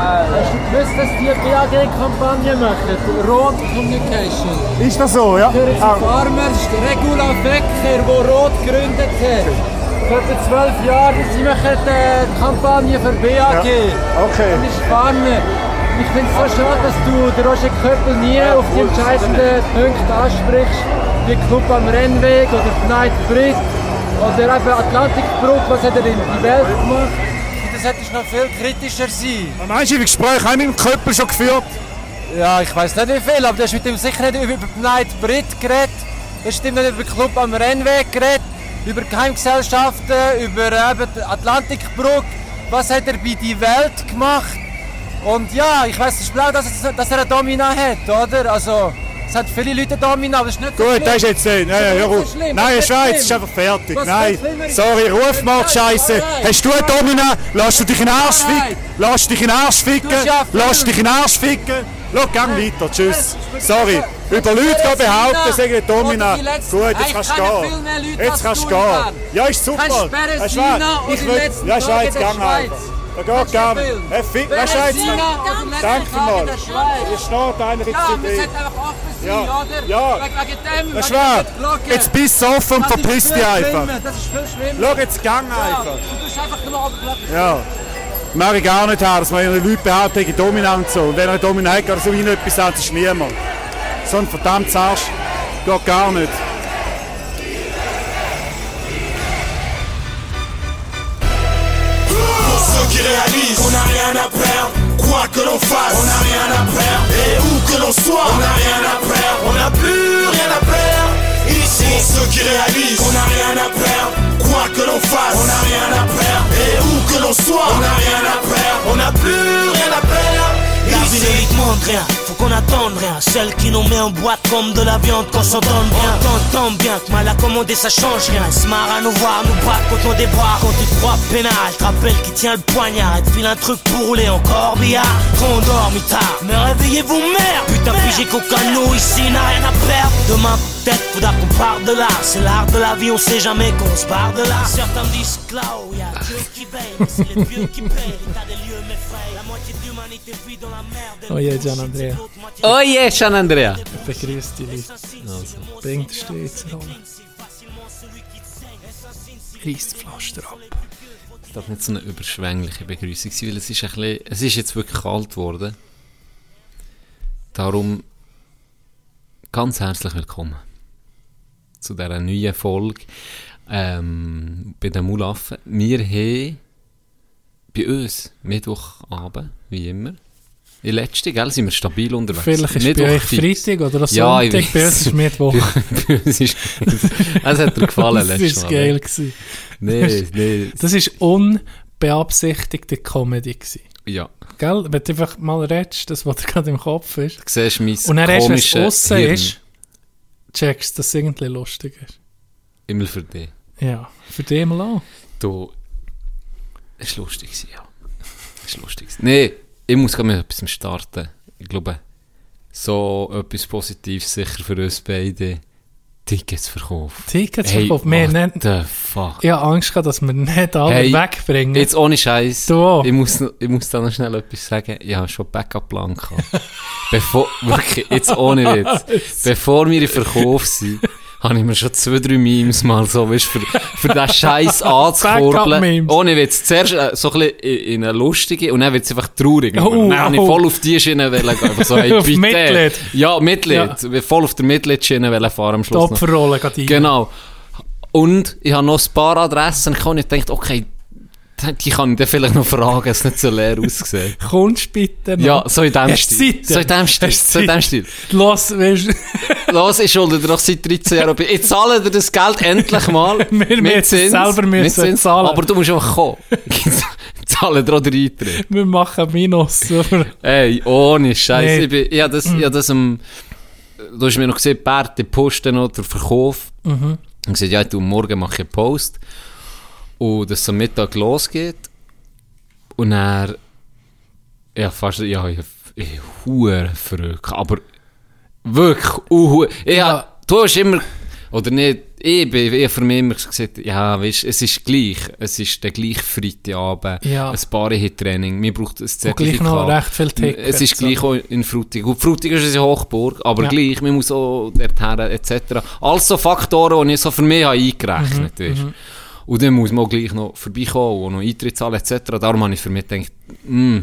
Hast du gewusst, dass die BAG-Kampagne machen? Rot Communication. Ist das so, ja? Für den Ah, Farmer Regula Becker, der Rot gegründet hat. Vor zwölf Jahren, sie machen die Kampagne für BAG. okay. Und ist Farmer. Ich finde es so schade, dass du den Roger Köppel nie auf die entscheidenden Punkte ansprichst, wie Club am Rennweg oder Night Brit oder eben Atlantikbrücke, was hat er in die Welt gemacht. Das hätte noch viel kritischer sein. Meinst du, wie Gespräche haben mit dem Köppel schon geführt? Ja, ich weiß nicht wie viel, aber du hast mit ihm sicher nicht über die Night Brit geredet. Du hast mit ihm nicht über den Club am Rennweg geredet, über Geheimgesellschaften, über eben die Atlantikbrücke. Was hat er bei die Welt gemacht? Und ja, ich weiß es blau, dass, er- dass er eine Domina hat, oder? Also, es hat viele Leute eine Domina, aber das ist nicht so Gut, schlimm. das ist jetzt nicht. Nein, hör auf. so Nein, ist Schweiz ist einfach fertig. Was Nein. Sorry, Rufmord, Scheiße. Alright. Hast du eine Domina? Lass du dich in den Arsch ficken? Lass dich in den Arsch ficken? Lass dich in den Arsch ficken? Schau, gang weiter. Tschüss. Sorry. Über Leute gehen behaupten, sagen die Domina. Gut, jetzt kannst du gehen. Jetzt kannst du gehen. Ja, ist super. Kennst du was? oder Ich die letzten Ja, Tage Schweiz, in der gang Schweiz? Da geht du gar nicht. Hey, fick, weißt du jetzt? Danke mal. der? Ihr steht eigentlich Ja, jetzt wir sollten einfach offen sein, Ja. oder? Ja. Wegen, wegen dem, Das ist wegen wahr. der Glocke. Jetzt bist du offen und Das ist verpiss viel dich einfach. schlimmer, Das ist viel schlimmer. Schau, jetzt gang Ja, einfach. du tust einfach nur Oberfläche. Ja. Mag ich gar nicht haben, dass man Leute behaupten, ich dominant so. Und wenn er dominant hat, geht so wie etwas an, das ist niemand. So ein verdammtes Arsch geht gar nicht. Qu'on n'a rien à perdre, quoi que l'on fasse, on n'a rien à perdre. Et où que l'on soit, on n'a rien à perdre, on n'a plus rien à perdre. Ici, ceux qui réalisent qu'on n'a rien à perdre, quoi que l'on fasse, on n'a rien à perdre. Et où que l'on soit, on n'a rien à perdre, on n'a plus rien à perdre. La vie ne lui demande rien, faut qu'on attende rien. Celle qui nous met en boîte comme de la viande qu'on s'entende bien. On t'entend bien que mal accommodé ça change rien. Elle se marre à nous voir, nous battre quand on déboire. Quand tu te crois pénal, te rappelle qui tient le poignard. Et te file un truc pour rouler encore billard. Trop endormi tard, mais réveillez-vous merde. Putain, figé qu'aucun nous ici n'a rien à perdre. Demain peut-être faudra qu'on parte de là. C'est l'art de la vie, on sait jamais qu'on se barre de là. Certains me disent que là-haut y a Dieu qui veille, c'est les vieux qui payent. L'état des lieux m'effraie. La moitié merde. Oh je, Gian Andrea. Oh je, Gian Andrea. Begrüß die Leute. Bring den Stuhl ins Rollen. Reiss das Pflaster ab. Das darf nicht so eine überschwängliche Begrüßung sein, weil es ist, ein bisschen, es ist jetzt wirklich kalt geworden. Darum ganz herzlich willkommen zu dieser neuen Folge ähm, bei den Mulaffen. Wir haben bei uns Mittwochabend, wie immer. In letzter, gell, sind wir stabil unterwegs. Vielleicht ist bei euch. Freitag oder Ja, ich Sonntag, bei uns ist Mittwoch. Bei uns ist, das hat dir gefallen Das letztes war Mal. geil. Gewesen. Nee, nee, Das war unbeabsichtigte Comedy. Gewesen. ja. Gell? Wenn du einfach mal redest, das, was dir gerade im Kopf ist. Du siehst mein Und dann erst, wenn es ist, checkst du, dass es irgendwie lustig ist. Immer für dich. Ja, für dich mal an. Du, es war lustig, ja. Es war lustig. Nee, ich muss gerade mit etwas starten. Ich glaube, so etwas Positives sicher für uns beide. Tickets verkaufen. Tickets Hey, verkauft. Wir nennen- the fuck? Ich habe Angst gehabt, dass wir nicht alle Hey, wegbringen. Jetzt ohne Scheiß. Du auch. Ich muss, ich muss da noch schnell etwas sagen. Ich habe schon Backup-Plan gehabt. Bevor, wirklich, jetzt ohne Witz. Bevor wir in Verkauf sind, habe ich mir schon zwei, drei Memes mal so, weißt, für, für den Scheiß anzukurbeln. Ohne Witz. Zuerst äh, so ein bisschen in, in eine lustige und dann wird es einfach traurig. Oh, dann habe ich oh. voll auf die Schiene wollen gehen. Einfach so, hey, Auf bitte. Mitleid. Ja, Mitleid. Ja. Voll auf der Mitleidschiene wollen fahren am die Schluss. Opferrolle geht rein. Genau. Und ich habe noch ein paar Adressen und ich habe gedacht, okay, die kann ich dann vielleicht noch fragen, es nicht so leer aussieht. Kommst bitte noch? Ja, so in dem Hast Stil. So in dem Stil. So in dem? Stil. Los, weißt du, Los, ich schulde dir doch seit 13 Jahren. Ich zahle dir das Geld endlich mal. Wir mit müssen es selber mit müssen Zins. zahlen. Aber du musst einfach kommen. Ich zahle dir auch den Eintritt. wir machen Minus. Ey, ohne Scheiß. Nee. Ich, bin, ich habe das, ich habe das am, du hast mir noch gesehen, Bert, die posten noch den Verkauf. Mhm. Und gesagt, ja, du, morgen mache ich einen Post. Und dass es am Mittag losgeht. Und er, ja, fast, ja, ich, hure verrückt. Aber wirklich, uh, ich, Ja. Du hast immer, oder nicht, Ich bin ich für mich immer gesagt, ja, weißt, es ist gleich. Es ist der gleiche Freitagabend. Ja. Ein Paar-Training. Wir braucht ein Und Zertifikat. gleich noch recht viel Tickets. Es ist gleich auch in Frutig. Gut, Frutig ist eine Hochburg, aber Ja. gleich, man muss auch dorthin, etc. Alles so Faktoren, die ich so für mich habe eingerechnet Mhm, habe. Und dann muss man gleich noch vorbeikommen und noch Eintritt zahlen, etc. Darum habe ich für mich gedacht, mm,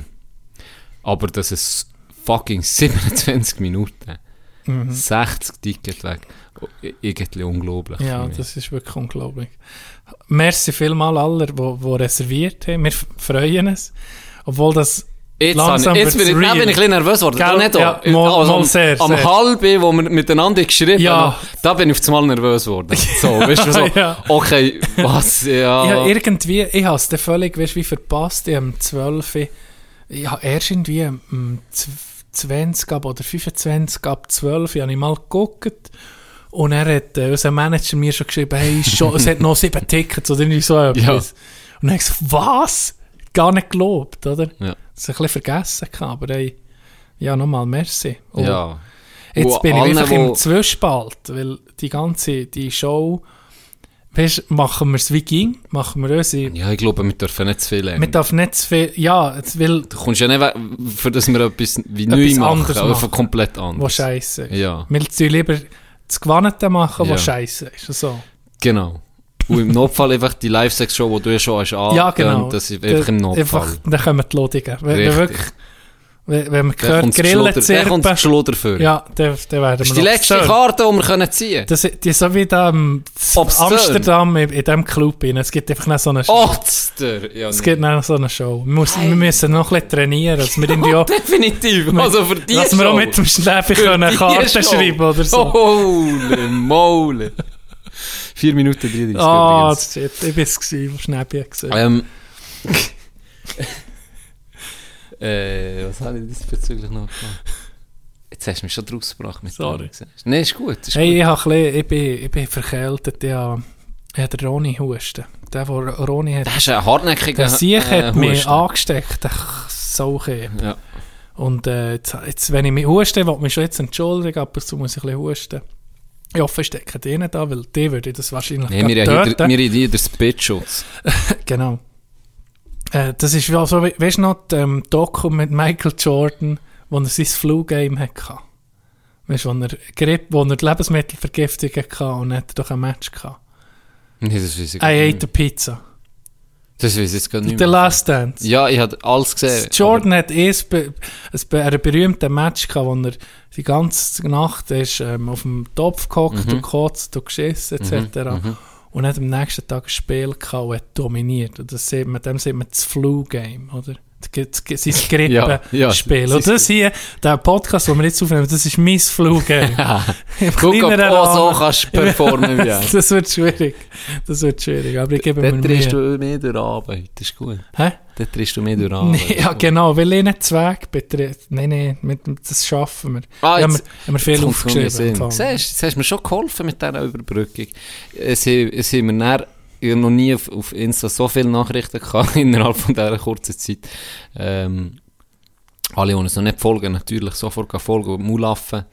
aber das ist fucking 27 Minuten. 60 Ticket weg. Irgendwie unglaublich. Mhm. Ja, das ist wirklich unglaublich. Merci vielmal aller, die, reserviert haben. Wir freuen uns. Obwohl das Jetzt, langsam ich, jetzt bin, ich, bin ich ein bisschen nervös geworden. Gell? Nicht Ja, mal- also mal am, sehr, am sehr. halben, wo wir miteinander geschrieben Ja. haben, da bin ich auf einmal nervös geworden. So, weißt du, so, Ja. okay, was, ja. Ja, irgendwie, ich habe es völlig weißt, wie verpasst. Ich habe am 12. Uhr- Ich habe erst irgendwie am 20 ab oder 25 ab 12 Uhr habe ich mal geguckt. Und er hat äh, unser Manager mir schon geschrieben, hey, schon, es hat noch sieben Tickets oder irgendwie so etwas. Ja. Und dann habe ich gesagt, was? Gar nicht gelobt, oder? Ja. Ist ein bisschen vergessen, gehabt, aber hey, ja, nochmal merci. Und ja. Jetzt Wo bin ich einfach im Zwiespalt, weil die ganze die Show, weißt, machen wir es wie ging, machen wir unsere Ja, ich glaube, wir dürfen nicht zu viel lernen. darf nicht zu viel, ja, jetzt will, Du kommst ja nicht weg, für das wir etwas wie Etwas neu machen, anderes aber machen. von komplett anders. was scheiße ist. Ja. Wir tun lieber das Gewannete machen, Ja. was scheiße ist. So. Genau. Und im Notfall einfach die Live-Sex-Show, die du ja schon hast, ja, genau. das ist einfach im Notfall. Einfach, dann kommen die Lodigen. Wenn, wenn, wirklich, wenn, wenn man hört, das Grillen Schluder- dann kommt das zirpen, ja, dann, dann werden Das wir ist die letzte absurd. Karte, die wir können ziehen können. Das, die so wie da im. Amsterdam in, in diesem Club. rein. Es gibt einfach noch so eine Oh, Otster! Ja, Es gibt noch so eine Show. Wir, muss, wir müssen noch ein bisschen trainieren, dass wir irgendwie auch, Definitiv. Also für die dass wir auch Show. mit dem können die Karten Show. schreiben oder so. Holy Maule. 4 Minuten 33 Ah, übrigens. shit, ich bin es gewesen, was Schnäppi gesagt. Ähm, äh, was habe ich diesbezüglich noch gemacht? Jetzt hast du mich schon draus gebracht mit Sorry. dem. Nein, ist gut. Ist Hey, gut. ich, hab ein bisschen, ich, bin, ich bin verkältet. Ich habe ich habe den Roni husten. Der, der Roni hat, Das ist ein hartnäckiger der Sieg hat mich Husten. angesteckt. Der Sauche. Ja. Und äh, jetzt, jetzt, wenn ich mich huste, will ich mich schon jetzt entschuldigen, aber so muss ich ein bisschen husten. Ich hoffe, ich stecke denen da, weil die würde das wahrscheinlich Nee, wir gerade haben töten. hier- wir haben den Spitschutz. Genau. Äh, das ist wie so, we- weißt du noch, die ähm, Doku mit Michael Jordan, wo er sein Flu-Game hatte? Weißt du, wo er, Grippe, wo er die Lebensmittelvergiftung hatte und er hatte doch ein Match gehabt. Nee, das weiß ich I ate nicht. a pizza. Das weiß ich jetzt gar nicht The mehr. Last Dance. Ja, ich habe alles gesehen. Jordan hat erst ein, be, ein berühmten Match gehabt, wo er die ganze Nacht ist, ähm, auf dem Topf gehockt Mhm. und gekotzt und geschissen etc. Und hat am nächsten Tag ein Spiel gehabt und hat dominiert. Und das sieht man, dem sieht man das Flu-Game, oder? Sein Ja, ja, sein- und das hier, der Podcast, den wir jetzt aufnehmen, das ist mein Flu-Game. Im Guck, ob du auch so kannst performen wie. Das wird schwierig. Das wird schwierig. Aber ich gebe mir Dort drehst Mühe. du mehr durch Arbeit, das ist gut. Hä? Dort drehst du mehr durch Arbeit. Nee, ja, genau, weil ich nicht Zweig betrifft. Nein, nein, mit, das schaffen wir. Ah, ja, wir jetzt- haben wir viel aufgeschrieben. Siehst, jetzt hast du mir schon geholfen mit dieser Überbrückung. Es, haben mir dann, ich habe noch nie auf, auf Insta so viele Nachrichten gehabt innerhalb von dieser kurzen Zeit. Ähm, alle, die uns noch nicht folgen, natürlich sofort folgen. Mulaffen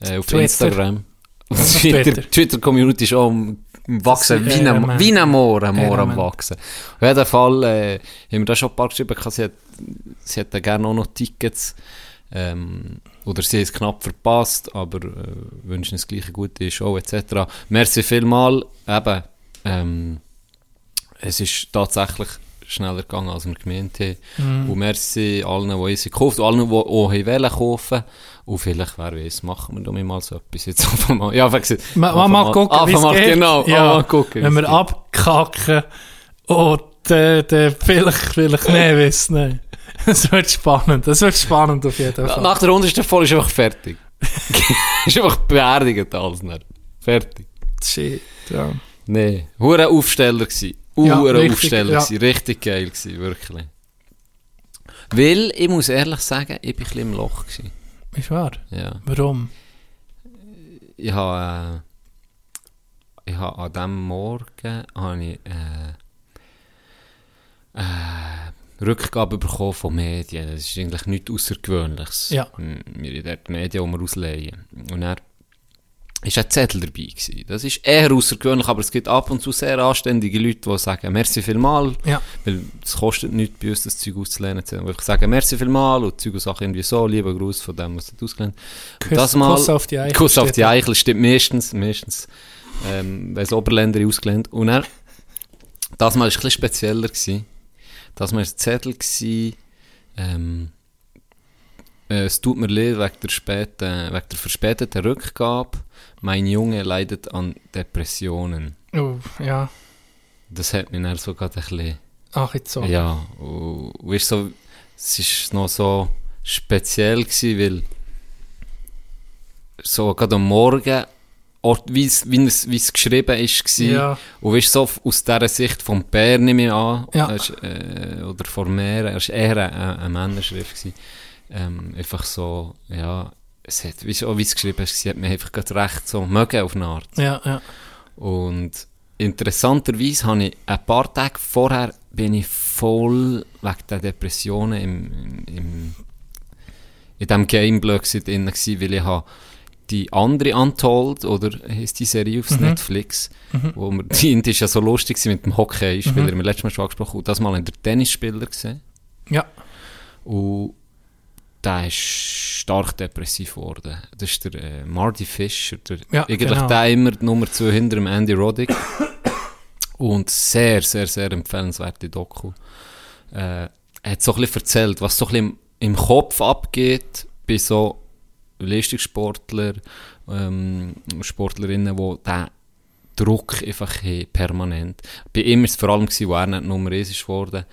äh, auf Twitter. Instagram. Die Twitter- Twitter-Community ist auch am am wachsen, wie ein, wie ein Moor, ein Moor am wachsen. Auf jeden Fall äh, haben wir da schon ein paar geschrieben, sie, hat, sie hätte gerne auch noch Tickets. Ähm, oder sie haben es knapp verpasst, aber äh, wünschen das gleiche gute Show etc. Merci vielmal. Eben, ähm, es ist tatsächlich schneller gegangen, als wir gemeint haben. Mhm. Und merci allen, die uns gekauft haben, allen, die auch wollen kaufen. Und vielleicht, wer weiß, machen wir doch mal so etwas jetzt einfach mal. Ja, einfach gesagt, Mal, mal, mal gucken, wie es geht. Genau, ja, mal gucken. wenn wir abkacken und äh, äh, vielleicht, vielleicht nicht wissen. Nein. Es wird spannend. Es wird spannend auf jeden Fall. Nach der untersten Folge ist einfach fertig. ist einfach beerdigt alles. Fertig. Shit, ja. Nee, hure Aufsteller gsi. Ja, richtig, Aufsteller ja. Richtig geil gsi, wirklich. Weil, ich muss ehrlich sagen, ich bin ein bisschen im Loch gsi. Ist wahr? Ja. Warum? Ich habe, äh, ich habe an diesem Morgen habe ich, äh, äh, Rückgabe bekommen von Medien. Das ist eigentlich nichts Außergewöhnliches. Ja. Wir haben dort Medien, die wir ausleihen. Und dann ist ein Zettel dabei gewesen. Das ist eher außergewöhnlich, aber es gibt ab und zu sehr anständige Leute, die sagen, merci vielmal, Ja. weil es kostet nichts bei uns, das Zeug auszulehnen, die einfach sagen, merci vielmal und Zeug und Sachen irgendwie so, lieber Gruß von dem, was du ausgelehnt Und Kuss- Kuss auf die Eichel Kuss auf die. Eichel stimmt meistens, meistens, ähm, wenn es Oberländer ausgelehnt. Und dann, das Mal war es ein bisschen spezieller. Gewesen. Das Mal war ein Zettel, gewesen, ähm, äh, es tut mir leid wegen der, späten, wegen der verspäteten Rückgabe. Mein Junge leidet an Depressionen. Oh, ja. Das hat mich dann so gerade ein bisschen... Ach, jetzt so. Ja, und, und ist so, es ist noch so speziell gewesen, weil so gerade am Morgen, wie es, wie es, wie es geschrieben ist, war, Ja. und weißt, so aus dieser Sicht vom Bär nehme ich an, Ja. ist, äh, oder von mehr, es war eher eine, eine Männerschrift. Gewesen. Ähm, einfach so, ja, es hat, wie, wie es geschrieben ist, sie hat mich einfach gerade recht so mögen auf eine Art. Ja, ja. Und interessanterweise habe ich ein paar Tage vorher bin ich voll wegen der Depressionen im, im, im, in diesem Gameblog drin gewesen, weil ich habe die andere Untold, oder heisst die Serie auf Netflix, wo wir, die ist ja so lustig mit dem Hockey-Spieler, wir letztes Mal schon angesprochen, und das mal in der Tennisspieler gesehen. Ja. Und der ist stark depressiv geworden. Das ist der äh, Marty Fischer, der, Ja, eigentlich genau. der immer die Nummer 2 hinter dem Andy Roddick. Und sehr, sehr, sehr empfehlenswerte Doku. Äh, er hat so ein bisschen erzählt, was so ein bisschen im, im Kopf abgeht bei so Leistungssportler, ähm, Sportlerinnen, die diesen Druck einfach haben, permanent. Bei ihm war es vor allem, gewesen, wo er nicht Nummer 1 ist geworden.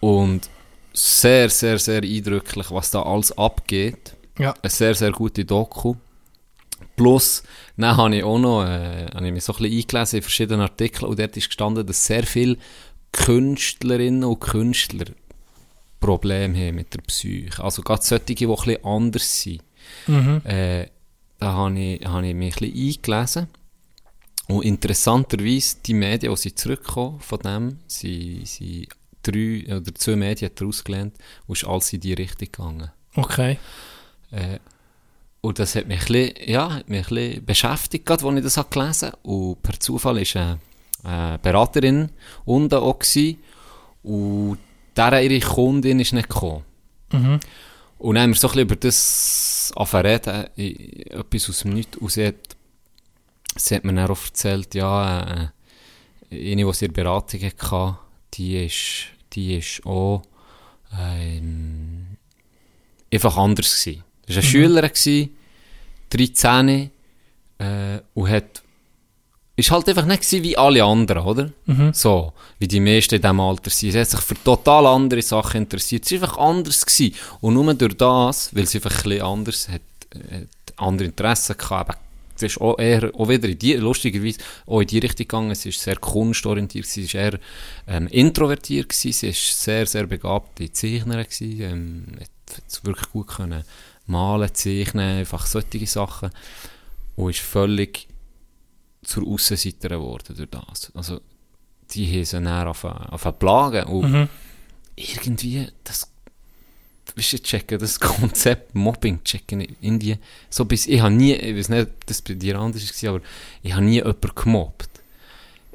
Und sehr, sehr, sehr eindrücklich, was da alles abgeht. Ja. Eine sehr, sehr gute Doku. Plus, dann habe ich auch noch, äh, habe ich mich so ein bisschen eingelesen in verschiedenen Artikeln und dort ist gestanden, dass sehr viele Künstlerinnen und Künstler Probleme haben mit der Psyche. Also gerade solche, die ein bisschen anders sind. Mhm. Äh, da habe ich, habe ich mich ein bisschen eingelesen. Und interessanterweise, die Medien, die sie zurückkommen von dem, sind, sind drei oder zwei Medien hat er ausgelernt und ist alles in die Richtung gegangen. Okay. Äh, und das hat mich ein bisschen, ja, hat mich ein bisschen beschäftigt, gerade, als ich das gelesen habe. Und per Zufall war eine, Beraterin unten auch. Gewesen, und deren ihre Kundin ist nicht gekommen. Mhm. Und dann haben wir so ein bisschen über das angefangen etwas aus dem Nichts. Und sie hat, sie hat mir dann auch erzählt, ja, äh, eine, die der Beratung hatte, die ist, die ist auch ähm, einfach anders gewesen. Das war eine Schülerin, gewesen, 13, äh, und hat, ist halt einfach nicht gewesen wie alle anderen, oder? So, wie die meisten in diesem Alter sind. Sie hat sich für total andere Sachen interessiert. Sie war einfach anders gewesen. Und nur durch das, weil sie einfach ein bisschen anders hat, hat andere Interessen gehabt, ist auch eher, auch wieder in die, lustigerweise, auch in die Richtung gegangen. Sie ist sehr kunstorientiert, sie ist eher ähm, introvertiert gewesen. Sie ist sehr, sehr begabte Zeichnerin gewesen. Ähm, hat, wirklich gut können malen, zeichnen, einfach solche Sachen. Und ist völlig zur Aussenseiterin geworden durch das. Also, die haben sie dann auf auf Plagen. Und irgendwie, das, weißt du, checken, das Konzept Mobbing checken in Indien, so bis, ich habe nie, ich weiß nicht, ob das bei dir anders war, aber ich habe nie jemanden gemobbt.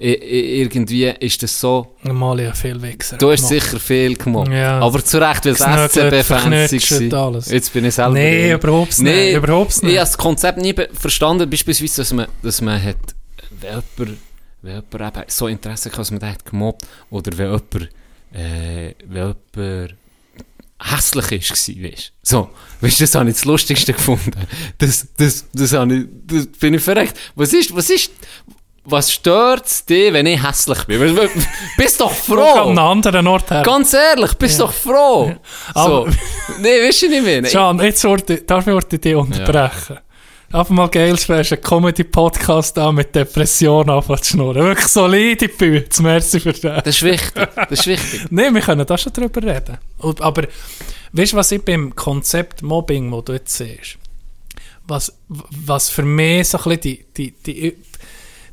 I, I, irgendwie ist das so, Mal ja viel Wichser. du hast gemacht. sicher viel gemobbt. Ja. Aber zu Recht, weil es SCB-Fans waren. Jetzt bin ich selber Nee, überhaupt nicht. Nee, überhaupt Ich nicht. habe das Konzept nie verstanden, beispielsweise, dass man, dass man hat, wenn jemand, wenn jemand eben so Interesse hat, dass man den hat gemobbt, oder wenn jemand, äh, wenn jemand hässlich ist, weißt du. So, weißt du, das habe ich das Lustigste gefunden. Das, das, das habe ich, das bin ich verreckt. Was ist, was ist, was stört's dich, wenn ich hässlich bin? Bist doch Guck an froh! einem anderen Ort her. Ganz ehrlich, bist doch froh! So. Aber- nee, weißt du nicht mehr? Can, jetzt darf ich dich unterbrechen. Einfach mal geil, du hast einen Comedy-Podcast an mit Depressionen anfangen zu schnurren. Wirklich solide Bütze, merci für das. Das ist wichtig, das ist wichtig. Nein, wir können da schon drüber reden. Und, aber weißt du, was ich beim Konzept Mobbing, das du jetzt siehst, was, was für mich so ein bisschen die, die, die,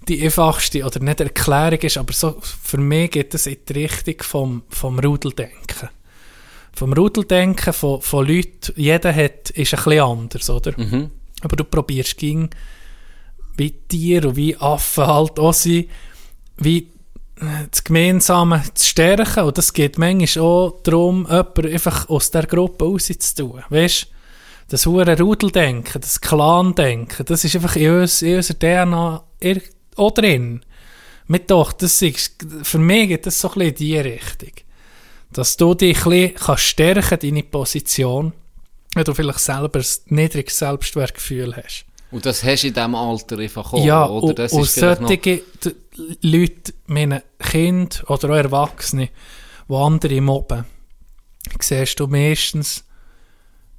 die einfachste oder nicht Erklärung ist, aber so, für mich geht es in die Richtung vom, vom Rudeldenken. Vom Rudeldenken von, von Leuten, jeder hat, ist ein bisschen anders, oder? Mhm. Aber du probierst ging wie Tiere und wie Affen halt auch sind, wie äh, das Gemeinsame zu stärken. Und das geht manchmal auch darum, jemanden einfach aus der Gruppe rauszutun. Weißt du? Das hohe Rudeldenken, das Clan-Denken, das ist einfach in, uns, in unserer DNA auch drin. Mit doch, das ist, für mich geht das so ein bisschen in die Richtung. Dass du dich ein bisschen kannst stärken, deine Position, wenn du vielleicht selber ein niedriges Selbstwertgefühl hast. Und das hast du in diesem Alter einfach auch, ja, oder? und, Das und ist noch- solche Leute, meine Kinder oder auch Erwachsene, die andere mobben, siehst du meistens,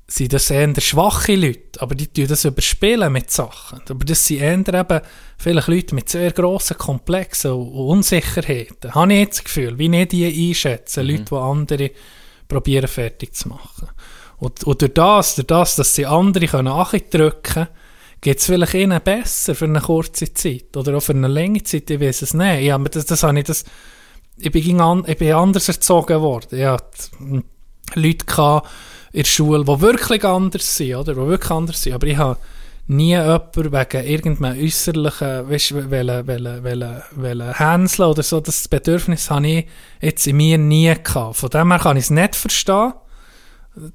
sind das eher schwache Leute, aber die tun das überspielen mit Sachen. Aber das sind eher eben vielleicht Leute mit sehr grossen Komplexen und Unsicherheiten. Habe ich jetzt das Gefühl, wie nicht die einschätzen, Mhm. Leute, die andere probieren fertig zu machen. Und, und durch das, durch das, dass sie andere können drücken können, geht es vielleicht ihnen besser für eine kurze Zeit oder auch für eine längere Zeit, ich weiß es nicht. Ja, aber das, das habe ich, das, ich, bin an, ich bin anders erzogen worden. Ich hatte Leute gehabt in der Schule, die wirklich anders sind, oder? Die wirklich anders sind. Aber ich habe nie jemanden wegen irgendeinem äußerlichen, weißt du, wollen, wollen, wollen, wollen hänseln oder so. Das Bedürfnis habe ich jetzt in mir nie gehabt. Von dem her kann ich es nicht verstehen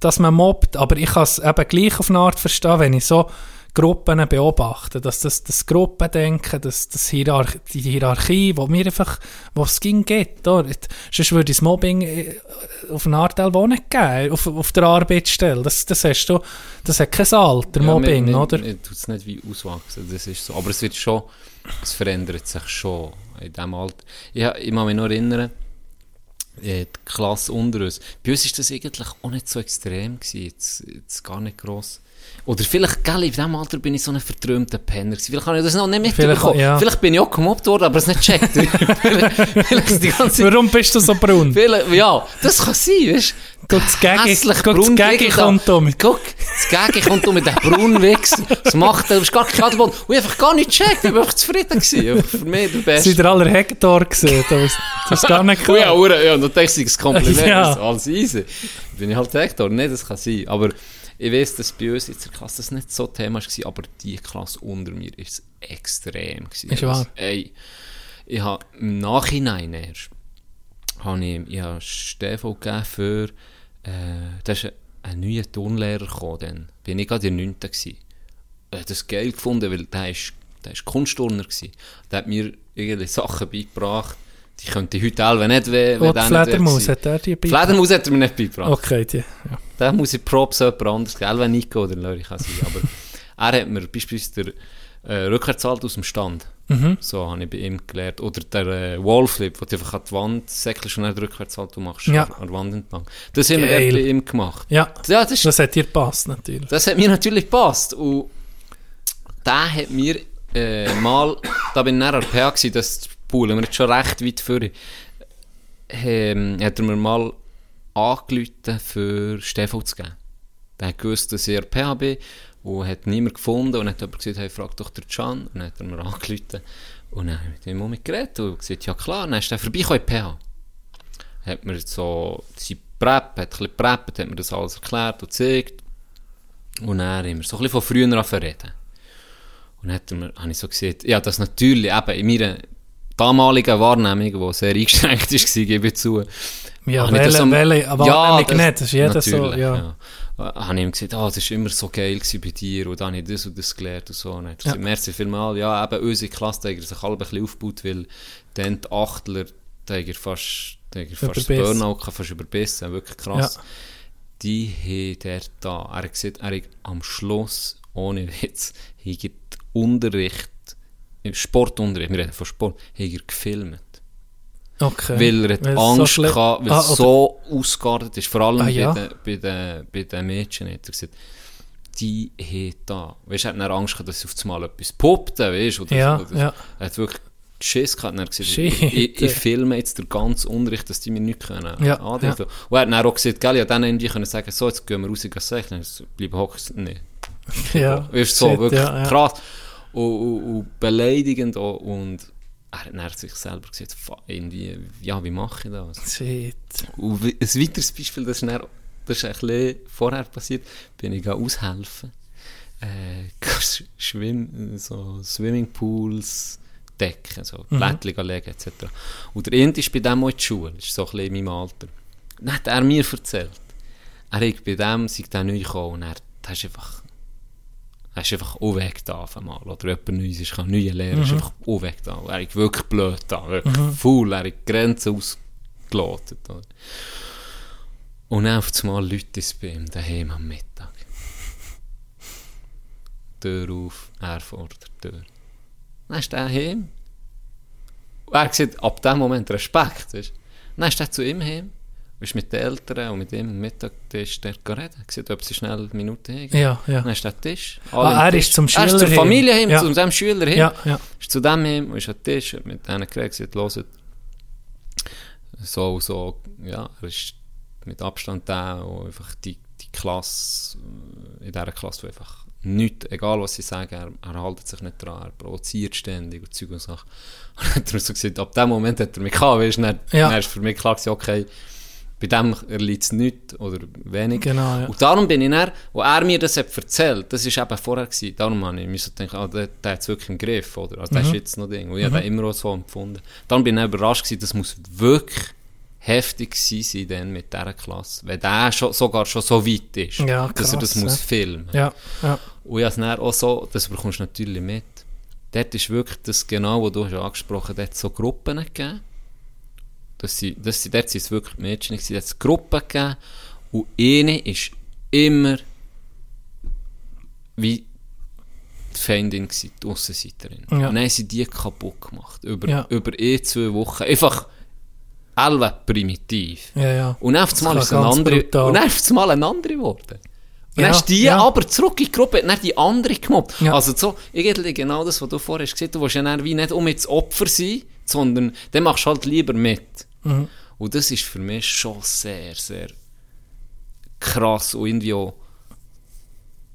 dass man mobbt, aber ich kann es eben gleich auf eine Art verstehen, wenn ich so Gruppen beobachte, dass das, das Gruppendenken, das, das Hierarch die Hierarchie, wo mir einfach, wo es ging geht, oder? sonst würde das Mobbing äh, auf eine Art auch nicht geben, auf, auf der Arbeitsstelle, das, das hast du, das hat kein Alter, Ja, Mobbing, mir, mir, oder? Mir tut es nicht wie auswachsen, das ist so. Aber es wird schon, es verändert sich schon in diesem Alter. Ich, ich kann mich noch erinnern, die Klasse unter uns. Bei uns war das eigentlich auch nicht so extrem, gewesen, jetzt, jetzt gar nicht gross. Oder vielleicht, gell, in diesem Alter bin ich so ein verträumter Penner gewesen. Vielleicht habe ich das noch nicht Vielleicht, mitbekommen. ja. Vielleicht bin ich auch gemobbt worden, aber es nicht vielleicht, vielleicht Zeit... Warum bist du so braun? Vielleicht, ja, das kann sein, weißt du? Das Gegenteil. kommt um. Guck, das Gegi kommt um mit dem braunen. Das macht er, du bist gar kein Adelboden. Und ich einfach gar nicht gecheckt, ich war einfach zufrieden gewesen. Für mich der Beste. Seid ihr aller Hektar gesehen? Das das ist gar nicht ja, klar. Ura, ja, und dann denkst du, das Kompliment Ja. alles easy. Bin ich halt Hektar. Nein, das kann sein. Aber ich weiß, dass bei uns in der Klasse das nicht so Thema war, aber die Klasse unter mir ist es extrem. Gewesen. Ist wahr. Ey, ich habe im Nachhinein erst, habe ich, ich habe Stefan gegeben für, äh, da ist ein, ein neuer Turnlehrer gekommen, dann bin ich gerade in der 9. gewesen. Ich habe das geil gefunden, weil der ist, der ist Kunstturner gewesen. Der hat mir irgendwie Sachen beigebracht, die könnte ich heute selber nicht, wenn, die der Fledermaus, hat er die Die Fledermaus hat er mir nicht beigebracht. Okay, die. Ja. Da muss ich Props jemand anderes geben, wenn Nico oder Löri kann sein. Aber er hat mir beispielsweise den äh, Rückwärtshalt aus dem Stand. Mhm. So habe ich bei ihm gelernt. Oder der äh, Wallflip, wo du einfach an die Wand säckelst und dann den Rückwärtshalt machst. Ja. An der Wand entlang. Das haben wir dort bei ihm gemacht. ja, Ja, das, ist, das hat dir gepasst, natürlich. das hat mir natürlich gepasst. Und der hat mir äh, mal, da bin ich nachher an der PA gewesen, das poolen wir jetzt schon recht weit vor. Ähm, hat er mir mal angerufen, für Stefan zu geben. Der hat gewusst, dass ich PA bin und hat niemand gefunden und hat jemand gesagt, hey, frag doch den Can. Und dann hat er mir angerufen und dann habe ich mit ihm mal geredet und gesagt, ja klar, dann ist er vorbeigekommen in PA. Hat mir so sein Prep, hat ein bisschen gepreppt, hat mir das alles erklärt und gezeigt. Und dann haben wir so ein bisschen von früher an reden. Und dann hat er mir, habe ich so gesagt, ja, das natürlich eben in meiner damaligen Wahrnehmung, die sehr eingeschränkt war, gebe ich zu. Ja, habe welche, am- welche, aber Ja, das- nicht, das ist jeder so, ja. ja. Habe ich ihm gesagt, ah, das war immer so geil bei dir und dann habe ich das und das gelernt und so. Und Ja. gesagt, merci vielmals. Ja, eben unsere Klasse, haben sich alle ein bisschen aufgebaut, weil dann die Achtler, haben fast, haben fast. Burnout fast überbissen, wirklich krass. Ja. Die hat er da, er hat gesagt, er hat am Schluss, ohne Witz, hat Unterricht, im Sportunterricht, wir reden von Sport, hat er gefilmt. Okay. Weil er hat Weil so Angst schlimm- gehabt, weil Ah, es so ausgeartet ist. Vor allem Ah, ja. bei, den, bei, den, bei den Mädchen hat er gesagt, die hat da. Weißt du, er hat Angst gehabt, dass sie auf einmal etwas poppt, weißt du? oder- Ja, oder- ja. Er hat wirklich Schiss gehabt er hat gesagt, Shit, ich, ich, filme jetzt den ganzen Unterricht, dass die mir nichts können. Ja, andichten. Und er hat dann auch gesagt, gell, ja, dann irgendwie können sagen, so, jetzt gehen wir raus, gehen sechs, bleiben hocken. Nee. ja. Weißt du, so, Shit, wirklich ja, ja. krass. Und, und, und beleidigend auch. Und er hat sich selber gesagt, "Fuck, irgendwie, ja, wie mache ich das? Shit. Und ein weiteres Beispiel, das ist, dann, das ist ein bisschen vorher passiert, bin ich aushelfen. äh, Schwimm, so Swimmingpools decken, so Blättchen legen etc. Und der Int ist bei dem auch in die Schule, ist so ein bisschen in meinem Alter. Dann hat er mir erzählt, er hat bei dem, sei der neu gekommen und er, er ist einfach er ist einfach auch weg da auf einmal. Oder jemand Neues ist, kann neue Lehrer, ist einfach auch weg da. Er ist wirklich blöd da, wirklich faul, er hat die Grenzen ausgelotet. Oder? Und dann auf einmal Leute es bei ihm daheim am Mittag. Tür auf, er vor der Tür. Dann ist er heim. Und er sieht ab dem Moment Respekt. Weißt? Dann ist er zu ihm heim. Ist mit den Eltern und mit ihm am Mittagtisch dort geredet. Er sieht, ob sie schnell eine Minute haben. Ja, ja. Dann ist der Tisch. Ah, er ist zum Er Schüler ist zur. Familie heim, Ja. zu seinem Schüler heim. Ja, ja. Ist zu dem heim und ist am Tisch, hat mit denen geredet, gesagt, so, so, ja, er ist mit Abstand der, wo einfach die, die Klasse, äh, in dieser Klasse, wo einfach nichts, egal was sie sagen, er, er hält sich nicht dran, er provoziert ständig und Zeug und Sachen. Und dann hat er so gesagt, ab dem Moment hat er mich gehabt, weißt du, dann, Ja. dann ist für mich klar gewesen, okay, bei dem erliegt es nichts oder wenig. Genau, ja. Und darum bin ich dann, wo er mir das hat erzählt, das war eben vorher, gewesen, darum habe ich mir gedacht, ah, der, der hat es wirklich im Griff, oder? Also, Mhm. der ist jetzt noch Ding. Und ich habe den immer so empfunden. Darum bin ich überrascht gewesen, das muss wirklich heftig sein dann mit dieser Klasse, wenn der schon, sogar schon so weit ist, Ja, dass er das krass, muss ja. filmen. Ja, ja. Und ich habe es dann auch so, das bekommst du natürlich mit. Dort ist wirklich das genau, was du hast angesprochen hast, dort so Gruppen gegeben. Das sind, das sind, dort sind es wirklich Mädchen gewesen, es Gruppen gegeben. Und eine ist immer wie die Feindin gewesen, die Aussenseiterin. Ja. Und dann haben sie die kaputt gemacht. Über, Ja. über eh zwei Wochen. Einfach alle primitiv. Ja, ja. Und dann auf einmal Das ist es ein kann ganz andere, brutal. und dann ist es mal ein andere geworden. Und Ja, dann ist die ja. aber zurück in die Gruppe, hat dann die andere gemobbt. Ja. Also so, irgendwie genau das, was du vorher hast gesagt, du willst ja dann wie nicht um jetzt Opfer sein, sondern dann machst du halt lieber mit. Mhm. Und das ist für mich schon sehr, sehr krass und irgendwie auch,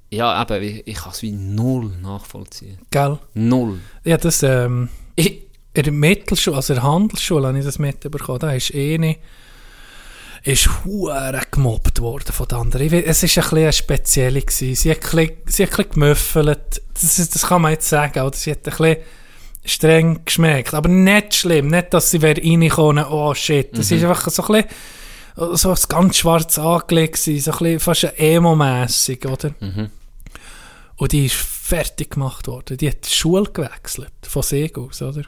ja eben, ich, ich kann es wie null nachvollziehen. Gell? Null. Ja, das, ähm, Ich, in der Mittelschule, also in der Handelsschule habe ich das mitbekommen. Da ist eine, ist hure gemobbt worden von den anderen. Ich weiß, es ist ein bisschen eine spezielle gewesen. Sie hat ein bisschen, sie hat ein bisschen gemüffelt. Das, ist, das kann man jetzt sagen. Oder? Sie hat ein bisschen streng geschmeckt. Aber nicht schlimm. Nicht, dass sie wäre reingekommen, oh shit. Das ist einfach so ein bisschen, so ganz schwarz angelegt gewesen. So ein bisschen fast Emo-mässig, oder? Und die ist fertig gemacht worden. Die hat die Schule gewechselt. Von Seg aus, oder?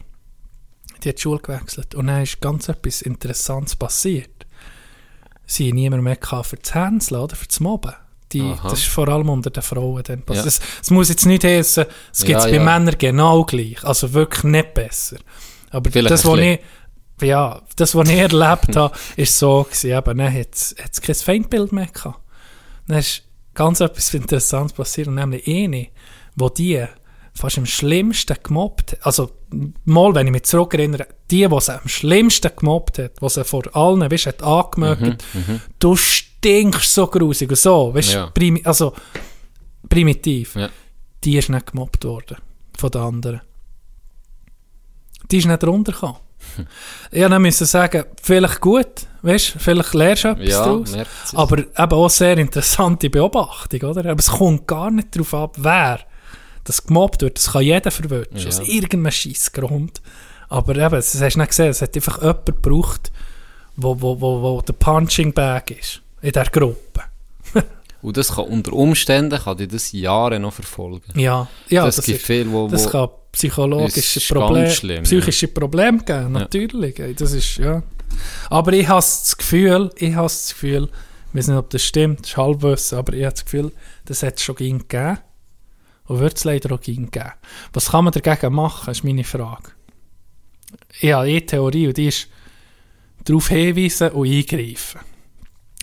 Die hat die Schule gewechselt. Und dann ist ganz etwas Interessantes passiert. Sie haben niemand mehr für das Hänseln, oder? Für das Mobben. Die, Aha. das ist vor allem unter den Frauen dann passiert. Ja. Es, es muss jetzt nicht heißen, es gibt es Ja, bei ja. Männern genau gleich. Also wirklich nicht besser. Aber Vielleicht das, was ich, ja, das, was ich erlebt habe, ist so gewesen. Eben, dann hat es kein Feindbild mehr gehabt. Dann ist ganz etwas Interessantes passiert. Und nämlich eine, wo die fast am schlimmsten gemobbt hat. Also, mal, wenn ich mich zurückerinnere, die, die sie am schlimmsten gemobbt hat, die sie vor allen, weißt, hat angemögt, du stinkst so grusig und so, weißt, Ja. primi also, primitiv. Ja. Die ist nicht gemobbt worden von den anderen. Die ist nicht runtergekommen. Ich musste müssen sagen, vielleicht gut, weißt, vielleicht lernst du etwas Ja, daraus. Aber eben auch sehr interessante Beobachtung, oder? Aber es kommt gar nicht darauf ab, wer das gemobbt wird. Das kann jeder verwünschen, Ja. aus irgendeinem Scheissgrund. Aber eben, das hast du nicht gesehen, es hat einfach jemand gebraucht, wo, wo, wo, wo der Punching Bag ist in dieser Gruppe. und das kann unter Umständen, kann dich das Jahre noch verfolgen. Ja, ja das, das, gibt ist, viel, wo, das wo kann psychologische Probleme, schlimm, psychische Probleme geben, natürlich. ey, Das ist, ja. Aber ich habe das Gefühl, ich habe das Gefühl, ich weiß nicht, ob das stimmt, das ist Halbwissen, aber ich habe das Gefühl, das hat es schon gegeben und wird es leider auch ging geben. Was kann man dagegen machen, ist meine Frage. Ich habe eine Theorie und die ist darauf hinweisen und eingreifen.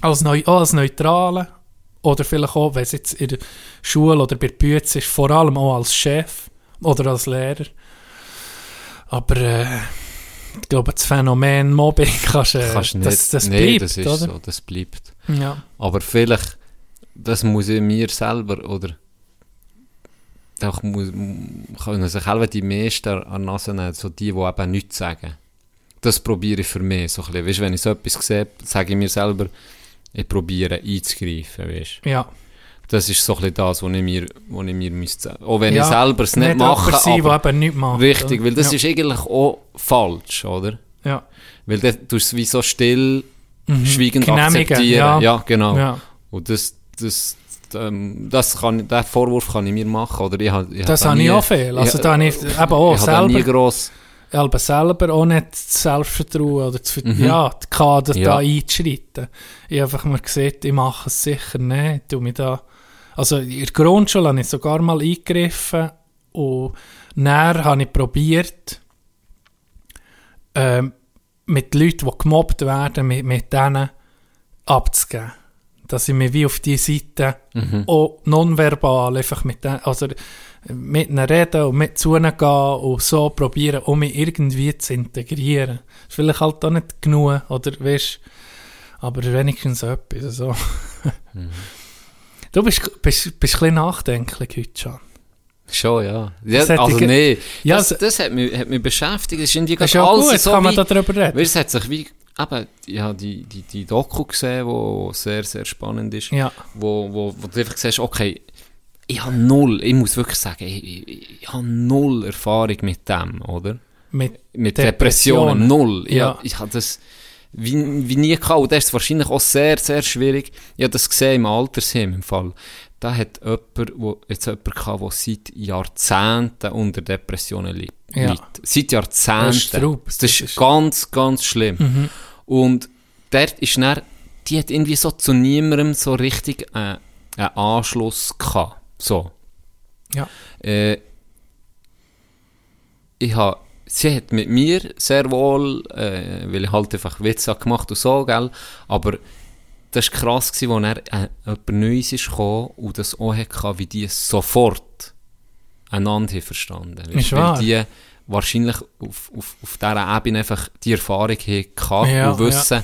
Als, Neu auch als Neutrale oder vielleicht auch, wenn es jetzt in der Schule oder bei der Bütze ist, vor allem auch als Chef oder als Lehrer. Aber äh, ich glaube, das Phänomen Mobbing kannst, äh, kannst du nicht. das, das nee, bleibt, das ist oder? so, das bleibt. Ja. Aber vielleicht, das muss ich mir selber, oder da muss, können sich selber die meisten an die Nase nehmen, so die, die eben nichts sagen. Das probiere ich für mich so ein bisschen. Weißt, wenn ich so etwas sehe, sage ich mir selber, ich probiere einzugreifen, weißt. ja. Das ist so ein bisschen das, was ich mir, was ich mir müsste Auch wenn Ja, ich selber es nicht, nicht mache, sein, aber der eben nichts macht. richtig, weil das ja. ist eigentlich auch falsch, oder? Ja. Weil tust du es wie so still, schweigend Genehmigen, akzeptieren. ja. genau. Ja. Und das, das, ähm, das kann, den Vorwurf kann ich mir machen, oder? Ich, ich Das hab habe ich auch viel. Also da habe ich eben auch ich da nie selber, gross... habe selber auch nicht das Selbstvertrauen oder das, Ver- Mhm. ja, die Kader Ja. da einzuschreiten. Ich habe einfach mir gesagt, ich mache es sicher nicht. Ich tu mich da, also in der Grundschule habe ich sogar mal eingegriffen und näher habe ich probiert, ähm, mit Leuten, die gemobbt werden, mit, mit denen abzugeben. Dass ich mich wie auf die Seite Mhm. auch nonverbal einfach mit denen, also mit ihnen reden und mit zu ihnen gehen und so probieren, um mich irgendwie zu integrieren. Ist vielleicht halt auch nicht genug, oder weißt aber wenigstens etwas. So. Mhm. Du bist, bist, bist ein bisschen nachdenklich heute schon. Schon, ja. ja also ich- nee, Ja, das, das- das hat, mich, hat mich beschäftigt. Das ist irgendwie Das ist ja alles gut, so kann man wie, da drüber reden. Es hat sich wie, eben, ja, die, die, die Doku gesehen, wo sehr, sehr spannend ist, Ja. wo, wo, wo du einfach siehst, okay, ich habe null, ich muss wirklich sagen, ich, ich, ich habe null Erfahrung mit dem, oder? Mit, Mit Depressionen. Depressionen, null. Ich, Ja. ich habe das wie, wie nie gehabt. Und das ist wahrscheinlich auch sehr, sehr schwierig. Ich habe das gesehen im Altersheim im Fall. Da hat jemand, wo, jetzt jemand gehabt, der seit Jahrzehnten unter Depressionen liegt. Ja. Seit Jahrzehnten. Das ist. Das, Das ist ist- ganz, ganz schlimm. Und dort ist dann, die hat irgendwie so zu niemandem so richtig äh, einen Anschluss gehabt. So. Ja. Äh, ich habe, sie hat mit mir sehr wohl, äh, weil ich halt einfach Witze gemacht und so, gell, aber das war krass, gewesen, wo er äh, jemand Neues ist gekommen und das auch hatte, wie die sofort einander haben verstanden. Ist weil wahr. die wahrscheinlich auf, auf, auf dieser Ebene einfach die Erfahrung haben Ja, und wissen,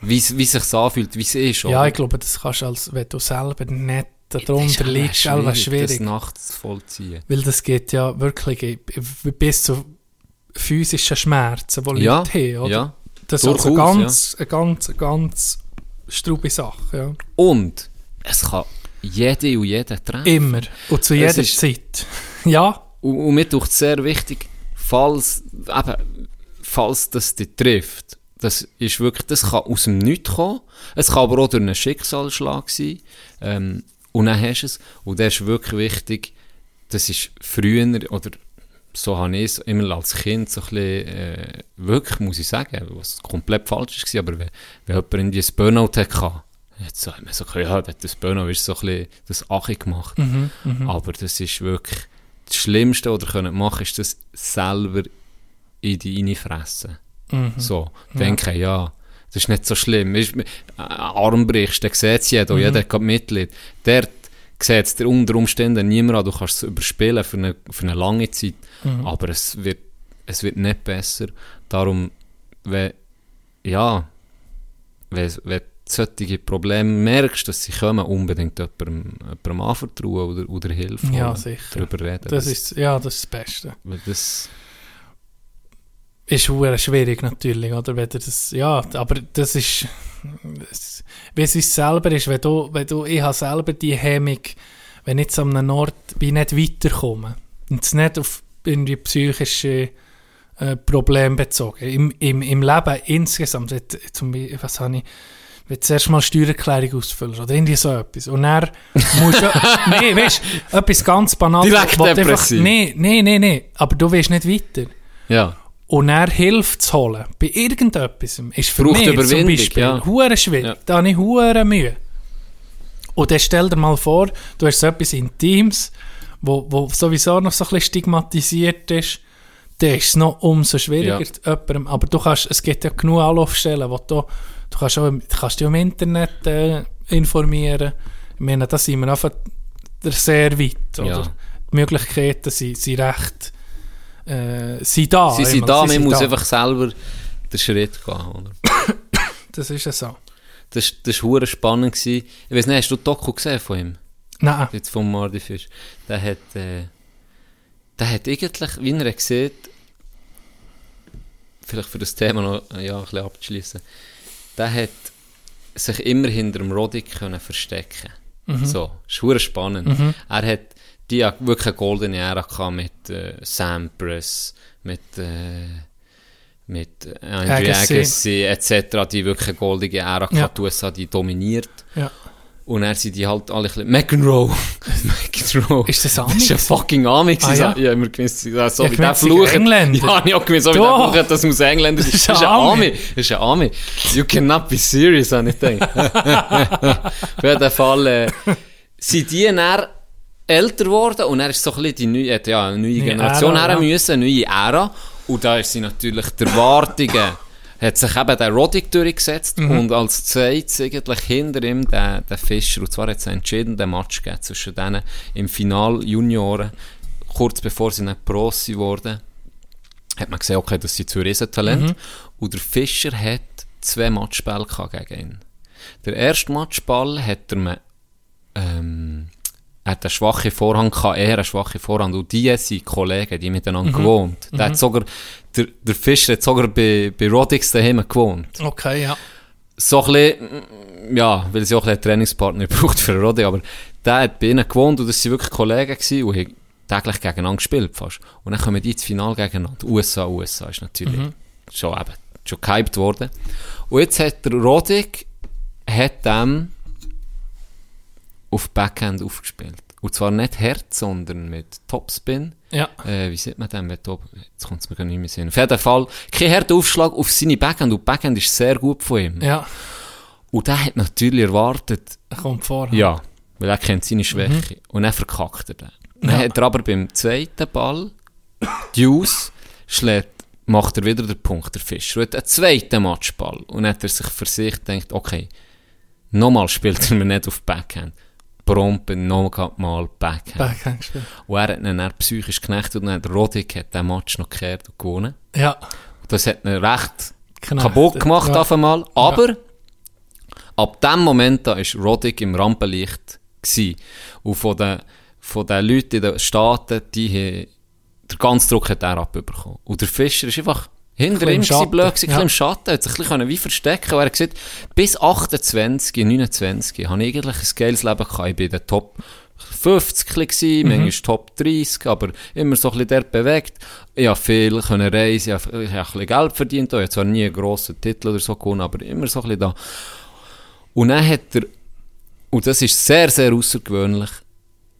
wie es wie sich's anfühlt, wie es ist. ja, oder? ich glaube, das kannst du, als wenn du selber nicht Das ist darunter liegst, selber Das schwierig. nachts vollziehen. Weil das geht ja wirklich bis zu physischen Schmerzen, die Ja, Leute haben. Oder? ja. Das ist also durchaus, ganz, eine ganz, ganz strube Sache. Ja. Und es kann jede und jeder treffen. Immer. Und zu Es jeder ist- Zeit. Ja, Und, und mir tut sehr wichtig, falls, eben, falls das dich trifft, das ist wirklich, das kann aus dem Nichts kommen. Es kann aber auch durch einen Schicksalsschlag sein. Ähm, und dann hast du es. Und das ist wirklich wichtig, das ist früher, oder so habe ich es immer als Kind so ein bisschen, äh, wirklich, muss ich sagen, was komplett falsch war, aber wenn, wenn jemand irgendwie ein Burnout hatte, Jetzt sagt man so, ja, das Burnout ist so ein bisschen das Achi gemacht. Aber das ist wirklich das Schlimmste, was ihr könnt machen ist das selber in die reinfressen. So, denken, ja, das ist nicht so schlimm. Ist, äh, Arm brichst, dann sieht es jeder, und jeder hat Mitleid. Dort sieht es dir unter Umständen niemand an, du kannst es überspielen für eine, für eine lange Zeit, aber es wird, es wird nicht besser. Darum, wenn, ja, wenn, wenn du solche Probleme merkst, dass sie kommen, unbedingt jemandem, jemandem anvertrauen oder, oder Hilfe Ja, sicher. darüber reden. das ist, ja, das ist das Beste. das Ist schwierig natürlich, oder? Wenn das, ja, aber das ist, wie es uns selber ist, wenn du, wenn du, ich habe selber die Hemmung, wenn ich jetzt an einem Ort wie nicht weiterkomme und es nicht auf irgendwie psychische äh, Probleme bezogen, im, im, im Leben insgesamt, zum Beispiel, was habe ich, wenn zuerst mal Steuererklärung ausfüllst oder irgendwie so etwas und dann musst du, nee, weißt du, etwas ganz Banales. Direkt depressiv. Nee, nee, nee, nee, aber du willst nicht weiter. ja. Und er Hilfe zu holen, bei irgendetwas, ist für Braucht mich zum Beispiel ja. hure schwierig. Ja. Da habe ich hure Mühe. Und dann stell dir mal vor, du hast so etwas Intimes, wo, wo sowieso noch so ein bisschen stigmatisiert ist, dann ist es noch umso schwieriger. Ja. Jemandem, aber du kannst, es gibt ja genug Anlaufstellen, wo du, du kannst, auch, kannst dich im Internet äh, informieren. Ich meine, da sind wir einfach sehr weit. Oder? Ja. Die Möglichkeiten sind, sind recht äh, sind da. Sie sind da, man sind muss da. einfach selber den Schritt gehen. Oder? Das ist ja so. Das, war spannend. Gewesen. Ich weiß nicht, hast du die Doku gesehen von ihm? Nein. Jetzt vom Mardi Fisch. Der hat, äh, der hat eigentlich, wie er sieht, vielleicht für das Thema noch äh, ja, ein bisschen abzuschließen, der hat sich immer hinter dem Roddick können verstecken So, ist spannend. Er hat die hat wirklich eine goldene Ära gehabt mit äh, Sampras, mit, äh, mit Andrew Agassi. Agassi etc. Die wirklich eine goldene Ära gehabt, Ja. die USA, die dominiert. Ja. Und er sind die halt alle ein bisschen... McEnroe. McEnroe. Ist das Ami Das ist ein fucking Ami. Ah, ja? ja, immer gewusst, so Ja, wie ich der Fluch. Engländer. Ja, ich habe gewusst, so wie der. Fluch, das muss Engländer sein. Das ist ein Ami. Das ist ein Ami. You cannot be serious, habe ich gedacht. Auf jeden Fall äh, sind die dann älter geworden und er ist so ein bisschen die neue, ja, eine neue Generation Ära, her müssen, eine neue Ära. Und da ist sie natürlich die Erwartungen, hat sich eben der Roddick durchgesetzt Mhm. und als zweites eigentlich hinter ihm der, der Fischer. Und zwar hat es einen entscheidenden Match gegeben zwischen denen im Final Junioren, kurz bevor sie nicht Pros sind worden hat man gesehen, okay, das sind zwei Riesentalente. Und der Fischer hat zwei Matchbälle gegen ihn. Der erste Matchball hat er mir, ähm, hat einen schwachen Vorhang gehabt, eher einen schwachen Vorhand. Und die sind Kollegen, die miteinander gewohnt. Der, hat sogar, der, der Fischer hat sogar bei, bei Rodix daheim gewohnt. Okay, ja. So ein bisschen, ja, weil sie auch ein bisschen einen Trainingspartner braucht für Roddy, aber der hat bei ihnen gewohnt und das waren wirklich Kollegen gewesen und haben täglich gegeneinander gespielt fast. Und dann kommen die ins Finale gegeneinander. USA, USA ist natürlich schon eben, schon gehypt worden. Und jetzt hat der Roddick, hat dem auf Backhand aufgespielt. Und zwar nicht hart, sondern mit Topspin. Ja. Äh, wie sieht man denn mit Top? Jetzt kommt es mir gar nicht mehr sehen. Auf jeden Fall, kein harter Aufschlag auf seine Backhand. Und Backhand ist sehr gut von ihm. Ja. Und der hat natürlich erwartet, Er kommt vor. ja, weil er kennt seine Schwäche. Und dann verkackt er den. Dann hat er aber beim zweiten Ball, Deuce, schlägt, macht er wieder den Punkt, der Fischer. Und hat einen zweiten Matchball. Und dann hat er sich für sich gedacht, okay, nochmal spielt er mir nicht auf Backhand. Prompt, nochmal mal Backhand. Backhand gespielt. Und er hat ihn dann psychisch geknechtet und dann hat Roddick hat den Match noch gekehrt und gewonnen. Ja. Das hat ihn recht Knechtet. kaputt gemacht Ja. auf einmal. Aber ab dem Moment da ist Roddick im Rampenlicht gsi. Und von den, von den Leuten in den Staaten, die haben, der ganze Druck hat er abbekommen. Und der Fischer ist einfach hinter ihm gewesen, blöd Schatten. gewesen, Ja. im Schatten, hat sich ein bisschen wie verstecken und er gesagt, bis 28, 29 habe ich eigentlich ein geiles Leben gehabt. Ich bin in den Top 50 gewesen, Mhm. manchmal Top 30, aber immer so ein bisschen dort bewegt. Ich habe viel können reisen, ich habe, ich habe ein bisschen Geld verdient, ich habe zwar nie einen grossen Titel oder so gewonnen, aber immer so ein bisschen da. Und dann hat er, und das ist sehr, sehr außergewöhnlich,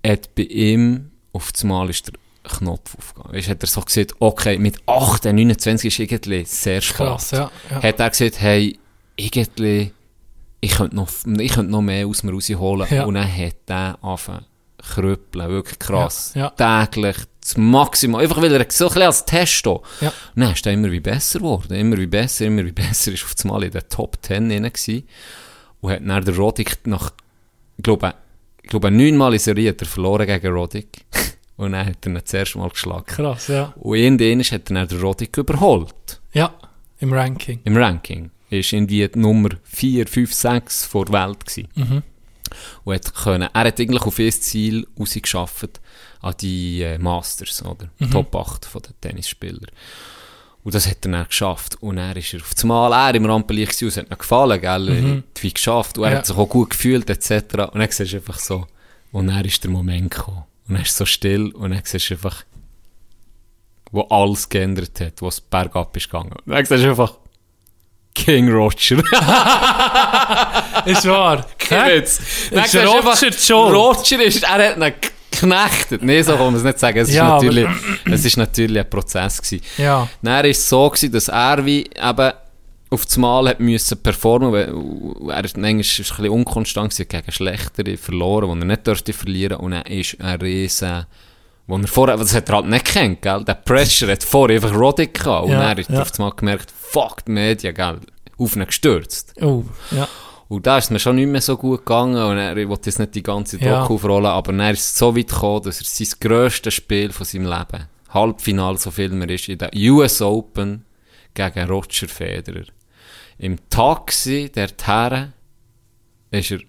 hat bei ihm auf das Mal ist der Knopf aufgegangen. Weißt, hat er so gesagt, okay, mit 18, 29 ist irgendwie sehr spät. Krass, ja. ja. Hat er gesagt, hey, irgendwie, ich könnte noch, ich könnte noch mehr aus mir rausholen. Ja. Und dann hat er angefangen krüppeln, wirklich krass. Ja, ja. Täglich, das Maximum. Einfach weil er so ein bisschen als Test da. Ja. Und dann ist er immer wie besser geworden. Immer wie besser, immer wie besser. Ist auf das Mal in der Top 10 drin gewesen. Und hat dann der Roddick nach, ich glaube, ich glaube, neunmal in Serie hat er verloren gegen Roddick. Und dann hat er ihn das erste Mal geschlagen. Krass, ja. Und irgendwann hat er dann den Roddick überholt. Ja. Im Ranking. Im Ranking. Ist irgendwie die Nummer 4, 5, 6 vor der Welt gewesen. Mhm. Und hat können, er hat eigentlich auf ihr Ziel rausgeschafft an die äh, Masters, oder? Mhm. Top 8 von den Tennisspielern. Und das hat er dann geschafft. Und er ist er auf das Mal, er im Rampenlicht gewesen, und es hat ihm gefallen, gell? Mhm. Wie geschafft. Und er Ja. hat sich auch gut gefühlt, etc. Und dann siehst du einfach so, und dann ist der Moment gekommen. Und dann ist es so still, und dann siehst du einfach, wo alles geändert hat, wo es bergab ist gegangen. Und dann siehst du einfach, King Roger. Ist wahr. Dann Ist Roger schon? Roger ist, er hat ihn geknechtet. Nee, so kann man es nicht sagen. Es ist, Ja, natürlich, es ist natürlich ein Prozess gewesen. Ja. Dann war es so, gewesen, dass er wie eben auf das Mal hat müssen performen, weil er ist manchmal ein bisschen unkonstant gewesen, gegen Schlechtere verloren, die er nicht dürfte verlieren und er ist ein riesen wo er vorher, das hat er halt nicht gekannt, gell? Der Pressure hat vorher einfach Roddick gehabt und Ja, er hat ja. auf das Mal gemerkt, fuck, die Medien, gell? Auf ihn gestürzt. Oh, ja. Und da ist mir schon nicht mehr so gut gegangen und er, wollte jetzt nicht die ganze Ja. Doku aufrollen, aber er ist so weit gekommen, dass er sein grösstes Spiel von seinem Leben, Halbfinale, so viel mehr ist, in der US Open gegen Roger Federer. Im Taxi, der Herren, ist er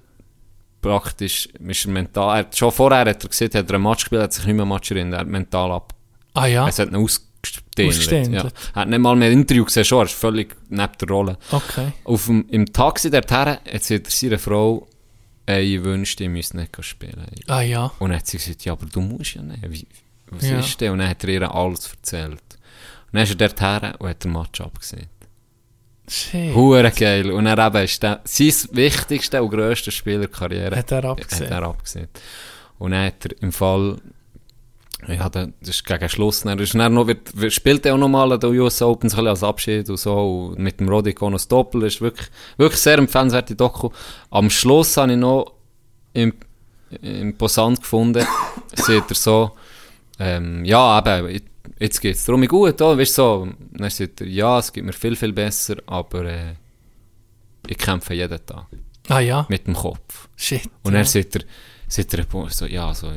praktisch, ist er mental, er hat, schon vorher hat er gesehen, hat er ein Match gespielt, hat sich nicht mehr ein Match erinnert, er hat mental ab, Ah ja. es hat ihn. Ausgestehnt. Ja. Er hat nicht mal mehr ein Interview gesehen, schon, er ist völlig neben der Rolle. Okay. Auf dem, Im Taxi dorthin hat sie seine Frau eine wünscht, ich müsse nicht spielen. Ah ja. Und dann hat sie gesagt, ja, aber du musst ja nicht. Wie, was Ja. ist denn? Und dann hat er ihr alles erzählt. Und dann ist er dort her und hat den Match abgesehen. Shit. Hure geil. Und er eben ist der, sein wichtigster und grösster Spieler der Karriere. Hat er Hat abgesehen. er abgesehen. Und dann hat er im Fall, ja, da- das ist gegen Schluss, dann ist dann noch, wird, spielt er auch nochmal an der US Open so als Abschied und so, und mit dem Roddy das Doppel, ist wirklich, wirklich sehr empfehlenswerte Doku. Am Schluss habe ich noch im, imposant gefunden, sieht er so, ähm, ja, eben, jetzt geht es darum gut, oder? Weißt du, so, dann sagt er, ja, es geht mir viel, viel besser, aber äh, ich kämpfe jeden Tag Ah ja. mit dem Kopf. Shit. Und ja. er sagt er, sagt er so, ja, so,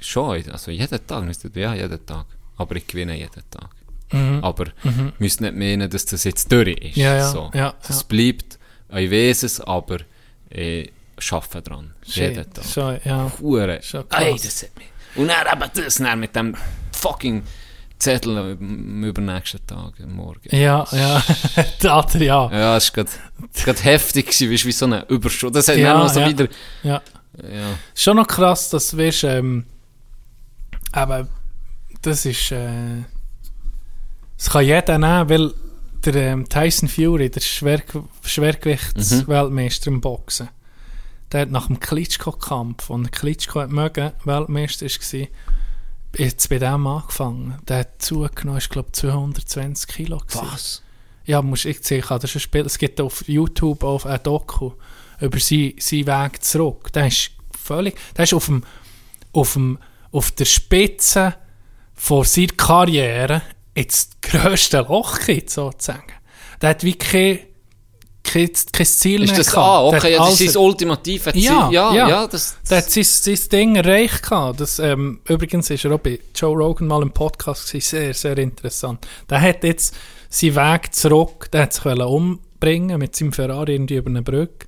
schon, also jeden Tag. Und sage, ja, jeden Tag. Aber ich gewinne jeden Tag. Mhm. Aber mhm. müsst nicht meinen, dass das jetzt durch ist. Ja, ja, So. ja, Es ja. bleibt, ich weiß es, aber ich arbeite dran. Shit. Jeden Tag. Schon, ja. Hure. Schon krass. Ey, das hat mich. Und dann eben das, dann mit dem fucking Zettel am übernächsten Tag, Morgen. Ja, ja. Andere, ja. Ja, es war gerade heftig, gewesen, weißt wie so eine Überschuss. Das hat Ja, noch so ja. wieder. ja. Ja. Schon noch krass, dass weißt, ähm, aber das ist, äh, das kann jeder nehmen, weil der ähm, Tyson Fury, der Schwer Schwergewichtsweltmeister im Boxen, der hat nach dem Klitschko-Kampf, und der Klitschko hat mögen, Weltmeister war, jetzt bei dem angefangen. Der hat zugenommen, ist glaube 220 Kilo gewesen. Was? Ja, muss ich sehen, kann das schon spielen. Es gibt auf YouTube auf ein Doku über seinen, seinen Weg zurück. Der ist völlig, der ist auf dem, auf dem, auf der Spitze von seiner Karriere ins grösste Loch sozusagen. Der hat wie kein, kein, kein Ziel Ist mehr das, ah, okay, ja, das ist alles- sein ultimative Ziel. Ja, ja, ja. ja, das, der hat sein, sein Ding erreicht. gehabt. Das, ähm, übrigens ist er auch bei Joe Rogan mal im Podcast gewesen. Sehr, sehr interessant. Der hat jetzt seinen Weg zurück, der hat sich umbringen mit seinem Ferrari irgendwie über eine Brücke.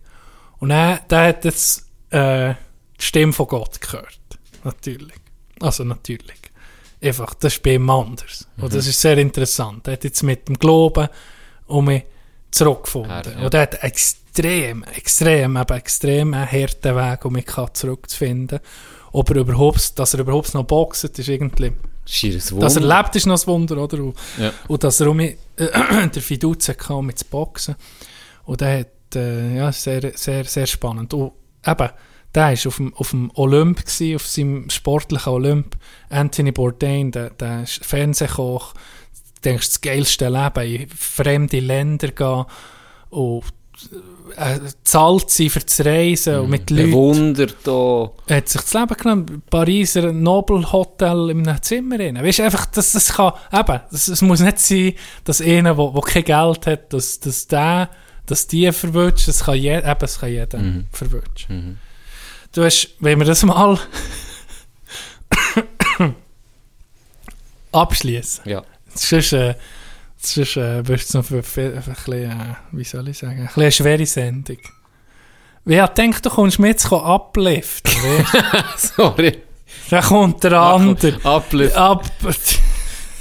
Und er, der hat jetzt äh, die Stimme von Gott gehört. Natürlich. Also natürlich. Einfach, das ist bei ihm anders. Und das ist sehr interessant. Er hat jetzt mit dem Glauben um mich zurückgefunden. Ja, ja. Und er hat extrem, extrem, eben extrem einen harten Weg, um mich zurückzufinden. Ob er überhaupt, dass er überhaupt noch boxt, ist irgendwie... Schieres Dass er Wunder. lebt, ist noch ein Wunder, oder? Und, Ja. und dass er um mich, äh, der Fiduze hatte, um mich zu boxen. Und der hat, äh, ja, sehr, sehr, sehr spannend. Und eben, der war auf dem, auf dem Olymp, gewesen, auf seinem sportlichen Olymp. Anthony Bourdain, der, der Fernsehkoch. Du denkst, das geilste Leben, in fremde Länder gehen und äh, zahlt sie für das Reisen und mit Leuten. Bewundert da. Er hat sich das Leben genommen, Pariser Nobelhotel in einem Zimmer rein. Weißt du, einfach, das, das kann, eben, es muss nicht sein, dass einer, der kein Geld hat, dass, dass der, dass die verwünscht, das kann jeder, eben, das kann jeder verwünschen. Du hast, wenn wir das mal abschließen. Ja. Für, für, für ein bisschen, wie soll ich sagen, ein bisschen schwere Sendung. Wer denkt, du kommst mit zu du? Sorry. Dann kommt der andere. Uplift.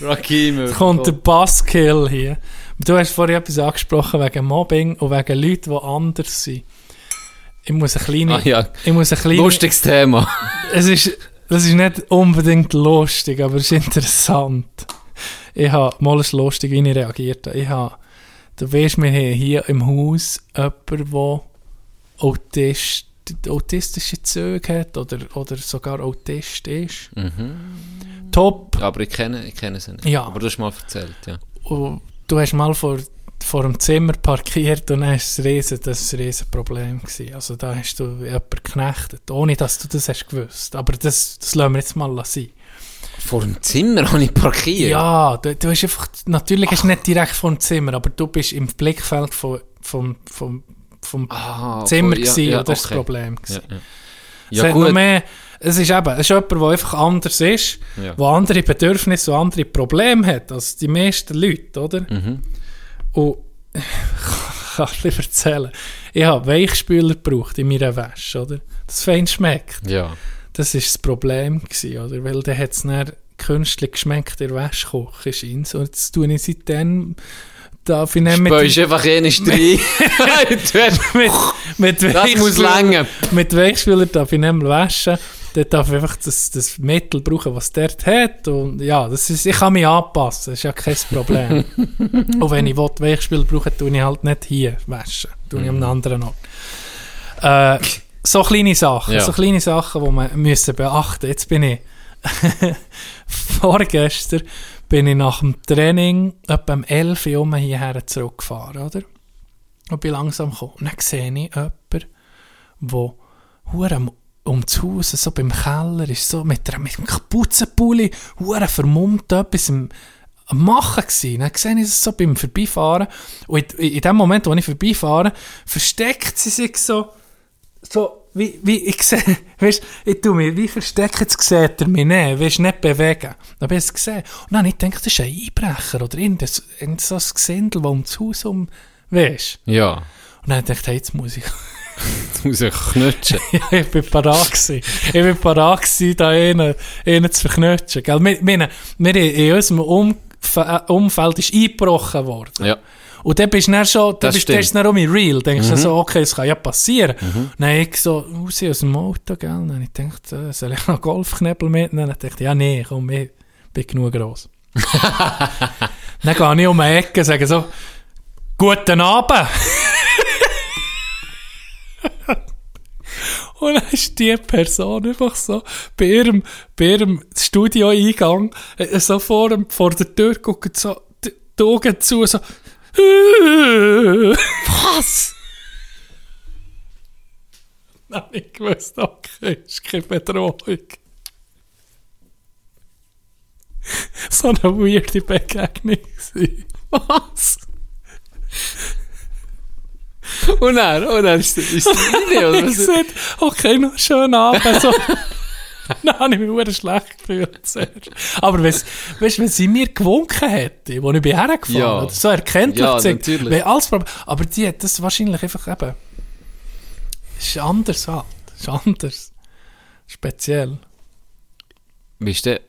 Rakim. kommt der Buskill hier. Du hast vorhin etwas angesprochen wegen Mobbing und wegen Leuten, die anders sind. Ich muss eine kleine... Ah ja, Ich muss eine kleine... lustiges Thema. Es ist, das ist nicht unbedingt lustig, aber es ist interessant. Ich habe, mal ist lustig, wie ich reagiert habe. Ich habe, du weißt, wir haben hier im Haus jemanden, der Autist, autistische Züge hat oder, oder sogar Autist ist. Top. Ja, aber ich kenne, ich kenne sie nicht. Ja. Aber du hast mal erzählt, ja. Und du hast mal vor, vor dem Zimmer parkiert und dann ist das riesen, das ein riesen Problem gewesen. Also da hast du jemanden geknechtet, ohne dass du das hast gewusst. Aber das, das lassen wir jetzt mal sein. Vor dem Zimmer habe ich parkiert. Ja, du, du hast einfach, natürlich hast du nicht direkt vor dem Zimmer, aber du bist im Blickfeld vom, vom, vom, vom Ah, Zimmer ja, gewesen, ja, das ist das okay. Problem. Ja, gewesen. ja. Ja gut. mehr, es ist eben, es ist jemand, der einfach anders ist, Ja. der andere Bedürfnisse und andere Probleme hat als die meisten Leute, oder? Mhm. Und ich kann bisschen erzählen, ich habe Weichspüler gebraucht in meiner Wäsche, oder? Das fein schmeckt. Ja. Das war das Problem, gewesen, oder? Weil dann hat es künstlich geschmeckt, der Wäschkoch ist ins. Und jetzt tue ich seitdem darf ich nicht mit, Böst einfach jeden Strein. Du hast- mit, mit Das muss länger. Mit Weichspüler darf ich nicht mehr waschen. Dort darf ich einfach das, das Mittel brauchen, was der hat. Und ja, das ist, ich kann mich anpassen, das ist ja kein Problem. Und wenn ich Weichspüler brauche, tue ich halt nicht hier waschen. Tue ich an einem anderen Ort. Äh, so kleine Sachen, Ja. so kleine Sachen, die man müssen beachten Jetzt bin ich vorgestern bin ich nach dem Training etwa um 11 Uhr um hierher zurückgefahren, oder? Und bin langsam gekommen. Und dann sehe ich jemanden, der hure um das Haus, so beim Keller, ist so mit, einer, mit einem Kapuzenpulli, hure vermummt etwas am Machen gewesen. Dann sehe ich es so beim Vorbeifahren. Und in, in dem Moment, wo ich vorbeifahre, versteckt sie sich so, so, wie, wie, ich sehe, weißt, ich tu mich, wie versteckt, jetzt sieht er mich nicht, weißt, nicht bewegen. Dann habe ich es gesehen. Und dann habe ich gedacht, das ist ein Einbrecher oder irgendein, irgend so ein Gesindel, das um das Haus um, weißt. Ja, Und dann habe ich gedacht, hey, jetzt muss ich, das muss ich knutschen. ja, ich bin parat gewesen. Ich bin parat gewesen, da einen, einen zu verknutschen, gell. Wir, wir, wir in unserem äh, Umfeld ist eingebrochen worden. Ja. Und dann bist du dann schon, dann Das bist, es dann um real. Denkst du so, okay, es kann ja passieren. Dann ich so raus aus dem Auto, gell. Dann ich gedacht, äh, soll ich noch Golfknebel mitnehmen? Dann dachte ich, ja, nee, komm, ich bin genug gross. dann gehe ich um die Ecke und sage so, guten Abend. Und dann ist die Person einfach so bei ihrem, bei ihrem Studioeingang äh, so vor, dem, vor der Tür guckt so die Augen zu, so Was? Habe ich gewusst, okay, ist keine Bedrohung. So eine weirde Begegnung gewesen. Was? Und dann, und dann ist ist rein, oder ich gesagt, okay, noch schönen Abend. So. Dann habe ich mich verdammt schlecht gefühlt. zuerst. Aber weißt du, wenn sie mir gewunken hätte, als ich bin hergefahren Ja. oder so erkenntlich Ja, natürlich. wäre alles. Aber die hat das wahrscheinlich einfach eben. Ist anders halt. Ist anders. Speziell. Weißt du,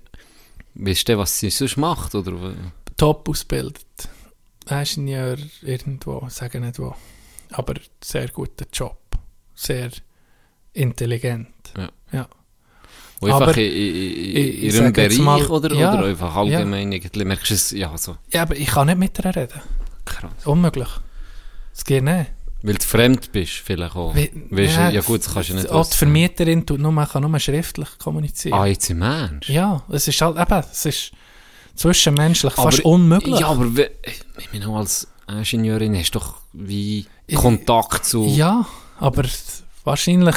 weißt du, was sie sonst macht? Oder? Top ausgebildet. Ingenieur irgendwo, sage nicht wo. Aber sehr guter Job. Sehr intelligent. Ja. ja. Wo einfach Aber in, in, in, ihrem Bereich mal, oder, ja, oder einfach allgemein irgendwie, merkst du es, ja, so Ja, aber ich kann nicht mit ihr reden. krass. Unmöglich. Es geht nicht. Weil du fremd bist, vielleicht auch. Wie- Weißt, ja, ja, gut, das kannst du ja nicht Auch die. Vermieterin tut nur, kann nur schriftlich kommunizieren. Ah, jetzt im Ernst? Ja, es ist halt eben, es ist zwischenmenschlich fast Aber- unmöglich. Ja, aber ich meine, als Ingenieurin hast du doch wie Kontakt zu... Ja, aber wahrscheinlich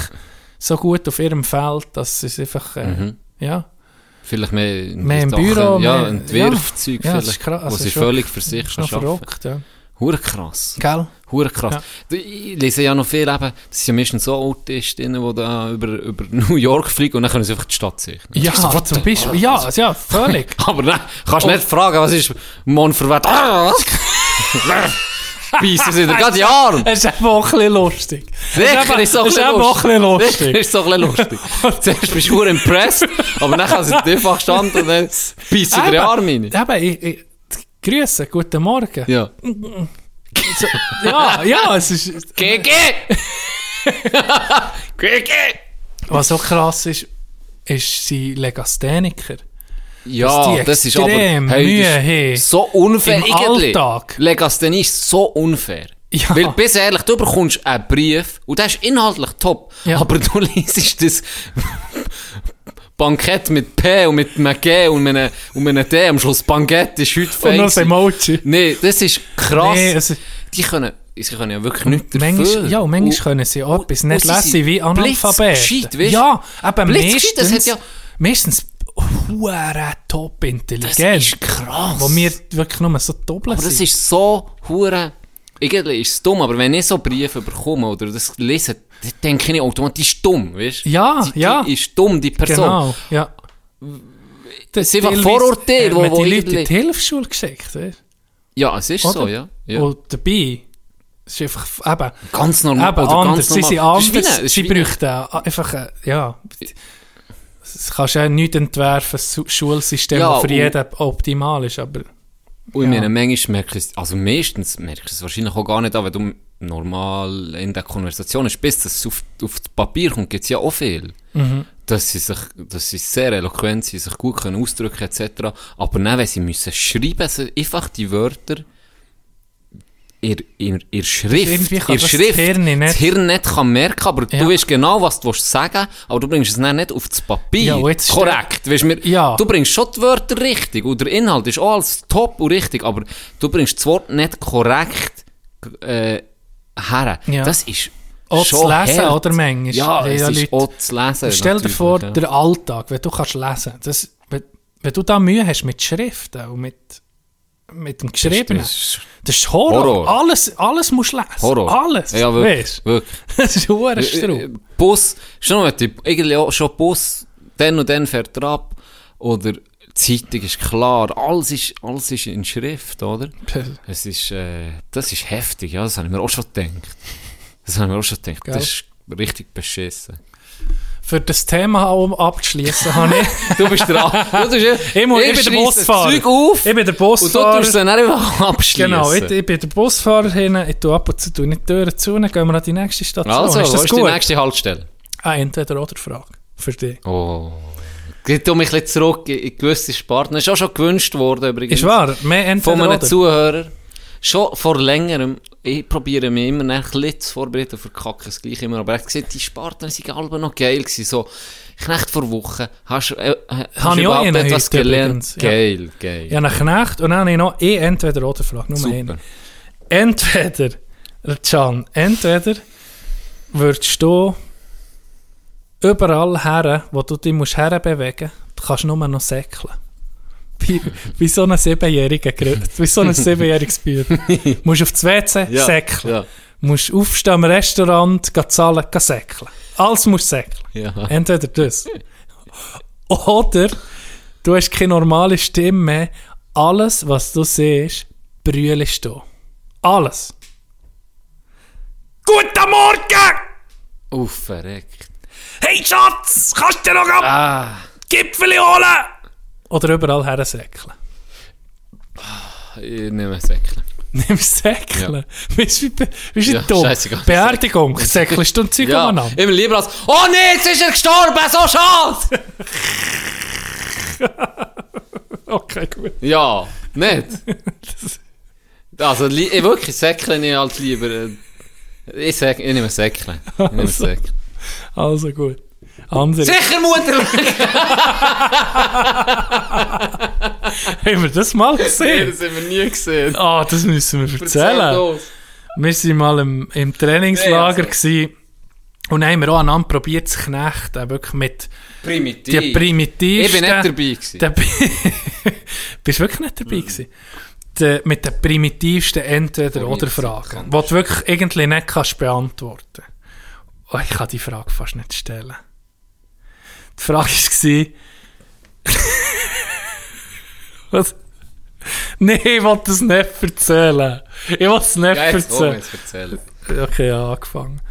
so gut auf ihrem Feld, dass es einfach, äh, Mhm. ja. Vielleicht mehr, Mehr im Sachen- Büro, Ja, mehr- Entwürfzeug ja, das vielleicht, ist krass, wo das sie ist schon- völlig für sich Ist noch arbeiten. verrückt, ja. Hure krass. Gell? Hure krass. Du, Ich lese ja noch viel eben, das sind ja meistens so Autistinnen, die da über, über New York fliegen und dann können sie einfach die Stadt sehen. Ja, so, what zum Beispiel. Ja, ja, völlig. Aber nein, kannst nicht fragen, was ist morgen Beißen sie dir gerade die Arme. Es ist einfach auch ein bisschen lustig. Sicher ist es auch ein auch bisschen lustig. Ist auch ein bisschen lustig. Zuerst bist du impressed, aber dann haben sie dir einfach gestanden und dann beißen sie dir die Arme rein. Eben, ich, ich, Grüße, guten Morgen. Ja. So, ja, ja, es ist... GG! GG! Was so krass ist, ist sie Legastheniker. Ja, das ist aber hey, das ist so unfair. im. Alltag. Legasthenie ist so unfair. Ja. Weil, bis ehrlich, du bekommst einen Brief und der ist inhaltlich top, Ja. aber du liest das Bankett mit P und mit einem G und einem, und einem D am Schluss. Bankett ist heute Und noch. Emoji. Nee, das ist krass. Nee, ist- die können, sie können ja wirklich nichts Manchmal, dafür. ja, und manchmal können sie auch etwas nicht lesen wie Analphabet. blitzgescheit, weisst? Ja, aber Blitzgescheit, das meistens, hat ja- meistens hure top Das intelligent. ist krass. Wo wir wirklich nur so doppelt Aber das sind. ist so hure. Irgendwie ist es dumm, aber wenn ich so Briefe bekomme oder das lese, dann denke ich automatisch, die ist dumm, weißt du? Ja, die, ja. Die ist dumm, die Person. Genau, ja. Das sind einfach Vorurteile, wo, wo- wo die Leute in die Hilfsschule geschickt, weißt? Ja, es ist so, Oder? ja. ja. Und dabei, es ist einfach, eben, ganz normal. eben oder anders, ganz sie sind normal. Das ist wie anders, das ist sie bräuchten einfach, äh, ja, es kannst ja nicht entwerfen, ein Schulsystem, Ja, das für jeden optimal ist, aber Und ich Ja. meine, manchmal merke ich es, also meistens merke ich es wahrscheinlich auch gar nicht an, wenn du normal in der Konversation bist, bis das auf, auf das Papier kommt, gibt es ja auch viel. Mhm. Dass sie sich, dass sie sehr eloquent sind, sich gut können ausdrücken, etc. Aber dann, wenn sie müssen schreiben, sie einfach die Wörter, ihr, ihr, ihr Schrift, ihr das Schrift, Hirn nicht- das Hirn nicht kann merken, aber Ja. du weißt genau, was du willst sagen, aber du bringst es dann nicht auf das Papier. Ja, jetzt Korrekt. Weißt, mir, Ja. Du bringst schon die Wörter richtig und der Inhalt ist auch alles top und richtig, aber du bringst das Wort nicht korrekt äh, her. Ja. Das ist Auch schon zu lesen, hart. oder manchmal? Ja, Ja, es ist Leute- auch zu lesen. Stell dir vor, ja. der Alltag, wenn du kannst lesen, das, wenn, wenn du da Mühe hast mit Schriften und mit, mit dem Geschriebenen, Das ist das ist Horror. Horror. Alles, alles musst du lesen. Horror. Alles. Ja, wirklich. Weißt? wirklich. Das ist ein Äh, Straub. Bus, schon auch schon Bus, dann und dann fährt er ab, oder Zeitung ist klar, alles ist, alles ist in Schrift, oder? Es ist, äh, das ist heftig, ja, das habe ich mir auch schon gedacht. Das habe ich mir auch schon gedacht. Gell? Das ist richtig beschissen. Für das Thema abzuschließen, habe ich. Du bist dran. Du tust ja, Ich, muss, ich bin der Busfahrer. Zeug auf Ich bin der und du Busfahrer. tust dann einfach abschließen. Genau, ich, ich bin der Busfahrer hin, ich tue ab und zu tue nicht die Türen zu, dann gehen wir an die nächste Station. Also, ist wo das ist gut? die nächste Haltestelle? Ah, entweder oder Frage. Für dich. Oh. Ich tue mich ein bisschen zurück in gewisse Sparten. Das ist auch schon gewünscht worden übrigens. Ist wahr, mehr entweder Von einem oder. Zuhörer. Schon vor längerem. Ich probiere mich immer ein bisschen zu vorbereiten für Kacke, das gleiche immer. Aber er hat gesagt, die Sparten sind alle noch geil gewesen. So, Knecht vor Wochen. Hast du äh, äh, hast du überhaupt etwas gelernt? ja. Geil, geil. Ja, einen Knecht und dann habe ich noch eh entweder oder Frage. Nur eine. Entweder, Can, entweder würdest du überall her, wo du dich musst herbewegen musst, du kannst nur noch säckeln. Wie, wie so ein Siebenjähriger, wie so ein siebenjähriges Büro. musst auf das WC Ja, säckeln. ja. Musst aufstehen am Restaurant, gehen zahlen, gehen säckeln. Alles musst säckeln. Ja. Entweder das. Oder du hast keine normale Stimme mehr. Alles, was du siehst, brüllst du. Alles. Guten Morgen! Uff, verreckt. Hey Schatz, kannst du dir noch Ah, Gipfel holen? Oder überall her säckeln. ich nehme. Nimm Säckeln. Du, wie, be- weißt du, Ja, wie dumm? Beerdigung, säckelst du ein Zeug Ja, umeinander. immer lieber als, oh nee, jetzt ist er gestorben, so schade! Okay, gut. ja, nicht? Also, ich wirklich Säckchen nicht als lieber. äh, Ich, säck, ich nehme Säckchen. Ich nehme Also. Säckchen. Also gut. Andere. Sicher, Mutter! Haben wir das mal gesehen? das haben wir nie gesehen. Ah, das müssen wir erzählen. Erzähl Wir waren mal im, im Trainingslager Nee, gewesen, und dann haben wir auch einander probiert zu knechten, wirklich mit Primitiv. die primitivsten... Ich bin nicht dabei gewesen. Der, bist wirklich nicht dabei gewesen? De, mit den primitivsten Entweder-Oder-Fragen, die du wirklich irgendwie nicht kannst beantworten oh, Ich kann die Frage fast nicht stellen. Die Frage war... Was? Nein, ich will das nicht erzählen. Ich will es nicht Ja, erzählen. jetzt erzähl. Okay, ja, angefangen.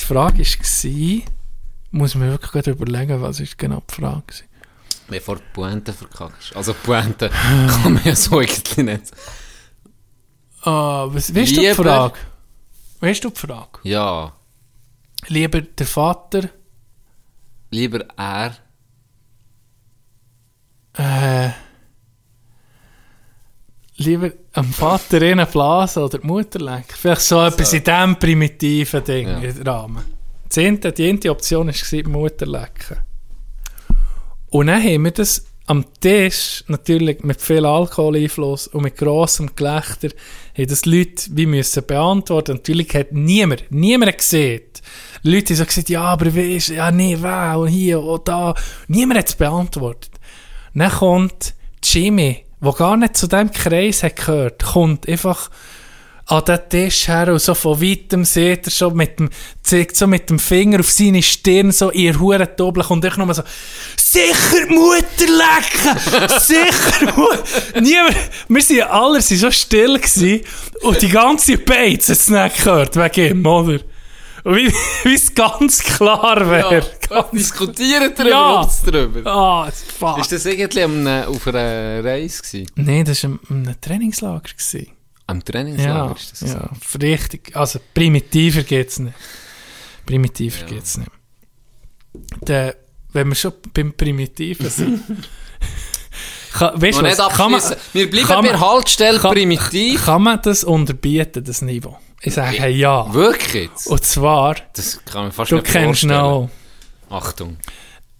Die Frage war, muss mir wirklich gerade überlegen, was ist genau die Frage war. Bevor die Pointe verkackst. Also, Pointe kann man ja so eigentlich nicht. Ah, was, weißt du die Frage? Weißt du die Frage? Ja, Lieber der Vater, lieber er. äh, lieber am Vater innen blasen oder die Mutter lenken. Vielleicht so, etwas in diesem primitiven Ding, Ja. Rahmen. Die eine, die eine Option war, die Mutter lecken. Und dann haben wir das am Tisch, natürlich mit viel Alkoholeinfluss und mit grossem Gelächter, haben das Leute wie müssen beantworten. Natürlich hat niemand, niemand gesehen. Leute haben gesagt, ja, aber wie ist, ja, nee, wow, hier, und da. Niemand hat es beantwortet. Dann kommt Jimmy, der gar nicht zu diesem Kreis hat gehört, kommt einfach an den Tisch her und so von weitem sieht er schon mit dem, zeigt so mit dem Finger auf seine Stirn, so ihr Huren Doppel und ich nur so, sicher Mutter lecken! sicher Mutter! Niemand, wir sind alle so still gewesen und die ganze Beiz hat es nicht gehört, wegen ihm, oder? Wie es ganz klar wäre. ganz Diskutieren drüber, Ja. ja. drüber. Ah, fuck. Ist das irgendwie am, äh, auf einer Reise gewesen? Nein, das war ein, Trainingslager. Gewesen. Am Trainingslager Ja, ist das gewesen? ja, richtig. Also primitiver geht es nicht. Primitiver geht es nicht. Der, wenn wir schon beim Primitiven sind. kann, weißt du kann man. Wir bleiben kann bei Haltestelle primitiv. kann man das unterbieten, das Niveau? Ich sage ja. Wirklich? Und zwar, Das kann man fast du nicht kennst vorstellen. noch, Achtung.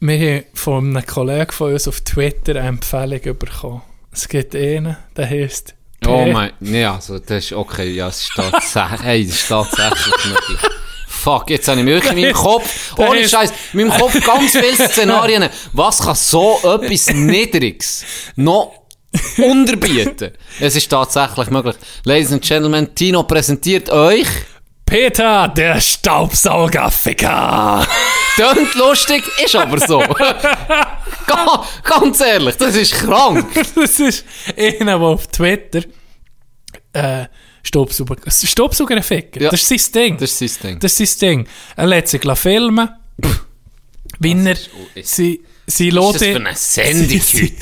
wir haben von einem Kollegen von uns auf Twitter eine Empfehlung bekommen. Es gibt einen, der heisst Oh mein, nee, also das ist okay, ja, es ist tatsächlich, hey, das ist tatsächlich möglich. Fuck, jetzt habe ich wirklich in meinem Kopf, ohne Scheiß, in meinem Kopf ganz viele Szenarien. Was kann so etwas Niedriges noch unterbieten? Es ist tatsächlich möglich. Ladies and Gentlemen, Tino präsentiert euch. Peter, der Staubsaugerficker. Tönt lustig, ist aber so. Ga- ganz ehrlich, das ist krank. Das ist einer, der auf Twitter äh, Staubsauger, Staubsaugerficker. Ja. Das ist sein Ding. Das ist sein Ding. Das ist sein Ding. Er lässt sich filmen, wie er ist- sie, sie Was ist das für eine Sendung heute?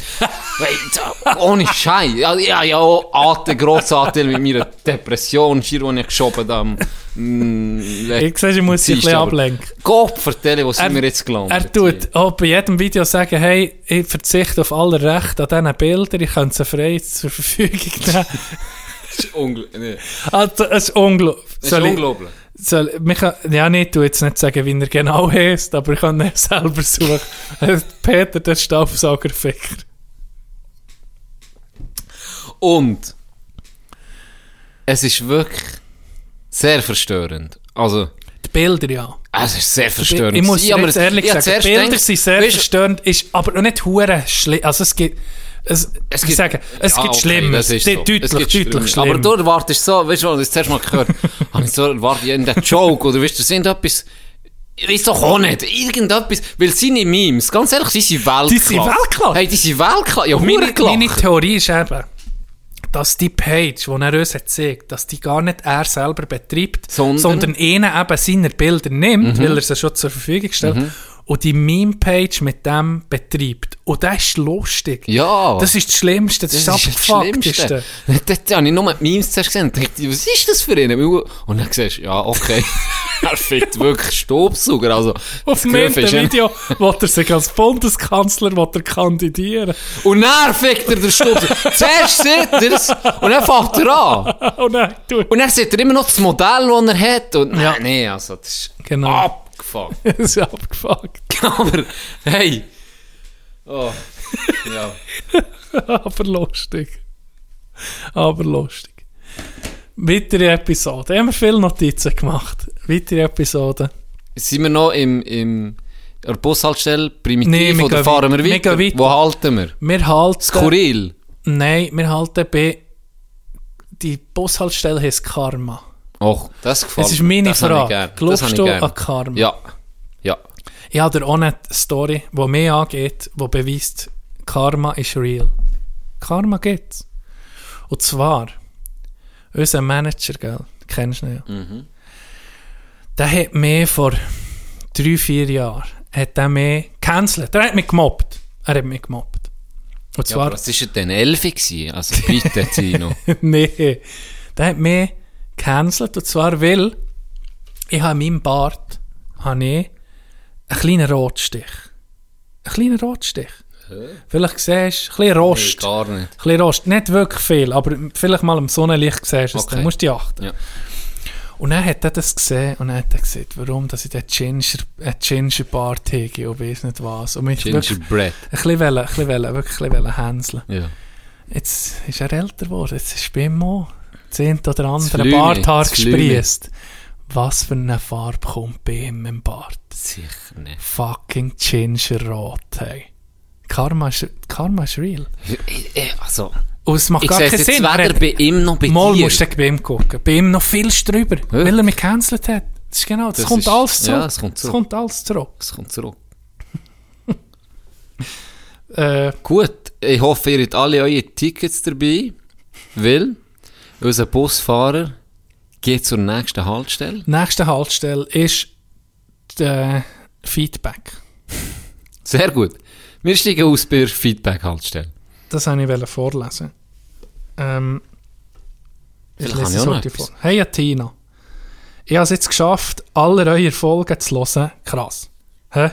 Wait, ohne Scheiß. Ja, ja, ja, auch grosser Anteil mit meiner Depression, schier, die ich geschoben habe. Mm, Ich sehe, ich muss sie ein bisschen ablenken. Gott, vertelle, was Er- wir jetzt gelandet? Er tut auch bei jedem Video sagen, hey, ich verzichte auf alle Rechte an diesen Bildern, ich könnte sie frei zur Verfügung nehmen. Das ist unglaublich. Nee. also, es ist unglaublich. Das ist unglaublich. Soll, mich, ja, nicht, du jetzt nicht sagen, wie er genau heißt, aber ich kann ihn selber suchen. Peter, der Staubsaugerficker. Und es ist wirklich sehr verstörend. Also, Die Bilder, ja. es ist sehr verstörend. Ich muss Ja, ehrlich ich sagen, Bilder gedacht, sind sehr weisst- verstörend, ist aber noch nicht hure schlimm. Also es gibt, es, Es ich gibt, sage, es Ja, gibt okay, ist De- so. Deutlich, Es gibt deutlich schlimmer. Aber du erwartest so, weißt du, was ich das zuerst mal gehört habe, ich so erwartet, irgendein Joke oder weißt du, sind etwas, ich weiß doch auch nicht, irgendetwas, weil seine Memes, ganz ehrlich, die sind Weltklasse. Die sind Weltklasse. Hey, die sind Weltklasse. Ja, meine, meine, Theorie ist eben, dass die Page, die er uns hat gezeigt, dass die gar nicht er selber betreibt, Sondern- sondern, eben seine Bilder nimmt, weil er sie schon zur Verfügung stellt, und die Meme-Page mit dem betreibt. Und das ist lustig. Ja. Das ist das Schlimmste, das, ist das Abgefuckteste. Dort habe ich nur die Memes zuerst gesehen und dachte, was ist das für einen? Und dann siehst du, ja, okay, er fickt wirklich Staubsauger, also. Auf das dem Video will er sich als Bundeskanzler will er kandidieren. Und dann fickt er den Staubsauger. Zuerst sieht er es und dann fängt er an. Und dann Und dann sieht er immer noch das Modell, das er hat. Und Ja. nein, nee, also, das ist Genau. Abgefuckt. es ist abgefuckt. Aber, hey. Oh. Ja. Aber lustig. Aber lustig. Weitere Episode. Haben wir viele Notizen gemacht. Weitere Episode. Sind wir noch im, im, der Bushaltestelle primitiv Nee, wir oder gehen fahren wir weit- wir weiter? weiter. Wo halten wir? Wir halten... Skurril. Nein, wir halten bei... Die Bushaltestelle heisst Karma. Och, das gefällt Es ist meine das Frage. Glaubst du an Karma? Ja. Ja. Ich habe dir auch eine Story, die mich angeht, die beweist, Karma ist real. Karma gibt's. Und zwar, unser Manager, gell, kennst du ihn ja. Mhm. Der hat mich vor drei, vier Jahren, hat der mich cancelt. Der hat mich gemobbt. Er hat mich gemobbt. Und ja zwar, aber was war denn Elfi? Also bitte, Tino. nee, der hat mich gecancelt. Und zwar, weil ich habe in meinem Bart habe ich einen kleinen Rotstich. Einen kleinen Rotstich. Vielleicht siehst du, ein bisschen Nee, Rost. gar nicht. Ein bisschen Rost. Nicht wirklich viel, aber vielleicht mal im Sonnenlicht siehst du es, Okay. dann musst du achten. Ja. Und dann hat er das gesehen und dann hat er gesagt, warum dass ich den Ginger, einen Gingerbart hege und weiss nicht was. Und mich Gingerbread. ein bisschen, wollen, ein bisschen, wollen, wirklich ein bisschen hänseln. Ja. Jetzt ist er älter geworden, jetzt ist bei ihm auch eine oder andere Barthaar gesprießt. Was für eine Farbe kommt bei ihm im Bart? Sicher nicht. Fucking Gingerrot, hey. Karma ist, Karma ist real. Ich- ich- Also, Und es macht ich gar keinen Sinn. Er weder bei ihm noch bei Mal dir. musst du bei ihm gucken. Bei ihm noch viel drüber, weil er mich gecancelt hat. Das ist genau, das, Das kommt ist- alles zurück. ja, es kommt zurück. Es kommt alles zurück. Es kommt zurück. Äh, Gut, ich hoffe, ihr habt alle eure Tickets dabei, weil unser Busfahrer Geht zur nächsten Haltestelle. Nächste Haltestelle ist der Feedback. Sehr gut. Wir steigen aus bei der Feedback-Haltestelle. Das wollte ich vorlesen. Ähm, lese ich es auch noch heute vor. Hey Tina, ich habe es jetzt geschafft, alle eure Folgen zu hören. Krass. Hä?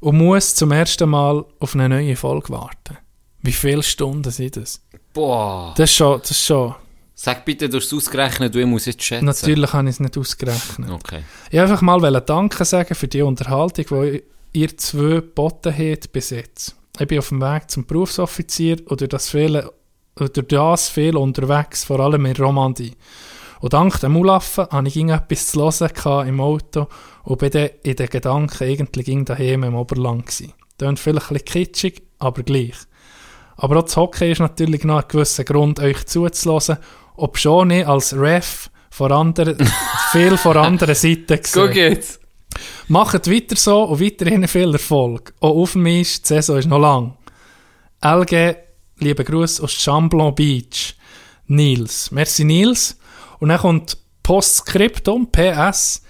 Und muss zum ersten Mal auf eine neue Folge warten. Wie viele Stunden sind das? Boah. Das ist schon, das ist schon. Sag bitte, du hast es ausgerechnet, du ich muss jetzt schätzen. Natürlich habe ich es nicht ausgerechnet. Okay. Ich wollte einfach mal Danke sagen für die Unterhaltung, die ihr zwei geboten habt bis jetzt. Ich bin auf dem Weg zum Berufsoffizier und durch das, viele, durch das viel unterwegs, vor allem in Romandie. Und dank dem Ulaffen hatte ich etwas zu hören im Auto und bin dann in den Gedanken eigentlich ging daheim im Oberland gsi. Tönt vielleicht ein bisschen kitschig, aber gleich. Aber auch das Hockey ist natürlich noch ein gewisser Grund, euch zuzulassen, ob schon ich als Ref vor anderen, viel vor anderen Seiten Guck gesehen. jetzt. Macht weiter so und weiterhin viel Erfolg. Auch auf mich, die Saison ist noch lang. LG, liebe Gruß aus Chamblon Beach. Nils. Merci Nils. Und dann kommt Postskriptum, PS.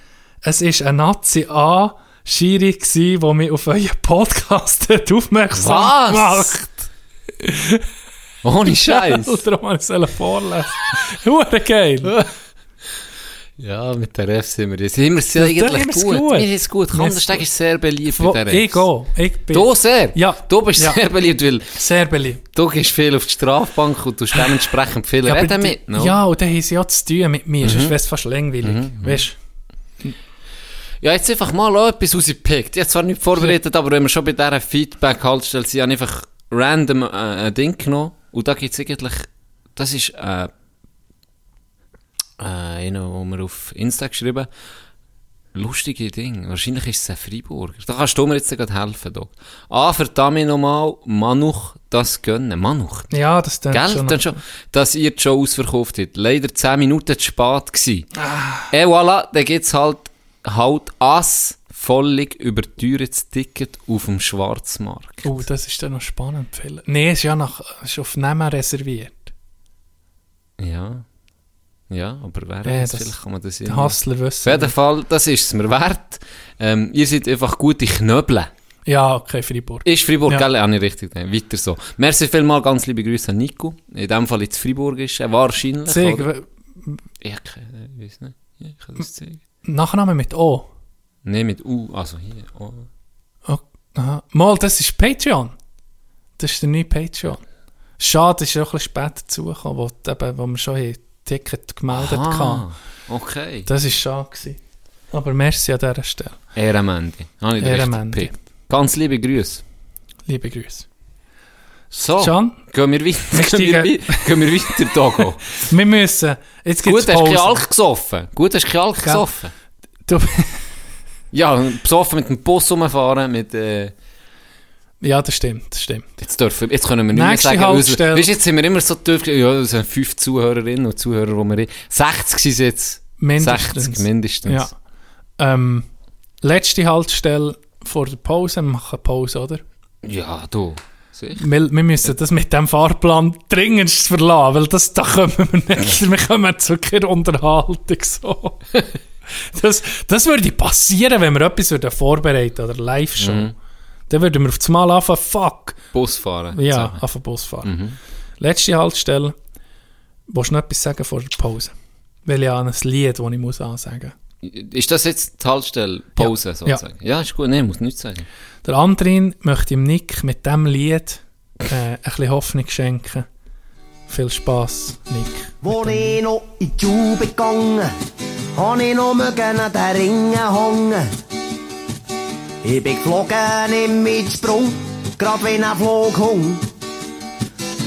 Es ist ein Nazi A, Schiri gsi, wo mich auf euren Podcast aufmerksam Was? gemacht. Ohne Scheiß. Und darum habe ich es vorlesen. Hure geil. ja, mit der Ref sind wir jetzt. Sind wir es Das- eigentlich gut. gut. Mir ist gut. Kandersteg ist sehr beliebt bei der ich Refs. gehe. Ich bin Du sehr? Ja. Du bist Ja. sehr beliebt, weil sehr beliebt. du gehst viel auf die Strafbank und du dementsprechend viel aber reden mit. No? Ja, und dann haben sie ja zu tun mit mir, sonst wäre es fast langweilig. Weißt Ja, jetzt einfach mal auch etwas rausgepickt. Ich habe zwar nicht vorbereitet, aber wenn wir schon bei dieser Feedback-Haltestelle sind, habe ich einfach random äh, ein Ding genommen. Und da gibt es eigentlich, das ist äh, äh, einer, wo wir auf Insta geschrieben Lustige Ding. Wahrscheinlich ist es ein Freiburger. Da kannst du mir jetzt gerade helfen. Doc. Ah, verdammt nochmal, Manuch das gönnen. Manuch. Ja, das dann Gell? schon. Dann schon, dass ihr die Show ausverkauft habt. Leider 10 Minuten zu spät gewesen. Ah. Et voilà, dann gibt's halt, halt as völlig überteuertes Ticket auf dem Schwarzmarkt. Oh, das ist dann noch spannend. Nee, es ist ja nach, ist auf Namen reserviert. Ja. Ja, aber wer Ja, das- vielleicht kann man das ja. Hustler Auf wissen. jeden Fall, das ist es mir wert. Ähm, ihr seid einfach gute Knöbel. Ja, okay, Freiburg. Ist Fribourg, Ja. gell? Habe ich richtig gedacht. Weiter so. Merci vielmal, ganz liebe Grüße an Nico. In dem Fall jetzt Fribourg ist er wahrscheinlich. W- Ich, keine- ich weiß nicht. Ja, ich kann das zeigen. Nachname mit O. Nein, mit U, also hier. Oh. Oh, aha. Mal, das ist Patreon. Das ist der neue Patreon. Schade, ist auch ein bisschen später dazugekommen, wo, die eben, wo wir schon ein Ticket gemeldet haben. okay. Das war schade. Gewesen. Aber merci an dieser Stelle. Ehrenmende. Habe ich gepickt. Ganz liebe Grüße. Liebe Grüße. So, Can, gehen wir weiter. Wir Gehen wir, gehen weiter, Togo. wir müssen... Jetzt Gut, gibt's hast du Pause. Alk gesoffen. Gut, hast du Alk gesoffen. Du, Ja, besoffen mit dem Bus rumfahren, mit, äh, ja, das stimmt, das stimmt. jetzt dürfen, jetzt können wir nicht mehr Nächste sagen, Haltestelle. unser- weißt, jetzt sind wir immer so tief, ja, das sind fünf Zuhörerinnen und Zuhörer, die wir, 60 sind es jetzt. Mindestens. 60 mindestens. Ja. Ähm, letzte Haltestelle vor der Pause. Wir machen Pause, oder? Ja, du. Sicher. Wir, wir müssen das mit dem Fahrplan dringendst verlassen, weil das, da kommen wir nicht. Wir kommen zu keiner Unterhaltung. So. Das, das würde passieren, wenn wir etwas würden vorbereiten oder Live-Show. Mhm. Dann würden wir auf das Mal anfangen, fuck. Bus fahren. Ja, auf Bus fahren. Mhm. Letzte Haltestelle. Willst du noch etwas sagen vor der Pause? Weil ich habe ein Lied, das ich muss ansagen Ist das jetzt die Haltestelle, Pause Ja. sozusagen? Ja. ist gut, nein, muss nichts sagen. Der Andrin möchte im Nick mit diesem Lied äh, ein bisschen Hoffnung schenken. Viel Spass, Nick. Wo ich noch in die Schule gegangen, hab ich noch mögen an den Ringen hängen. Ich bin geflogen im Mitsprung, grad wie ein Flughund.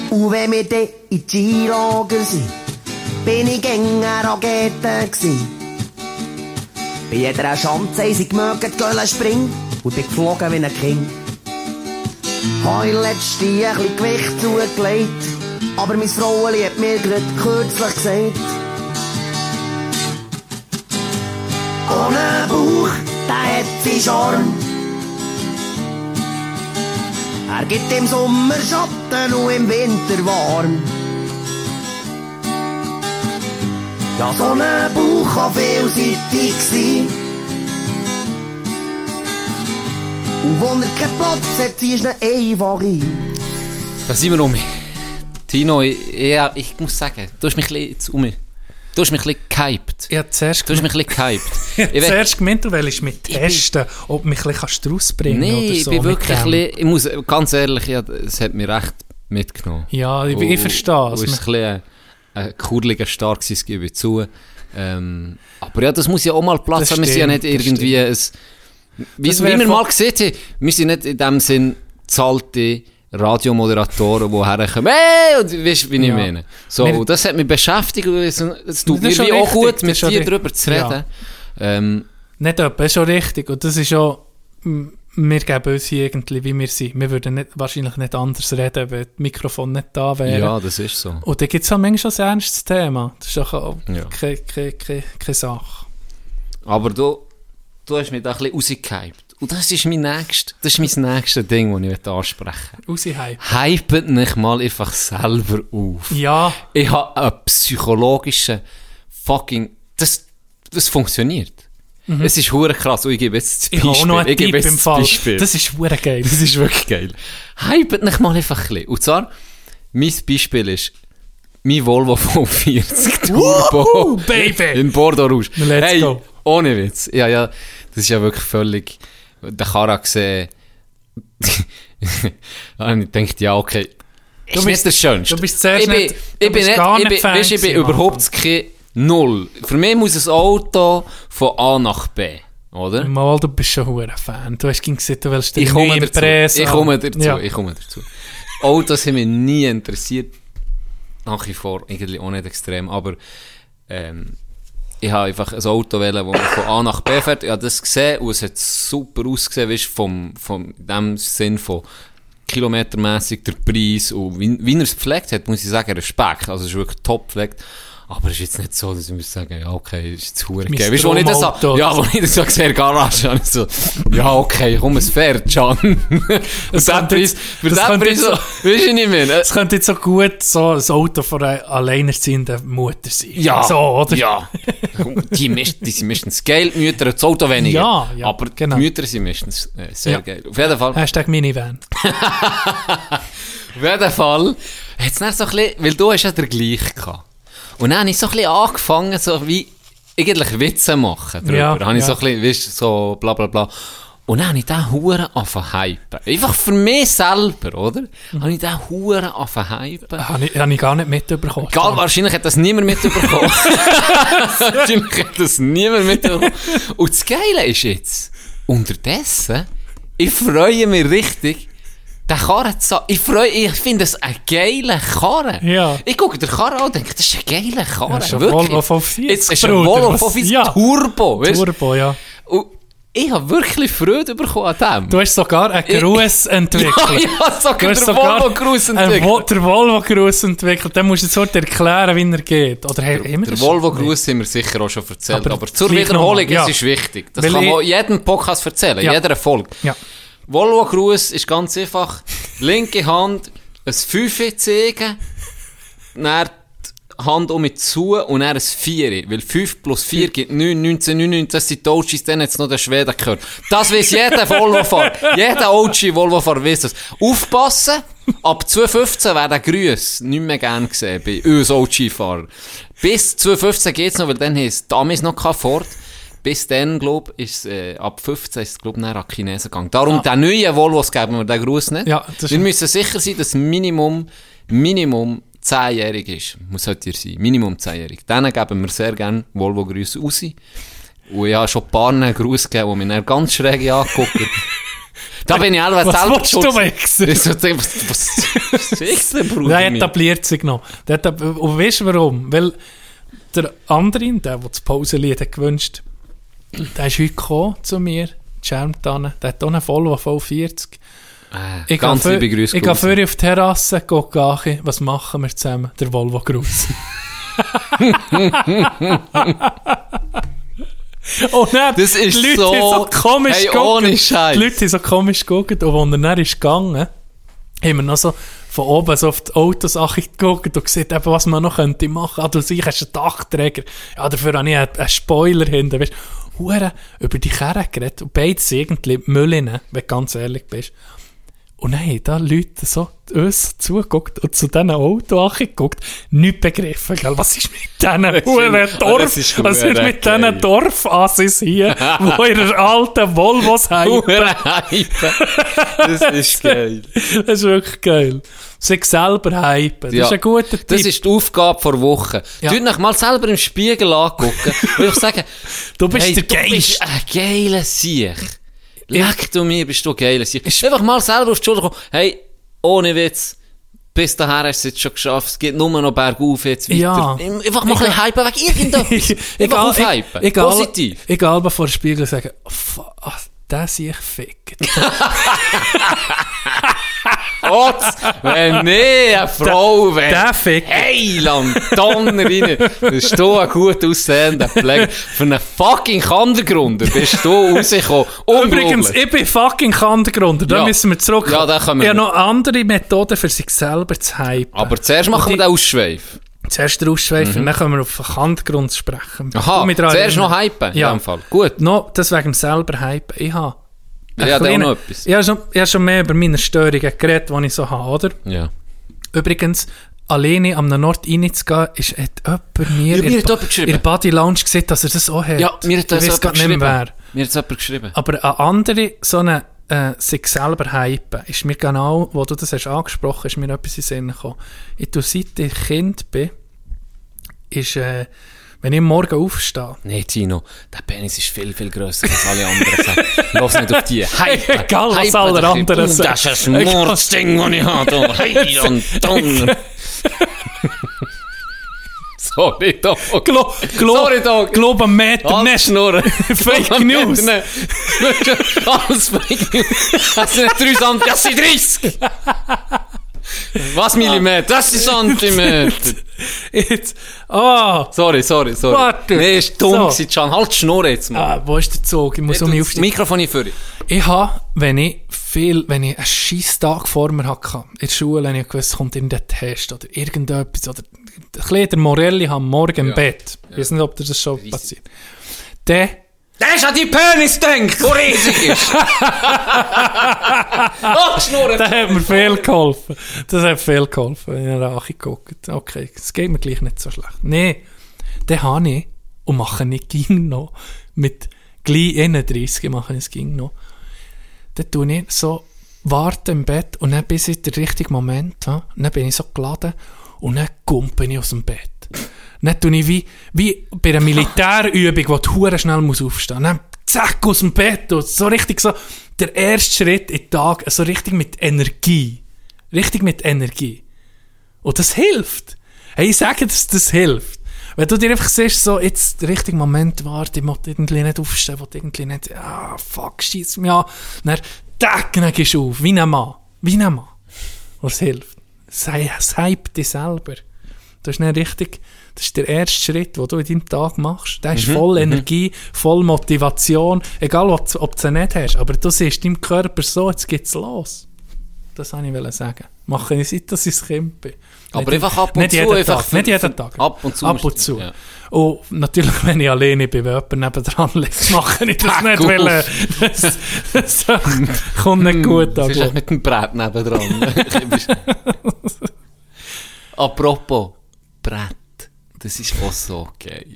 Und wenn wir dann in die Skilager sind, bin ich gänger Rakete gsi. Bei jeder Schanze haben sie gemögt gehen springen und bin geflogen wie ein Kind. Hab ich letzte ein bisschen Gewicht zugelegt, aber mein Fraueli hat mir grad kürzlich gesagt, ohne Bauch, der hat viel Charme. Er gibt im Sommer Schatten und im Winter warm. Ja, so ein Bauch kann vielseitig sein. Und wo er keinen Platz hat, ziehst du ihn einfach ein. Da sind wir um. Tino, ich, ja, ich muss sagen, du hast mich ein bisschen um. Du hast mich ein bisschen gehypt. Ich habe zuerst, Du hast mich ein bisschen gehypt. ich zuerst gemeint, du willst mich testen, ob du mich ein bisschen rausbringen kannst Nee, oder ich so. bin wirklich ein bisschen, ich muss ganz ehrlich, ja, es hat mich recht mitgenommen. Ja, ich, ich verstehe es. Es war ein bisschen ein kurliger Start, das gebe ich zu. Ähm, aber ja, das muss ja auch mal Platz Das haben. Wir sind ja nicht stimmt, irgendwie ein... Wie, wie wir mal gesehen haben, wir sind nicht in dem Sinn zahlte Radiomoderatoren, die herkommen, hey, und weißt wie ich Ja. meine. So, Wir- das hat mich beschäftigt und es es tut mir wie auch gut, mit dir darüber zu reden. Ähm, Nicht etwa, ist schon richtig. Und das ist schon, m- wir geben uns hier irgendwie, wie wir sind. Wir würden nicht, wahrscheinlich nicht anders reden, wenn das Mikrofon nicht da wäre. ja, das ist so. Und da gibt es auch manchmal schon ein ernstes Thema. Das ist doch auch Ja. keine, keine, keine, keine Sache. Aber du, du hast mich da ein bisschen rausgehypt. Und das ist mein nächstes, das ist mein nächstes Ding, das ich möchte ansprechen Rausheim. Hypet nicht mal einfach selber auf. Ja, Ich habe einen psychologischen fucking... Das, das funktioniert. Es ist hure krass. Und ich gebe jetzt das Mhm. ich habe auch noch ich gebe jetzt im Fall. Beispiel. Das ist hure geil. Das ist wirklich geil. Hypet nicht mal einfach ein bisschen. Und zwar, mein Beispiel ist mein Volvo V40 Turbo Woohoo, Baby! in Bordeaux Rouge. Let's hey, go. ohne Witz. Ja, ja, das ist ja wirklich völlig... Der Kara gesehen... und ich dachte, ja, okay. Ist Du nicht bist- das Schönste. du bist zuerst ich bin, nicht- ich bin nicht, ich nicht bin, weisst, ich bin überhaupt kein Null. Für mich muss ein Auto von A nach B, oder? Mal, du bist schon hure Fan. Du hast gesagt, du willst den Ich komme dazu. Ich komme dazu. Ja. Ich komme dazu. Autos haben mich nie interessiert. Nach wie vor eigentlich auch nicht extrem. Aber ähm, ich habe einfach ein Auto wählen, das von A nach B fährt. Ich habe das gesehen und es hat super ausgesehen, weißt, vom, vom, in dem Sinn von kilometermäßig der Preis und wie, wie er es gepflegt hat, muss ich sagen, Respekt. Also es ist wirklich top gepflegt. Aber es ist jetzt nicht so, dass ich muss sagen, ja, okay, ist jetzt hure Mein geil. Weißt du, wo ich das Traumauto. ja, wo ich das in der Garage ich so, ja, okay, komm, es fährt. Und Das den könnte Preis, jetzt- für das den könnte Preis, jetzt so, weißt du nicht mehr? Es könnte jetzt so gut so ein Auto von einer alleinerziehenden Mutter sein. Ja, So, oder? ja. Die, mischt, die sind meistens geil, die Mütter, das Auto weniger. Ja, ja, aber genau. die Mütter sind meistens äh, sehr Ja. geil. Auf jeden Fall. Hashtag Minivan. Auf jeden Fall es dann so ein bisschen, weil du hast ja den gleich gehabt. Und dann habe ich so ein bisschen angefangen, so wie eigentlich Witze machen drüber. Ja, habe ich so ein bisschen, weißt du, so bla bla bla. Und dann habe ich den Huren angefangen hypen. Einfach für mich selber, oder? Mhm. Habe ich den Huren angefangen hypen. Habe ich, ich gar nicht mitbekommen. Egal, wahrscheinlich hat das niemand mitbekommen. wahrscheinlich hat das niemand mitbekommen. Und das Geile ist jetzt, unterdessen, ich freue mich richtig, den Karren Ich freue ich finde es ein geiler Karren. Ja. Ich gucke den Karren an und denke, das ist ein geiler Karren. Ja. Volvo von 40, Jetzt ist ein Volvo von 40 ja. Turbo. Weißt? Turbo, ja. Und ich habe wirklich Freude bekommen an dem. Du hast sogar einen Gruß entwickelt. ja, ja, sogar Du hast der sogar Volvo-Gruß einen entwickelt. Vo- Der Volvo-Gruß entwickelt. Dann musst du jetzt heute erklären, wie er geht. Oder Der schon? Volvo-Gruß haben wir sicher auch schon erzählt, Aber aber, zur Wiederholung, nochmal, ja. es ist wichtig. Das Weil kann man jedem Podcast erzählen, Ja. jeder Folge. Ja. Volvo-Gruß ist ganz einfach, linke Hand, ein 5 zeigen, dann die Hand um mit zu und dann ein 4. Weil 5 plus 4 gibt 9, 19, 99, das sind die OGs, dann hat es noch den Schweden gehört. Das weiß jeder Volvo-Fahrer. jeder OG Volvo-Fahrer weiß das. Aufpassen, ab 215 wäre der Grüß nicht mehr gern gesehen bei uns OG-Fahrern. Bis 215 geht's noch, weil dann heisst damals noch kein Ford. Bis dann, glaub ist äh, ab 15 ist es, glaub nach an die Chinesen gegangen. Darum, den neuen Volvos geben wir den Gruß nicht. Ja, das wir müssen sicher sein, dass Minimum, Minimum 10-jährig ist. Muss halt hier sein. Minimum 10-jährig. Denen geben wir sehr gerne Volvo-Grüße raus. Und ich habe schon ein paar Gruß gegeben, die mich ganz schräg angeguckt. Da bin ich einfach Was selber willst du, Wichser? Ich so, was, was, was ist denn, Bruder? Der etabliert sich noch. Der und weißt du warum? Weil der andere, der, der das Pausenlied hat gewünscht der ist heute gekommen zu mir, Schermtanne. Der hat auch einen Volvo V40. Äh, ganz gehe liebe Grüße. Ich gehe für auf die Terrasse, gehe gachen. Was machen wir zusammen? Der Volvo-Gruß. oh nein, Das ist die Leute so- so komisch Hey, ohne Scheiß. Die Leute haben so komisch geguckt. Und als er dann ist gegangen, haben wir noch so von oben so auf die Autosache geguckt und gesehen, eben, was man noch könnte machen. Ah, du siehst, hast einen Dachträger. Ja, dafür habe ich einen, einen Spoiler hinten. Weißt, Über die Kerne geredet. Und beides irgendwie Müllinnen, wenn du ganz ehrlich bist. Und dann haben da Leute so uns zugeguckt und zu diesen Auto geguckt, nicht begriffen, gell? was ist mit diesen Huren Dorf, das ist was ist mit geil. diesen Dorfassis hier, wo ihre alten Volvos haben. Das ist geil. Das ist wirklich geil. Sich selber hypen. Das Ja. ist ein guter Tipp. Das ist die Aufgabe vor Woche. Ja. Ja. euch mal selber im Spiegel angucken und ich sagen, du bist hey, der du bist Geist. ein geiler Sieg. Leck du mir, bist du Sieg. Einfach mal selber auf die Schulter kommen. Hey, ohne Witz. Bis dahin hast du es jetzt schon geschafft. Es geht nur noch bergauf jetzt weiter. Ja. Einfach mal ein bisschen hypen weg irgendetwas. Einfach aufhypen. egal, Positiv. Egal, aber vor dem Spiegel sagen, oh, der sehe ich ficken. Gott, wenn nee, eine Frau wäre. der fickt. Heiland, Donner rein. Das ist du ein gut aussehender Pflege. Für einen fucking Kandergrund bist du rausgekommen. Übrigens, ich bin fucking Kandergrund. Da Ja. müssen wir zurück. Ja, da können wir Ich habe noch andere Methoden für sich selber zu hypen. Aber zuerst machen wir den Ausschweif. Zuerst den Ausschweif, und dann können wir auf den Kandergrund sprechen. Mhm. Aha, zuerst noch hypen. Ja. In dem Fall. Gut. No, das wegen dem selber hypen. Ich habe... Ja, da auch noch etwas. Ich habe schon, ich habe schon mehr über meine Störungen geredet, die ich so habe, oder? Ja. Übrigens, alleine am Nord reinzugehen, ist hat jemand mir Ja, mir in hat in der Body Lounge gesehen, dass er das auch hat. Ja, mir hat das ich weiß nicht mehr, wer. Mir hat das jemand geschrieben. Aber eine andere, so eine, äh, sich selber hypen, ist mir genau, wo du das hast angesprochen, ist mir etwas in den Sinn gekommen. Ich tue, seit ich Kind bin, ist, äh, wenn ich am morgen aufstehe, Nee, Tino, der Penis ist viel, viel grösser als alle anderen. Lass nicht auf die. Hype. Egal, was alle anderen Du, Das ist ein sagen. Mordsding, das ich habe. Heiland, Donner. Sorry, Dog. Glo Glo Sorry, Dog. Globometer, Alles nicht schnurren. Fake News. Alles Fake News. Das sind nicht 3 Cent, das sind 30. Was Millimeter? Das sind Zentimeter. Jetzt, ah, Sorry, sorry, sorry. Warte. Nee, ist dumm So. Can. Halt die Schnur jetzt mal. ah, wo ist der Zug? Ich muss um mich aufstehen. Mikrofon für. Ich habe, wenn ich viel, wenn ich einen scheiß Tag vor mir hatte, in der Schule, wenn ich gewusst, kommt irgendein Test oder irgendetwas, oder ein bisschen der Morelli am Morgen im Ja. Bett. Ich weiß nicht, ob dir das schon passiert. Dann, Der ist an die Penis gedacht, der riesig ist. oh, die Schnur. das hat mir viel geholfen. Das hat viel geholfen, wenn ich nachgeguckt Okay, es geht mir gleich nicht so schlecht. Nee, dann habe ich, und mache ich ging noch, mit gleich 31 mache ich es ging noch, dann tue ich so warten im Bett und dann bis ich den richtigen Moment habe, dann bin ich so geladen und dann kumpe ich aus dem Bett. Dann tue ich wie, wie bei einer Militärübung, wo du hure schnell musst aufstehen Dann zack aus dem Bett und so richtig so der erste Schritt in den Tag, so richtig mit Energie. Richtig mit Energie. Und das hilft. Hey, ich sage, dass das hilft. Wenn du dir einfach siehst, so, jetzt der richtige Moment warte, ich muss irgendwie nicht aufstehen, ich irgendwie nicht, ah, fuck, schieß mich an. Dann, tack, dann gehst du auf, wie ein Mann. Wie ein Mann. Was hilft. Sei, hype dich selber. Das ist nicht richtig, das ist der erste Schritt, den du in deinem Tag machst. Der ist voll Energie, voll Motivation, egal ob, ob du sie nicht hast, aber du siehst deinem Körper so, jetzt geht's los. Das wollte ich sagen. Mache ich seit, dass ich ein Kind bin. Aber Nicht- einfach ab und nicht zu, Jeden einfach Tag, für- nicht jeden Tag. ab und zu Ab und zu. ja. Und natürlich, wenn ich alleine bin, wenn jemand nebendran liegt, mache ich das nicht, weil das, das kommt nicht gut Das an. ist glaub echt mit dem Brett nebendran. Apropos Brett. Das ist auch so geil.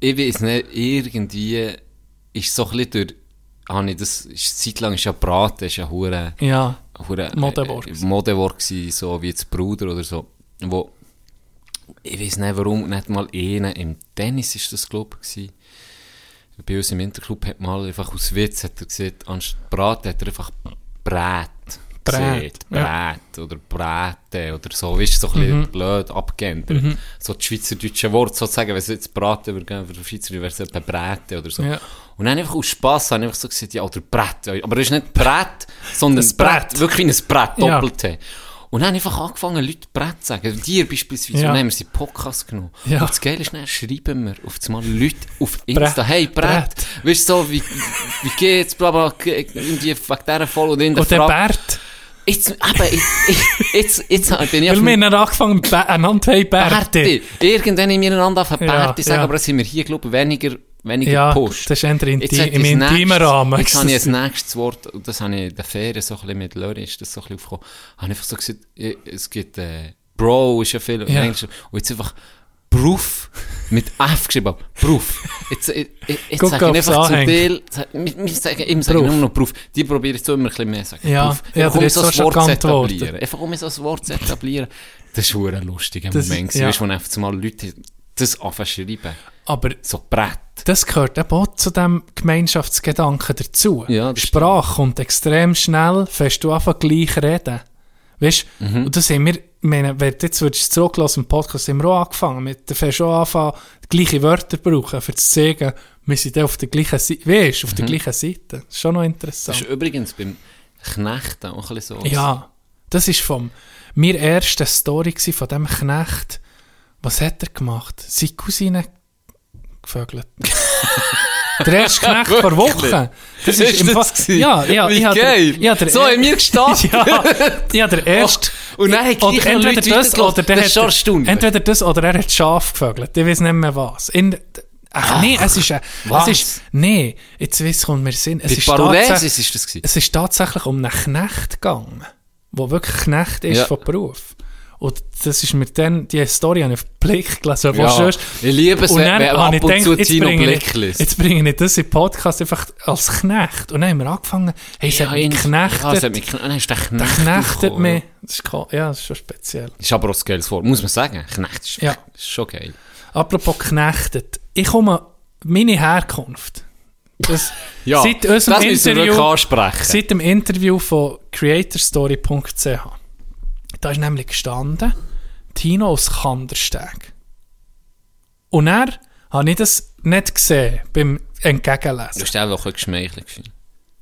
Ich weiß nicht, irgendwie ist so ein bisschen durch... Habe ich das... Ist, zeitlang ist ja Braten, ist ja hure... Ja, hure Modewort. äh, Modewort so wie jetzt Bruder oder so. Wo... Ich weiß nicht warum, nicht mal einen. Im Tennis ist das, glaube ich. Bei uns im Interclub hat mal einfach aus Witz hat er gesagt, anstatt Braten hat er einfach Brät Brät, ja. Brät oder Bräte oder so. Weißt du, so ein bisschen blöd abgeändert. So das schweizerdeutsche Wort sozusagen, wenn es jetzt Braten würde geben, für Schweizer wäre es etwa Bräte oder so. Ja. Und dann einfach aus Spass habe ich einfach so gesagt, ja, oder Brett. Aber es ist nicht Brett, sondern Ein Brett. Brett. Wirklich ein Brett, Ja. Doppel-T. Und dann einfach angefangen, Leute Brett zu sagen. Dir beispielsweise. Ja. Und dann haben wir sie Podcast genommen. Ja. Und das Geile ist, dann schreiben wir auf einmal Leute auf Insta, Brett. hey, Brett. Brett. Weißt du, so, wie, wie geht's, bla, bla, irgendwie wegen dieser Folge der Und der. Bert, Jetzt, eben, ich, ich, jetzt, jetzt bin ich Weil wir haben angefangen, Bä- einander haben Bärte. Irgendwann haben wir einander Ja, Bärte sagen, ja. aber das sind wir hier, glaube ich, weniger, weniger Ja, gepusht. das ist eher Jetzt hat im ich intimen Rahmen. Jetzt habe ich das nächstes Wort, und das habe ich in der Ferien so ein bisschen mit Lörri, ist das so ein bisschen aufgekommen, habe ich einfach so gesagt, es gibt, äh, Bro ist ja viel, Ja. Und jetzt einfach Proof, mit F geschrieben, Proof. Jetzt, äh, äh, jetzt Guck, sage ich einfach zu. Teil, wir, wir sagen immer, sagen Proof. nur noch Proof, die probieren jetzt so immer ein bisschen mehr sagen. Ja, Proof. ja, um so ein Wort zu etablieren. Einfach um so ein Wort zu etablieren. Das war ein lustiger Das- Moment. ja. Weißt wo einfach mal Leute das anfangen zu schreiben. Aber So Brett. das gehört eben auch zu dem Gemeinschaftsgedanken dazu. Ja, Sprache kommt extrem schnell, fährst du einfach gleich reden. Weißt du, Mhm. und das haben wir, ich meine, wenn du jetzt würdest du zurücklassen im Podcast, haben wir auch angefangen mit, du fährst auch anfangen, die gleichen Wörter brauchen, für zu sagen, wir sind dann auf der gleichen Seite, weißt du, auf der gleichen Seite. Das ist schon noch Mhm. Das interessant. ist übrigens beim Knechten auch ein bisschen so. Ja, das ist vom, mir erste Story gsi von dem Knecht. Was hat er gemacht? Seine Cousine gevögelt. der erste Knecht vor Wochen. Das Ist im das? Ja, ja, Wie ich geil. Der, ja, der So haben wir gestartet. ja, ja, der erste. Und dann haben oder entweder Leute das oder der Das ist hat, entweder das oder er hat Schaf gevögelt. Ich weiß nicht mehr was. In, ach, nee, es ist, es ist, nee, jetzt weiss kommt mir Sinn. Es ist ist das gewesen. es ist tatsächlich um einen Knecht gegangen, der wirklich Knecht ist Ja. von Beruf. Und das ist mir dann, die Story habe ich auf Blick gelesen. Ja, sonst- ich liebe es, Und wenn- dann wenn habe ab ich und gedacht, zu jetzt bringe ich-. Jetzt bringe ich das in den Podcast einfach als Knecht. Und dann haben wir angefangen, hey, es hat mich ihn- Ja, es geknechtet. hat mich geknechtet. Dann hast du den der Knecht knechtet mich. Das ist, ja, das ist schon speziell. Ist aber auch ein geiles Wort, muss man sagen. Knecht ist, Ja. ist schon geil. Apropos geknechtet. Ich komme, meine Herkunft. Das, Ja, seit unserem das müssen wir Interview, ansprechen. Seit dem Interview von creatorstory.ch. Da ist nämlich gestanden, Tino aus Kandersteg. Und er habe ich das nicht gesehen beim Du Entgegenlesen. hast auch ein geschmeichelt gefühlt.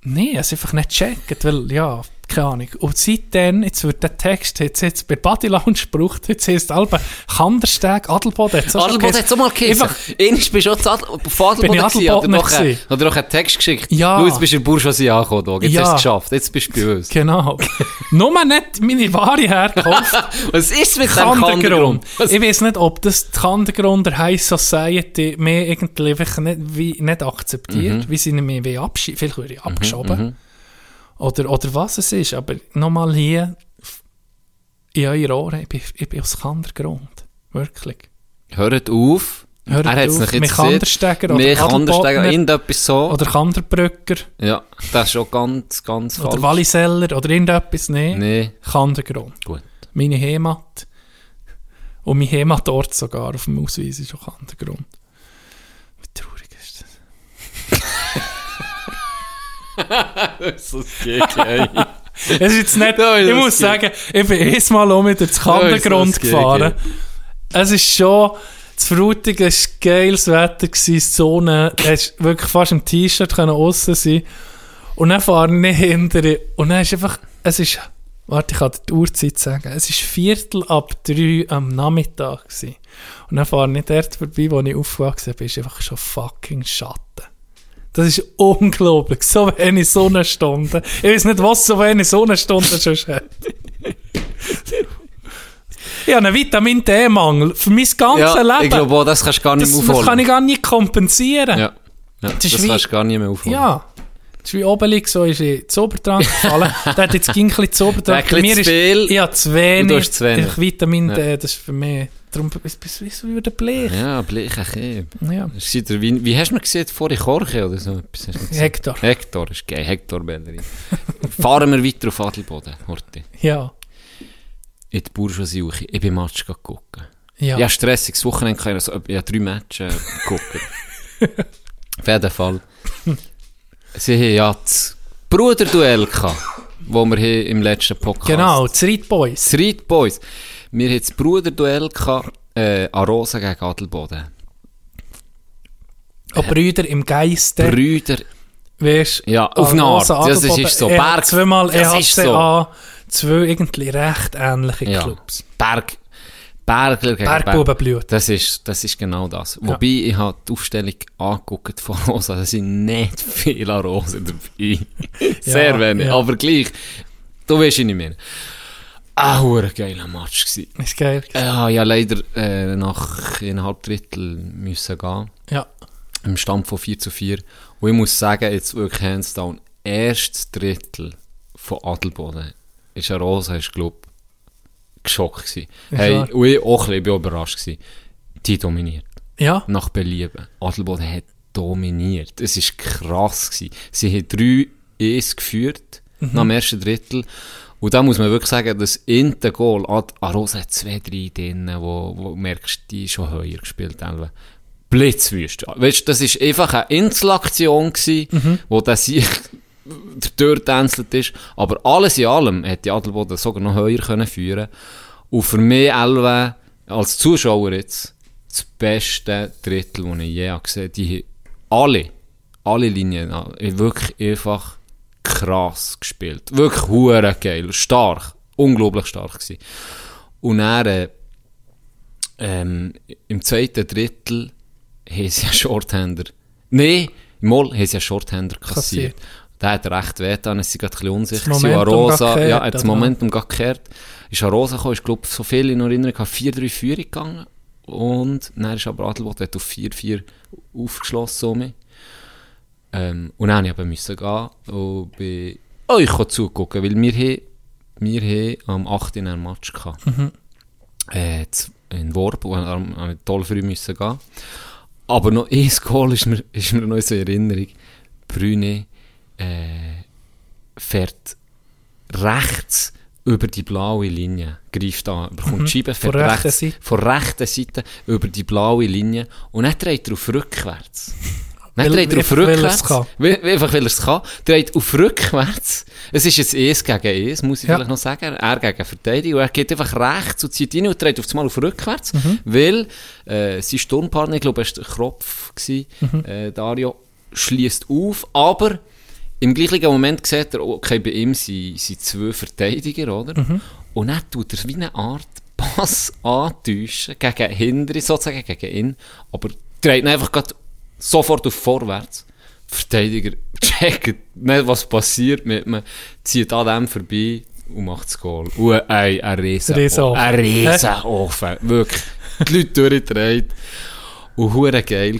Nein, ich habe es einfach nicht gecheckt, weil, ja, keine Ahnung. Und seitdem, jetzt wird der Text, jetzt, jetzt bei Body Lounge gebraucht, jetzt heisst Alba Kandersteg, Adelboden. Adelboden hat es auch mal geheißen. Einst bist du auch Adel- auf Adelboden ich gewesen, hat er Adelbodner noch einen- er Text geschickt. Ja. Du, jetzt bist du in Bourgeoisie angekommen, jetzt Ja. hast du es geschafft, jetzt bist du bei uns. Genau. Nur nicht meine wahre Herkunft. Was ist mit dem Kandergrund? Ich weiß nicht, ob das die Kandergrund der High Society mehr irgendwie nicht, wie, nicht akzeptiert, wie sie mich abschieben. Vielleicht würde ich abgeschoben. Oder, oder was es ist. Aber nochmal hier in euren Ohren, ich bin, ich bin aus Kandergrund. Wirklich. Hört auf. Hört er hat es nicht jetzt Mich Kandersteiger oder irgendetwas so. Oder Kanderbrücker. ja, das ist schon ganz, ganz Oder falsch. Walliseller. Oder irgendetwas. Nee. Nee, Kandergrund. gut. Meine Heimat. Und mein Heimatort sogar auf dem Ausweis ist auch Kandergrund. Wie traurig ist das? Das geht, ey. Es ist jetzt nicht, ist ich muss sagen, ich bin erst mal um mit ist das geil, gefahren. Es ist schon, das Frutigen war geiles Wetter, gewesen, die Sonne, du wirklich fast im T-Shirt können aussen sein Und dann fahre ich hinter und dann ist einfach, es ist, warte, ich kann dir die Uhrzeit sagen, es ist Viertel ab drei am Nachmittag gewesen. Und dann fahre ich dort vorbei, wo ich aufgewachsen bin, ist einfach schon fucking Schatten. Das ist unglaublich. So wenig Sonnenstunden. Ich weiß nicht, was so wenig Sonnenstunden schon hat. ich habe einen Vitamin D-Mangel für mein ganzes Ja, Leben. ich glaube das kannst du gar nicht das, mehr das aufholen. kann ich gar nicht kompensieren. ja. Ja, Das das, kannst du gar nicht mehr aufholen. Ja. Das ist wie Obelix, so ist in Zobertrank gefallen. Der hat jetzt ging ein bisschen hat ein bisschen zu viel. ich habe zu wenig. Und du hast zu wenig. Ich Vitamin Ja. D, das ist für mich... Darum bist du wie so wie der Blech. Ja, bleiche Kieb. Ja. Wie, wie hast du mir gesehen, vorher Korche oder so? mir? Hektar. Hektar, ist geil. Hektar Bellerin. Fahren wir weiter auf Adelboden, Horti. Ja. In die Bourgeoisie. Ich bin Match gucken. Ja. Ja, stressiges Wochenende. Ich habe ja drei Matches geguckt. auf jeden Fall. Sie haben ja das Bruderduell gehabt, wo wir hier im letzten Podcast Genau, die Street Boys. Street Boys. Wir hatten das Bruderduell gehabt, äh, Arosa gegen Adelboden. Auch Brüder im Geiste. Brüder, weißt, ja, auf eine Art. Das Adelboden, ist so. er hat Berg, Zweimal das ist so. EHCA, zwei irgendwie recht ähnliche Ja. Clubs. Berg, Bergler gegen Bergbubenblut. Das ist, das ist genau das. Wobei, ich habe die Aufstellung angeguckt von Rosa, da sind nicht viele Rosen dabei. Sehr Ja, wenig. ja. Aber gleich, Du weißt ihn nicht mehr. Ah, ein geiler Match gewesen. Ist geil. Ja, ja, leider äh, nach eineinhalb Drittel müssen gehen. Ja. Im Stand von 4 zu 4. Und ich muss sagen, jetzt wirklich hands down, erstes Drittel von Adelboden ist eine Rosa, ist glaub, geschockt gewesen. Hey, und ich auch ein bisschen, überrascht gewesen. Die dominiert. Ja. Nach Belieben. Adelboden hat dominiert. Es war krass. Gewesen. Sie haben 3 1 geführt, nach dem ersten Drittel. Und da muss man wirklich sagen, das Inte Goal, Ad- Arosa hat zwei, drei drin, wo, wo merkst, die ist schon höher gespielt. Elbe. Blitzwüst. Weißt, das ist einfach eine Inselaktion gewesen, wo der sich durchtänzelt ist. Aber alles in allem hätte Adelboden sogar noch höher können führen Und für mich, Elve, als Zuschauer jetzt, das beste Drittel, das ich je habe gesehen Die haben alle, alle Linien, wirklich einfach krass gespielt. Wirklich hure geil, stark, unglaublich stark gewesen. Und dann, äh, ähm, im zweiten Drittel haben sie einen Shorthander. Nein, mal haben sie einen Shorthander kassiert. Kassiert. Der hat recht weh getan, es sind gerade ein bisschen unsicher. Das Momentum Arosa, gekehrt, ja, hat das? Momentum gerade gekehrt. Ist Arosa gekommen, ist, glaube so viel in Erinnerung, hat 4-3 Führung gegangen. Und dann ist aber Adelboden hat auf 4-4 aufgeschlossen. Um. Ähm, und dann musste ich eben müssen gehen und bin euch zugucken, weil wir, haben, wir haben am 8. einen Match gehabt. Äh, z- in Worb, und dann habe ich toll früh müssen gehen. Aber noch ein Goal ist mir, ist mir noch so in Erinnerung. Brüne äh, fährt rechts über die blaue Linie, greift an, bekommt die Scheibe, fährt Von rechter rechts, Seite. von rechter Seite über die blaue Linie und dann dreht er auf rückwärts. Weil- dreht auf es rückwärts. Einfach weil er es kann. Dreht auf rückwärts. Es ist jetzt ES gegen ES, muss ich Ja. vielleicht noch sagen. Er gegen Verteidigung. Er geht einfach rechts und zieht rein und dreht auf einmal auf rückwärts. Mhm. Weil äh, sein Sturmpartner, ich glaube, er war Kropf, gewesen, Mhm. äh, Dario, schließt auf. Aber im gleichen Moment sieht er, okay, bei ihm sind, sind zwei Verteidiger, oder? Mhm. Und dann tut er wie eine Art Pass antäuschen, gegen Hindere, sozusagen gegen ihn. Aber dreht ihn einfach grad sofort auf vorwärts. Die Verteidiger checken nicht, was passiert mit mir, zieht an dem vorbei und macht das Goal. Und ein, ein riesen, Riesenofen. ein riesen Ofen. Wirklich. Die Leute durchgedreht. Und hure geil.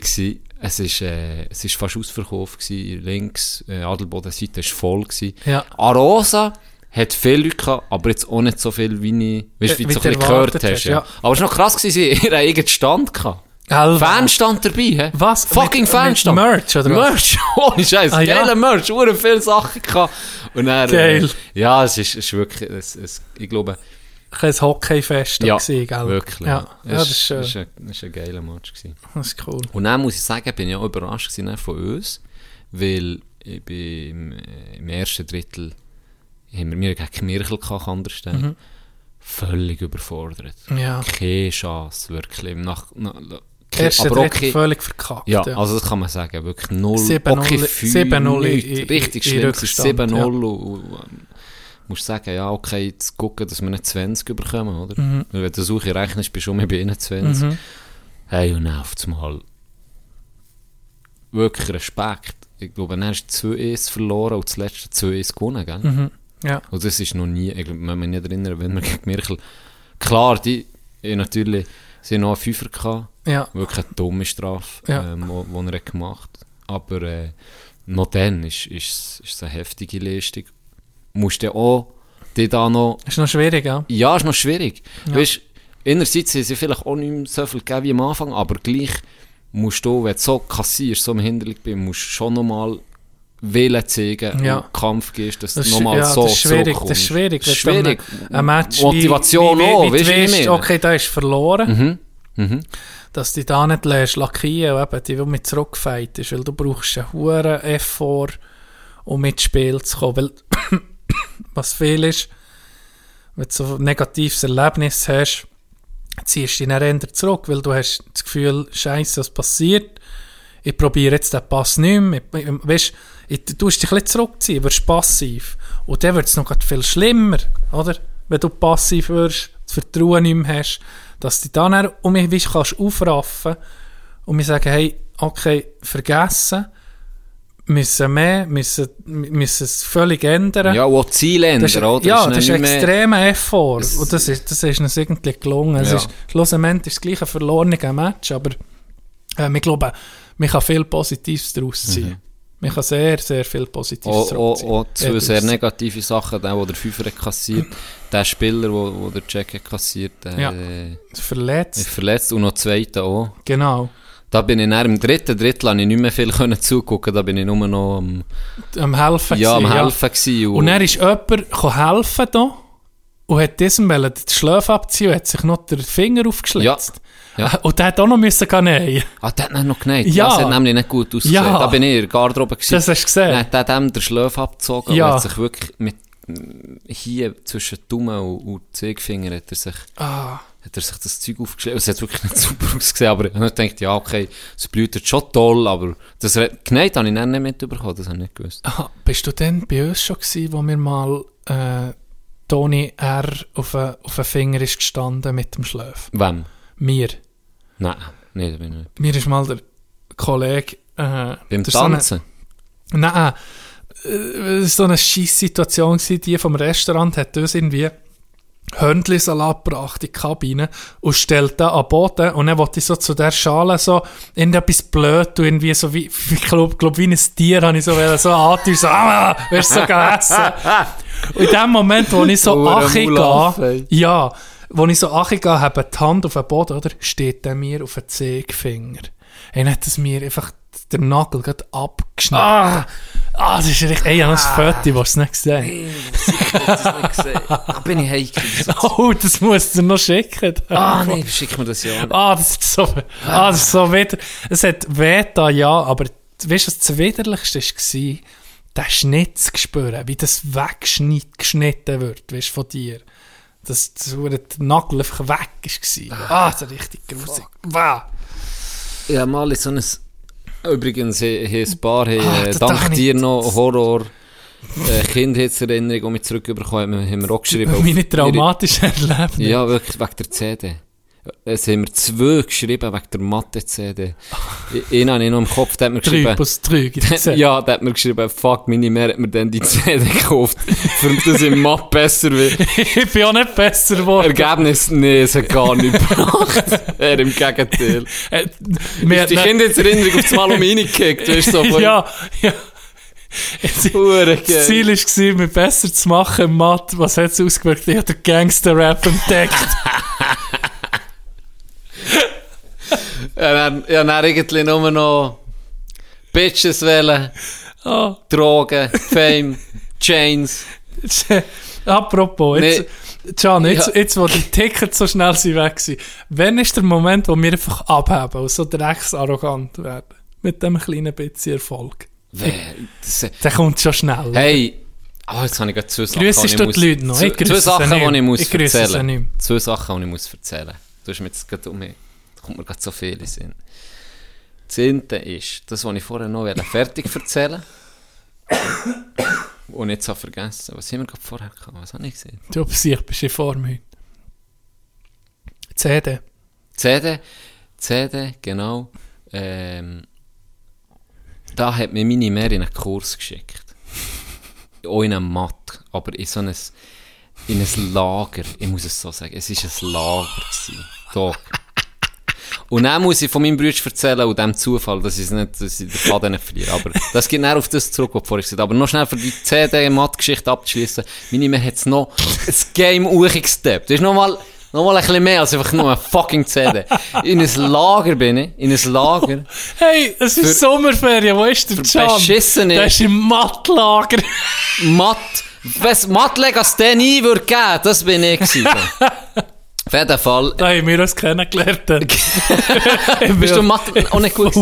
Es ist, äh, es ist fast ausverkauft gsi. Links, äh, Adelboden Seite ist voll gsi. Ja. Arosa hat viele Leute gehabt, aber jetzt auch nicht so viel, wie ich, weißt, wie Äh, du so wie ein gehört hast. hast, Ja. ja. Aber es war noch krass gewesen, sie hatten ihren eigenen Stand gehabt. Alva. Fanstand dabei, hä? Was? Fucking Mit- Fanstand. mit Merch, oder was? Merch, ohne Scheiß. Ah, ja? Geiler Merch, hure viele Sachen gehabt. Und dann, Geil. Äh, ja, es ist, es ist wirklich, es, es, ich glaube, Ein Hockeyfest ja, gewesen, gell? wirklich. Ja, ja das ist Es schön. ist ein, das ist ein geiler Match gewesen. Das ist cool. Und dann muss ich sagen, bin ich auch überrascht von uns, weil ich bin im, äh, ersten Drittel haben wir, wir gegen Mirkel Kanderstein. Mhm. Völlig überfordert. Ja. Keine Chance, wirklich. Nach, nach, Erste aber okay, völlig verkackt. ja, also das kann man sagen, wirklich null, 7-0 okay, Gefühl, 7-0 in- nichts. in- richtig schlimm, es ist Rückstand, 7-0 ja. Musst sagen, ja okay, jetzt gucken, dass wir nicht 20 bekommen, oder? Mhm. Wenn du Suche rechnest, bist du schon mal bei 21. Mhm. Hey, und auf einmal wirklich Respekt. Ich glaube, dann hast du 2-1 verloren und das letzte 2-1 gewonnen, gell? Mhm. Ja. Und das ist noch nie, ich glaube, man mich nicht erinnern, wenn wir gegen Mirkel, klar, die, die natürlich, sie haben noch einen Fünfer gehabt, Ja. wirklich eine dumme Strafe, Ja. ähm, wo, wo er hat gemacht Aber äh, noch dann ist, ist, ist es eine heftige Leistung. Musst du auch die da noch... Ist noch schwierig, ja? Ja, ist noch schwierig. Ja. Weißt, einerseits haben sie vielleicht auch nicht mehr so viel gegeben wie am Anfang, aber gleich musst du, wenn du so kassierst, so im Hintergrund bist, musst du schon nochmal Willen zeigen Ja. und Kampf gehst, dass Das du ist, nochmal ja, so das ist schwierig, das zurückkommst. ist schwierig. Das ist schwierig. Ein, Match Motivation wie, wie, auch, wie, weißt wie ich weisst, meine? okay, da ist verloren, Mhm. Mhm. dass du da nicht lässt lackieren, eben, die will mit zurückgefeit ist, weil du brauchst einen hohen Effort, um ins Spiel zu kommen, weil was viel ist, wenn du so ein negatives Erlebnis hast, ziehst du dich dann eher zurück, weil du hast das Gefühl, Scheiße, was passiert, ich probiere jetzt den Pass nicht mehr, weißt, ich, du tust dich ein bisschen zurückziehen, wirst passiv, und dann wird es noch viel schlimmer, oder? Wenn du passiv wirst, das Vertrauen nicht mehr hast, dass du dich dann um mich kannst aufraffen und mir sagen, hey, okay, vergessen, müssen mehr, müssen, müssen es völlig ändern. Ja, auch Ziele Das ist, ändern, oder? ja, das ist ein extremer Effort. Es- Und das ist, das ist uns irgendwie gelungen. Es Ja. ist, schlussendlich ist es gleich ein verlorener Match, aber äh, ich glaube, man kann viel Positives daraus ziehen. Man kann sehr, sehr viel Positives daraus ziehen. auch zwei Ja, sehr negative Sachen, der, der der Fünfer kassiert, der Spieler, wo, wo der Jack kassiert, der Ja. äh, Verletzt, verletzt und noch der zweite auch. genau. Da bin ich dann im dritten Drittel habe ich nicht mehr viel können zugucken, da bin ich nur noch am, Am Helfen ja, am helfen gewesen. Und dann ist jemand helfen da und hat diesem den Schläf abziehen und hat sich noch den Finger aufgeschlitzt. Ja, ja. Und der hat auch noch müssen nähen. Ah, der hat noch genäht. Ja. Ja. Das hat nämlich nicht gut ausgesehen. Ja. Da bin ich in der Garderobe gewesen. Das hast du gesehen. Dann hat der dem den Schläf abgezogen Ja. und hat sich wirklich mit, hier zwischen Daumen und, und Zeigefinger hat er sich, Ah. Hat er sich das Zeug aufgeschlagen. Es hat wirklich nicht super ausgesehen, aber ich habe gedacht, ja, okay, es blutet schon toll, aber das genäht habe ich dann nicht mitbekommen, das habe ich nicht gewusst. Aha, bist du denn bei uns schon gewesen, wo wir mal äh, Toni R. auf den Finger ist gestanden mit dem Schläf? Wem? Mir. Nein, nee, da bin ich nicht. Mir ist mal der Kollege... Äh, Beim der so eine- Tanzen? Nein, äh, es war so eine scheisse Situation, die vom Restaurant hat uns irgendwie Hörnli-Salat gebracht in die Kabine und stellt da an den Boden und dann wollte ich so zu der Schale so irgendetwas blöd und irgendwie so wie, ich glaube, glaub, wie ein Tier habe ich so, wollen, so angetan, so, ah, wirst du so gegessen. Und in dem Moment, wo ich so achi gehe, ja, wo ich so achi gehe, habe die Hand auf den Boden, oder, steht der mir auf den Zeigefinger. Dann hat es mir einfach den Nagel gerade abgeschnitten. Ah, ah, das ist richtig, ey, ich habe noch ein Foto, was du nicht gesehen Da bin ich heikel. Oh, das musst du noch schicken. Ah, nee, schick mir das ja. Ah, das ist so, ah, das ist so wieder, es hat weh da, ja, aber weißt du, was das Widerlichste war? Den Schnitt zu spüren, wie das weggeschnitten wird, weißt du, von dir. Dass das der Nagel einfach weg war. Ah, das ist richtig grusig. Wow. Ja, mal in so ein... Übrigens, hier ein paar haben, Ah, äh, dank ich dir noch Horror... Äh, Kindheitserinnerung, die wir zurückbekommen haben, haben wir auch geschrieben. Meine traumatischen Erlebnisse. Ja, wirklich, wegen der CD. Es haben wir zwei geschrieben wegen der Mathe-CD. Einen habe ich noch im Kopf, der hat mir geschrieben... plus drei. Ja, der hat mir geschrieben, fuck, meine Mehr hat mir dann die CD gekauft, für dass ich im Mathe besser will. ich bin auch nicht besser geworden. Ergebnis, nee, es hat gar nicht gebracht. er im Gegenteil. Äh, wir Die Kindheitserinnerung auf das Mal um reingekickt, weißt du, so von... Ja, ja. Das. Ziel war, mich besser zu machen im Mathe. Was hat es ausgewirkt? Ich habe den Gangster-Rap entdeckt. Ja, dann, ja, dann irgendwie nur noch Bitches wählen, Ah, Drogen, Fame, Chains. Apropos, jetzt, Can, jetzt, Ja. jetzt, wo die Tickets so schnell sind weg sind, wann ist der Moment, wo wir einfach abheben und so drecksarrogant werden? Mit dem kleinen bisschen Erfolg. Wer- Der kommt schon schnell. Hey, oh, jetzt habe ich gerade zwei Sachen, Grüssest die du ich die Leute noch? Ich zwei Sachen, die ich muss Ich erzählen. Zwei Sachen, die ich muss erzählen. Du hast mir jetzt gerade um da kommt mir gerade so viel in Sinn. Das eine ist, das, was ich vorher noch fertig erzählen und jetzt habe vergessen. Was haben wir gerade vorher gehabt? Was habe ich gesehen? Du bist bist in Form heute. CD. CD, CD, genau. Ähm, da hat mir meine Mehr in einen Kurs geschickt. Auch in einem Matt, aber in so ein, in ein Lager. Ich muss es so sagen, es war ein Lager. Gewesen. Da. Und dann muss ich von meinem Bruder erzählen und dem Zufall, dass ich nicht, dass ich den Faden nicht verliere. Aber das geht näher auf das zurück, was du vorhin gesagt hast. Aber noch schnell für die CD-Matt-Geschichte abzuschließen. Meine Mehr hat es noch ein Game hochgesteppt. Das ist nochmal, nochmal ein bisschen mehr als einfach nur eine fucking CD. In ein Lager bin ich, in ein Lager. Hey, es ist Für- Sommerferien, wo ist der Can? beschissene- Der ist im Mattlager. Matt, was Matt-Legas den ein würde geben, das bin ich gewesen. Auf jeden Fall. Da haben wir uns kennengelernt. Bist du Matt auch nicht gut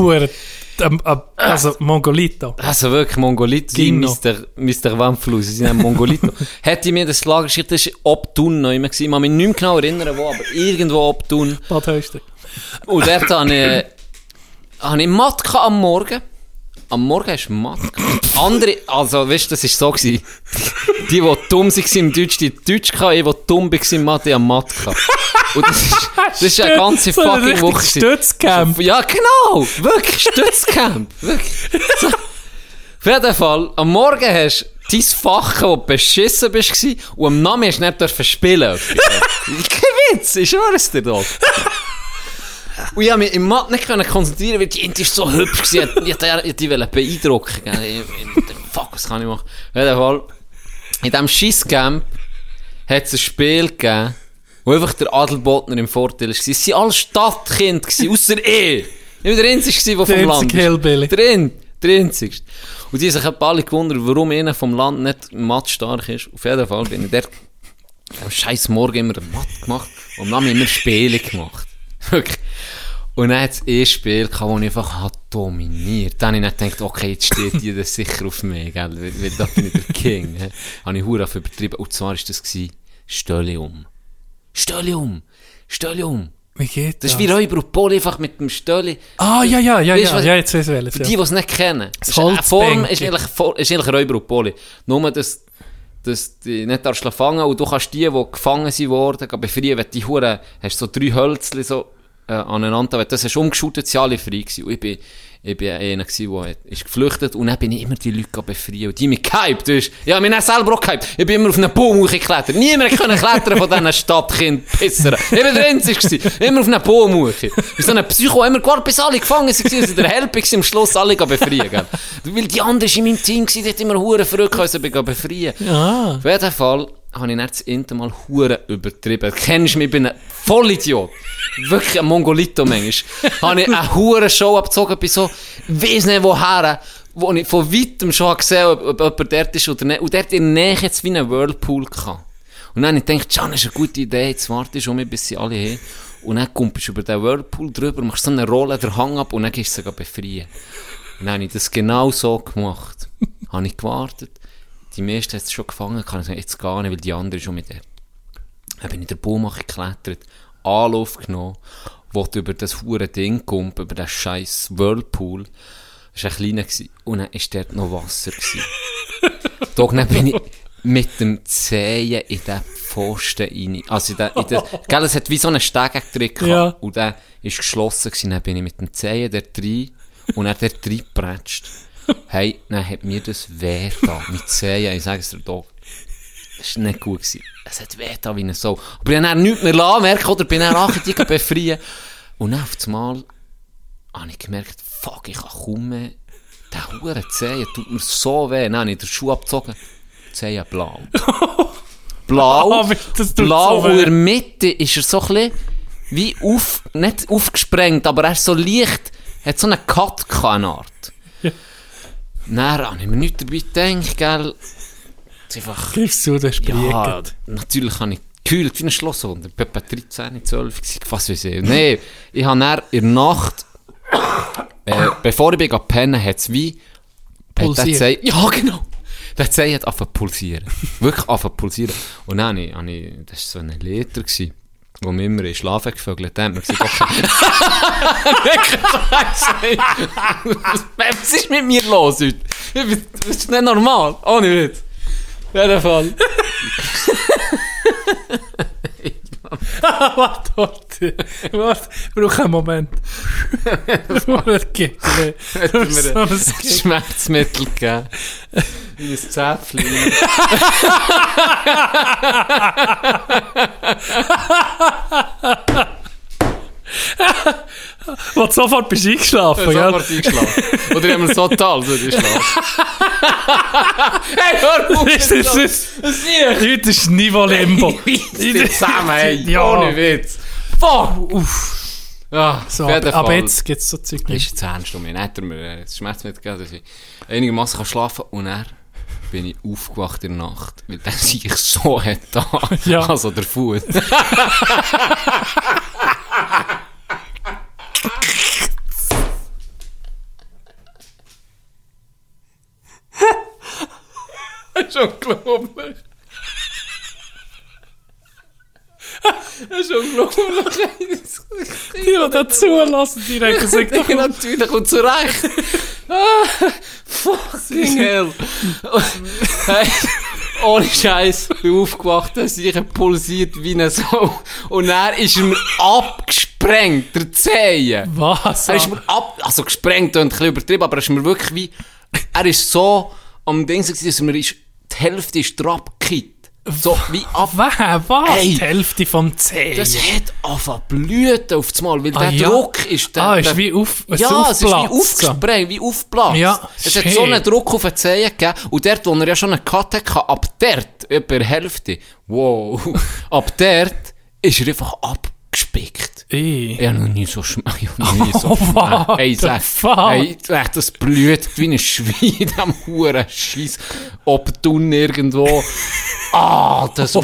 Also, Mongolito. Also wirklich, Mongolito, sie. Mr. Mr. Wamflu, sie sind ein Mongolito. Hätte ich mir das Lager geschickt, das war Obtun noch immer gewesen. Ich kann mich nicht mehr genau erinnern, wo, aber irgendwo Obtun. Bad Höchster. Und dort hatte ich, hatte ich Matt gehabt am Morgen. Am Morgen hast du gehabt. Andere, also weißt du, das war so gewesen. Die, die dumm waren im Deutsch, die Deutsch gehabt, ich, die dumm war im Mathe, Matt gehabt. Und das ist, das ist eine ganze So ein fucking richtiges Woche. Stützcamp. Ja, genau! Wirklich, Stützcamp! Wirklich. So, Auf jeden Fall, am Morgen hast du dein Fach, wo du beschissen bist, und am Namen hast du nicht dürfen spielen. Kein Witz, ich schwöre es dir doch. Und ich konnte mich im Mathe nicht können konzentrieren, weil die ist so hübsch gewesen. Ich wollte die beeindrucken. Ich- ich- Fuck, was kann ich machen? Auf jeden Fall, in diesem Schisscamp hat es ein Spiel gegeben, wo einfach der Adelbotner im Vorteil war. Es waren alle Stadtkinder, ausser ich. Ich war der Einzige, der vom Land einzige ist. Hillbilly. Der, ein, der Einzigste. Und die haben sich alle gewundert, warum einer vom Land nicht Mathe stark ist. Auf jeden Fall bin ich der am scheiß Morgen immer Mathe gemacht und haben wir immer Spiele gemacht. Wirklich. Und dann hat es ein Spiel gehabt, das ich einfach hat dominiert. Dann habe ich nicht gedacht, okay, jetzt steht jeder sicher auf mich, gell? Weil, weil da bin ich der King. he. Habe ich hure übertrieben. Und zwar war das gewesen, Stölle um. Stölle um. Stölle um. Wie geht Das ist wie Räuber und Poli, einfach mit dem Stölle. Ah, ja, ja, ja, Weißt ja, was- ja, jetzt weiß ich welches. Für die, Ja. die es nicht kennen. Das ist Form ist eigentlich, ist eigentlich Räuber und Poli. Nur, dass, dass die nicht darfst fangen und du kannst die, die gefangen sind worden, befreien, wenn die Hure, hast so drei Hölzli so, äh, aneinander, das hast umgeschüttet, sind alle frei gewesen. Und ich bin, ich bin einer gewesen, der ist geflüchtet und dann bin ich immer die Leute befreien. Und die mich gehypt, du hast, ja, mich dann selber auch gehypt. Ich bin immer auf einen Baum hochgeklettert. Niemand konnte klettern von diesen Stadtkind-Pissern. Ich bin der Einzige gewesen. Immer auf einen Baum hoch. Wie so ein Psycho, immer gewartet, bis alle gefangen waren. Also der Help war am Schluss alle befreien. Weil die andere war in meinem Team, gewesen, die hat immer hure verrückt, also ich befreien. Ah, Auf jeden Fall habe ich das Inter mal hure übertrieben. Kennst du mich, ich bin ein Vollidiot. Wirklich ein Mongolito manchmal. habe ich eine hure Show abgezogen, bei so, weiss nicht woher, wo ich von weitem schon gesehen habe, ob, ob jemand dort ist oder nicht. Und dort in der Nähe jetzt wie ein Whirlpool gehabt. Und dann habe ich gedacht, Can, das ist eine gute Idee, jetzt warte ich um mich, bis sie alle haben. Und dann kommst du über den Whirlpool drüber, machst so eine Rolle, den Hang ab und dann gehst du sie befreien. Und dann habe ich das genau so gemacht. habe ich gewartet. Die meisten hat es schon gefangen, kann ich sagen, jetzt gar nicht, weil die andere schon mit der. Dann bin ich den Baum geklettert, Anlauf genommen, wollte über das hure Ding kommen, über den scheiß Whirlpool. Das war ein kleiner gewesen. und dann war dort noch Wasser. dann bin ich mit dem Zehen in den Pfosten rein. Also in den, in den, gell, es hat wie so einen Steg gehabt. Ja. Und der ist geschlossen gewesen. Dann bin ich mit dem Zehen dort rein und dann dort reingepratscht. Hey, dann hat mir das weh da mit Zehen. Ich sage es dir doch. Das war nicht gut. Gewesen. Es hat weh da wie eine Sau. Aber ich habe nichts mehr lassen, merke, oder bin dann nachher die befreien. Und dann auf einmal habe ich gemerkt, fuck, ich kann kaum mehr. Der hure Zehen tut mir so weh. Dann habe ich den Schuh abgezogen. Zehen blau. Blau. Das tut blau. so in der Mitte ist er so ein bisschen wie auf, nicht aufgesprengt, aber er ist so leicht, hat so einen Cut gehabt, eine Art. Dann habe ich mir nichts dabei gedacht, gell. Ist einfach... gib's zu, das ist Ja, natürlich habe ich gekühlt wie ein Schlosshund. Ich war etwa 13, 12, gewesen, was weiß ich. Nein, ich habe dann in der Nacht, äh, bevor ich bin pennen, hat es wie... Pulsiert. Ja, genau. Der Zeh hat angefangen pulsieren. Wirklich angefangen pulsieren. Und dann habe ich das war so ein Liter, gewesen, wo mir immer in Schlafen gevögelt hat. Man gesagt, okay. Was ist mit mir los heute? Das ist nicht normal. Ohne Witz. Jeden Fall. Warte, warte. Warte, brauche einen Moment. Geht es. mir So ein Schmerzmittel gegeben. Wie ein Zäpfchen. Wo du sofort bist eingeschlafen, gell? Sofort eingeschlafen. Oder haben wir so total so eingeschlafen. hey, hör auf! Ist das das? Heute ist Niveau Limbo. Zusammen, hey. Ja. Ohne Witz. Fuck! Uff. Ja, So, ab, ab jetzt gibt es so Zeug nicht. ist jetzt ernst um mich. Er mir äh, das Schmerzmittel gegeben, dass ich einigermaßen kann schlafen kann. Und dann bin ich aufgewacht in der Nacht, weil dann sehe ich so hat da. Ja. Also der Fuß. Das ist unglaublich. Das ist unglaublich. Ich will dazu lassen, direkt. Sag doch Ja, natürlich, und zu Recht. Ah, fucking hell. hey, ohne Scheiß, bin aufgewacht, dass ich pulsiert wie eine Sau. Und dann ist er mir abgesprengt, der Zehe. Was? Er ist mir ab, also gesprengt und ein bisschen übertrieben, aber er ist mir wirklich wie Er ist so am Ding, dass mir ist, die Hälfte ist abgekippt. So wie ab. Was? Ey. Die Hälfte vom Zeh. Das hat angefangen zu blüten auf das Mal, weil Ah, der ja. Druck ist... Der, Ah, ist der, wie auf- es Ja, es ist wie aufplatzt. aufgesprengt, wie aufgeplatzt. Ja, es hat shit. so einen Druck auf den Zehen gegeben. Und dort, wo er ja schon einen Cut hatte, ab dort, etwa der Hälfte, wow, ab dort ist er einfach abgespickt. Ey. Ich habe noch nie so noch nie so Oh, schmeckt. what Ey, sag, fuck? ey, sag, das blüht wie ein Schwein in diesem huren Scheiß Obtun irgendwo. Ah, das Oh,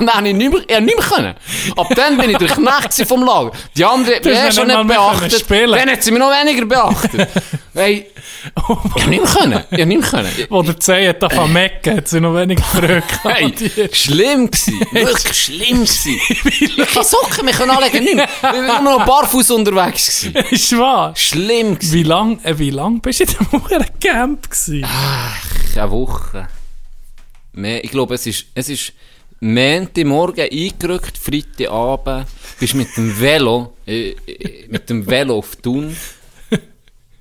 Nein, ich nicht mehr, ich nicht mehr können. Ab dann bin ich durchnacht gewesen vom Lager. Die andere hat Du mich hast eh schon nicht beachtet. spielen. Dann hat sie mich noch weniger beachtet. Ey, ich hab nicht mehr können. Ich hab nicht mehr können. Wo der Zeh hat davon mecken, hat sie noch weniger verrückt. Hey, schlimm gsi, wirklich schlimm gsi. Ich kann Socken mehr können anlegen, nicht mehr. Ich war immer noch barfuß unterwegs gsi. Ist wahr? Schlimm gsi. Wie lang, äh, wie lang bist du in dem Camp gewesen? Eine Woche. Mehr, ich glaube, es ist, es ist Montagmorgen eingerückt, Freitagabend, bist mit dem Velo, äh, äh, mit dem Velo auf Thun.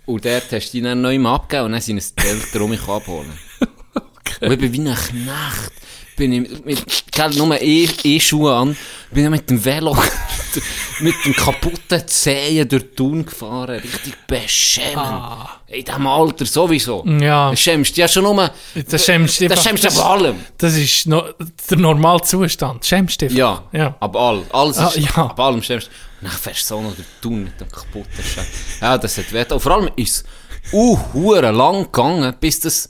Und dort hast du dich dann neu abgegeben und dann sind es die Eltern um mich abholen. Und ich bin wie ein Knecht. Bin ich mit, gell, nur eh, eh Schuhe an, bin ich mit dem Velo, mit dem kaputten Zehen durch Thun gefahren. Richtig beschämend. In diesem Alter sowieso. Ja. Du schämst dich ja schon nur, Das schämst du das schämst du ab allem. Das ist no, der normale Zustand. Schämst du dich? Ja, Ja. ab all, alles Ah, ist, ja. ab allem schämst du. Dann fährst du so noch durch Thun mit dem kaputten Scheiß. Ja, das hat weh. Vor allem ist es uh, lang gegangen, bis das,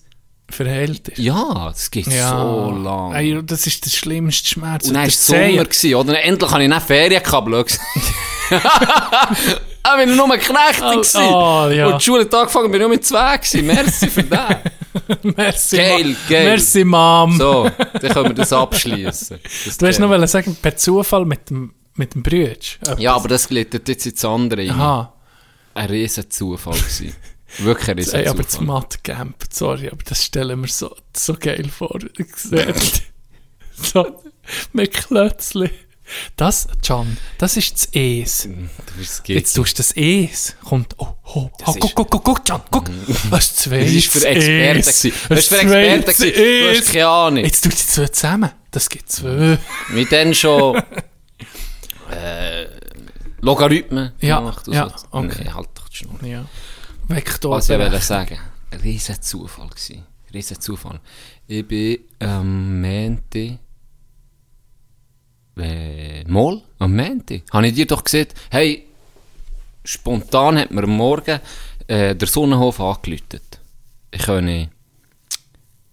Verheilt ist. ja, das geht so lang. Ey, das ist der schlimmste Schmerz. Und dann war es Sommer, gewesen, oder? Endlich hatte ich dann Ferien gehabt. Ah, bin ich nur Knecht Oh, oh, ja. Und die Schule hat angefangen, bin ich nur mit zwei gewesen. Merci für das. Merci, Geil, geil. Merci, Mom. So, dann können wir das abschließen. Das Du hast Thema. noch wollen sagen, per Zufall mit dem, mit dem Brütsch. Ja, aber das glittert jetzt ins andere. Aha. Ein riesen Zufall gewesen. Wirklich riesen Ey, aber das. Matt-Camp, sorry, aber das stellen wir so, so geil vor. So mit Klötzli. Das, Can, das ist das Es. Das Jetzt tust du das Es. Kommt, oh, oh, oh ist- guck, guck, guck, guck, Can, guck. Das ist zwei Das ist für Experten. Das ist für Experten. Du hast keine Ahnung. Jetzt tust du die zwei zusammen. Das gibt zwei. Mit dann schon äh, Logarithmen Ja, ja, okay. Halt doch die Schnur. Ja. Vektor. Was ich wollte sagen, ein riesen Zufall gewesen. Riesen Zufall. Ich bin am Montag, äh, mal, am Montag, habe ich dir doch gesagt, hey, spontan hat mir am Morgen äh, der Sonnenhof angelötet. Ich könne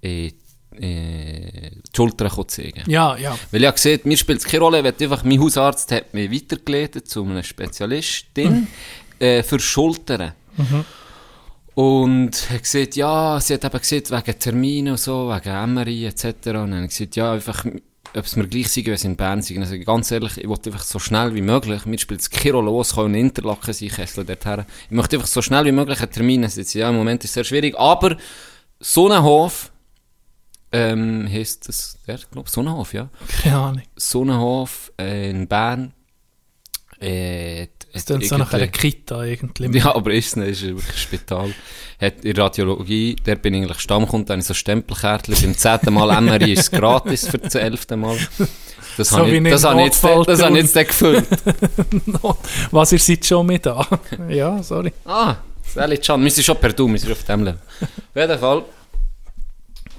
äh, äh, die Schulter zeigen. Ja, ja. Weil ich habe gesehen, mir spielt es keine Rolle, weil einfach mein Hausarzt hat mich weitergeleitet zu einer Spezialistin äh, für Schultern. Und hat gesagt, ja, sie hat eben gesagt, wegen Terminen und so, wegen MRI etc. Und dann ich gesagt, ja, einfach, ob es mir gleich sei, wenn sie in Bern sind. Also ganz ehrlich, ich wollte einfach so schnell wie möglich, mir spielt es wo es kann in Interlaken sein, Kessel dorthin. Ich möchte einfach so schnell wie möglich einen Termin. Sagt, ja, im Moment ist es sehr schwierig, aber Sonnenhof, ähm, heisst das, der, glaube Sonnenhof, ja. Keine Ahnung. Sonnenhof äh, in Bern. Äh, Das klingt so nach einer Kita irgendwie. ja, aber ist es nicht, ist wirklich ein Spital. Hat in Radiologie, der bin ich eigentlich Stammkunde, da habe ich so Stempelkärtchen. Beim zehnten Mal MRI ist es gratis für das elfte Mal. Das So habe ich, das habe ich jetzt, das habe ich jetzt gefüllt. Was, ihr seid schon mit da? ja, sorry. Ah, Sally Can, wir sind schon per Du, wir sind auf dem Level. Auf jeden Fall,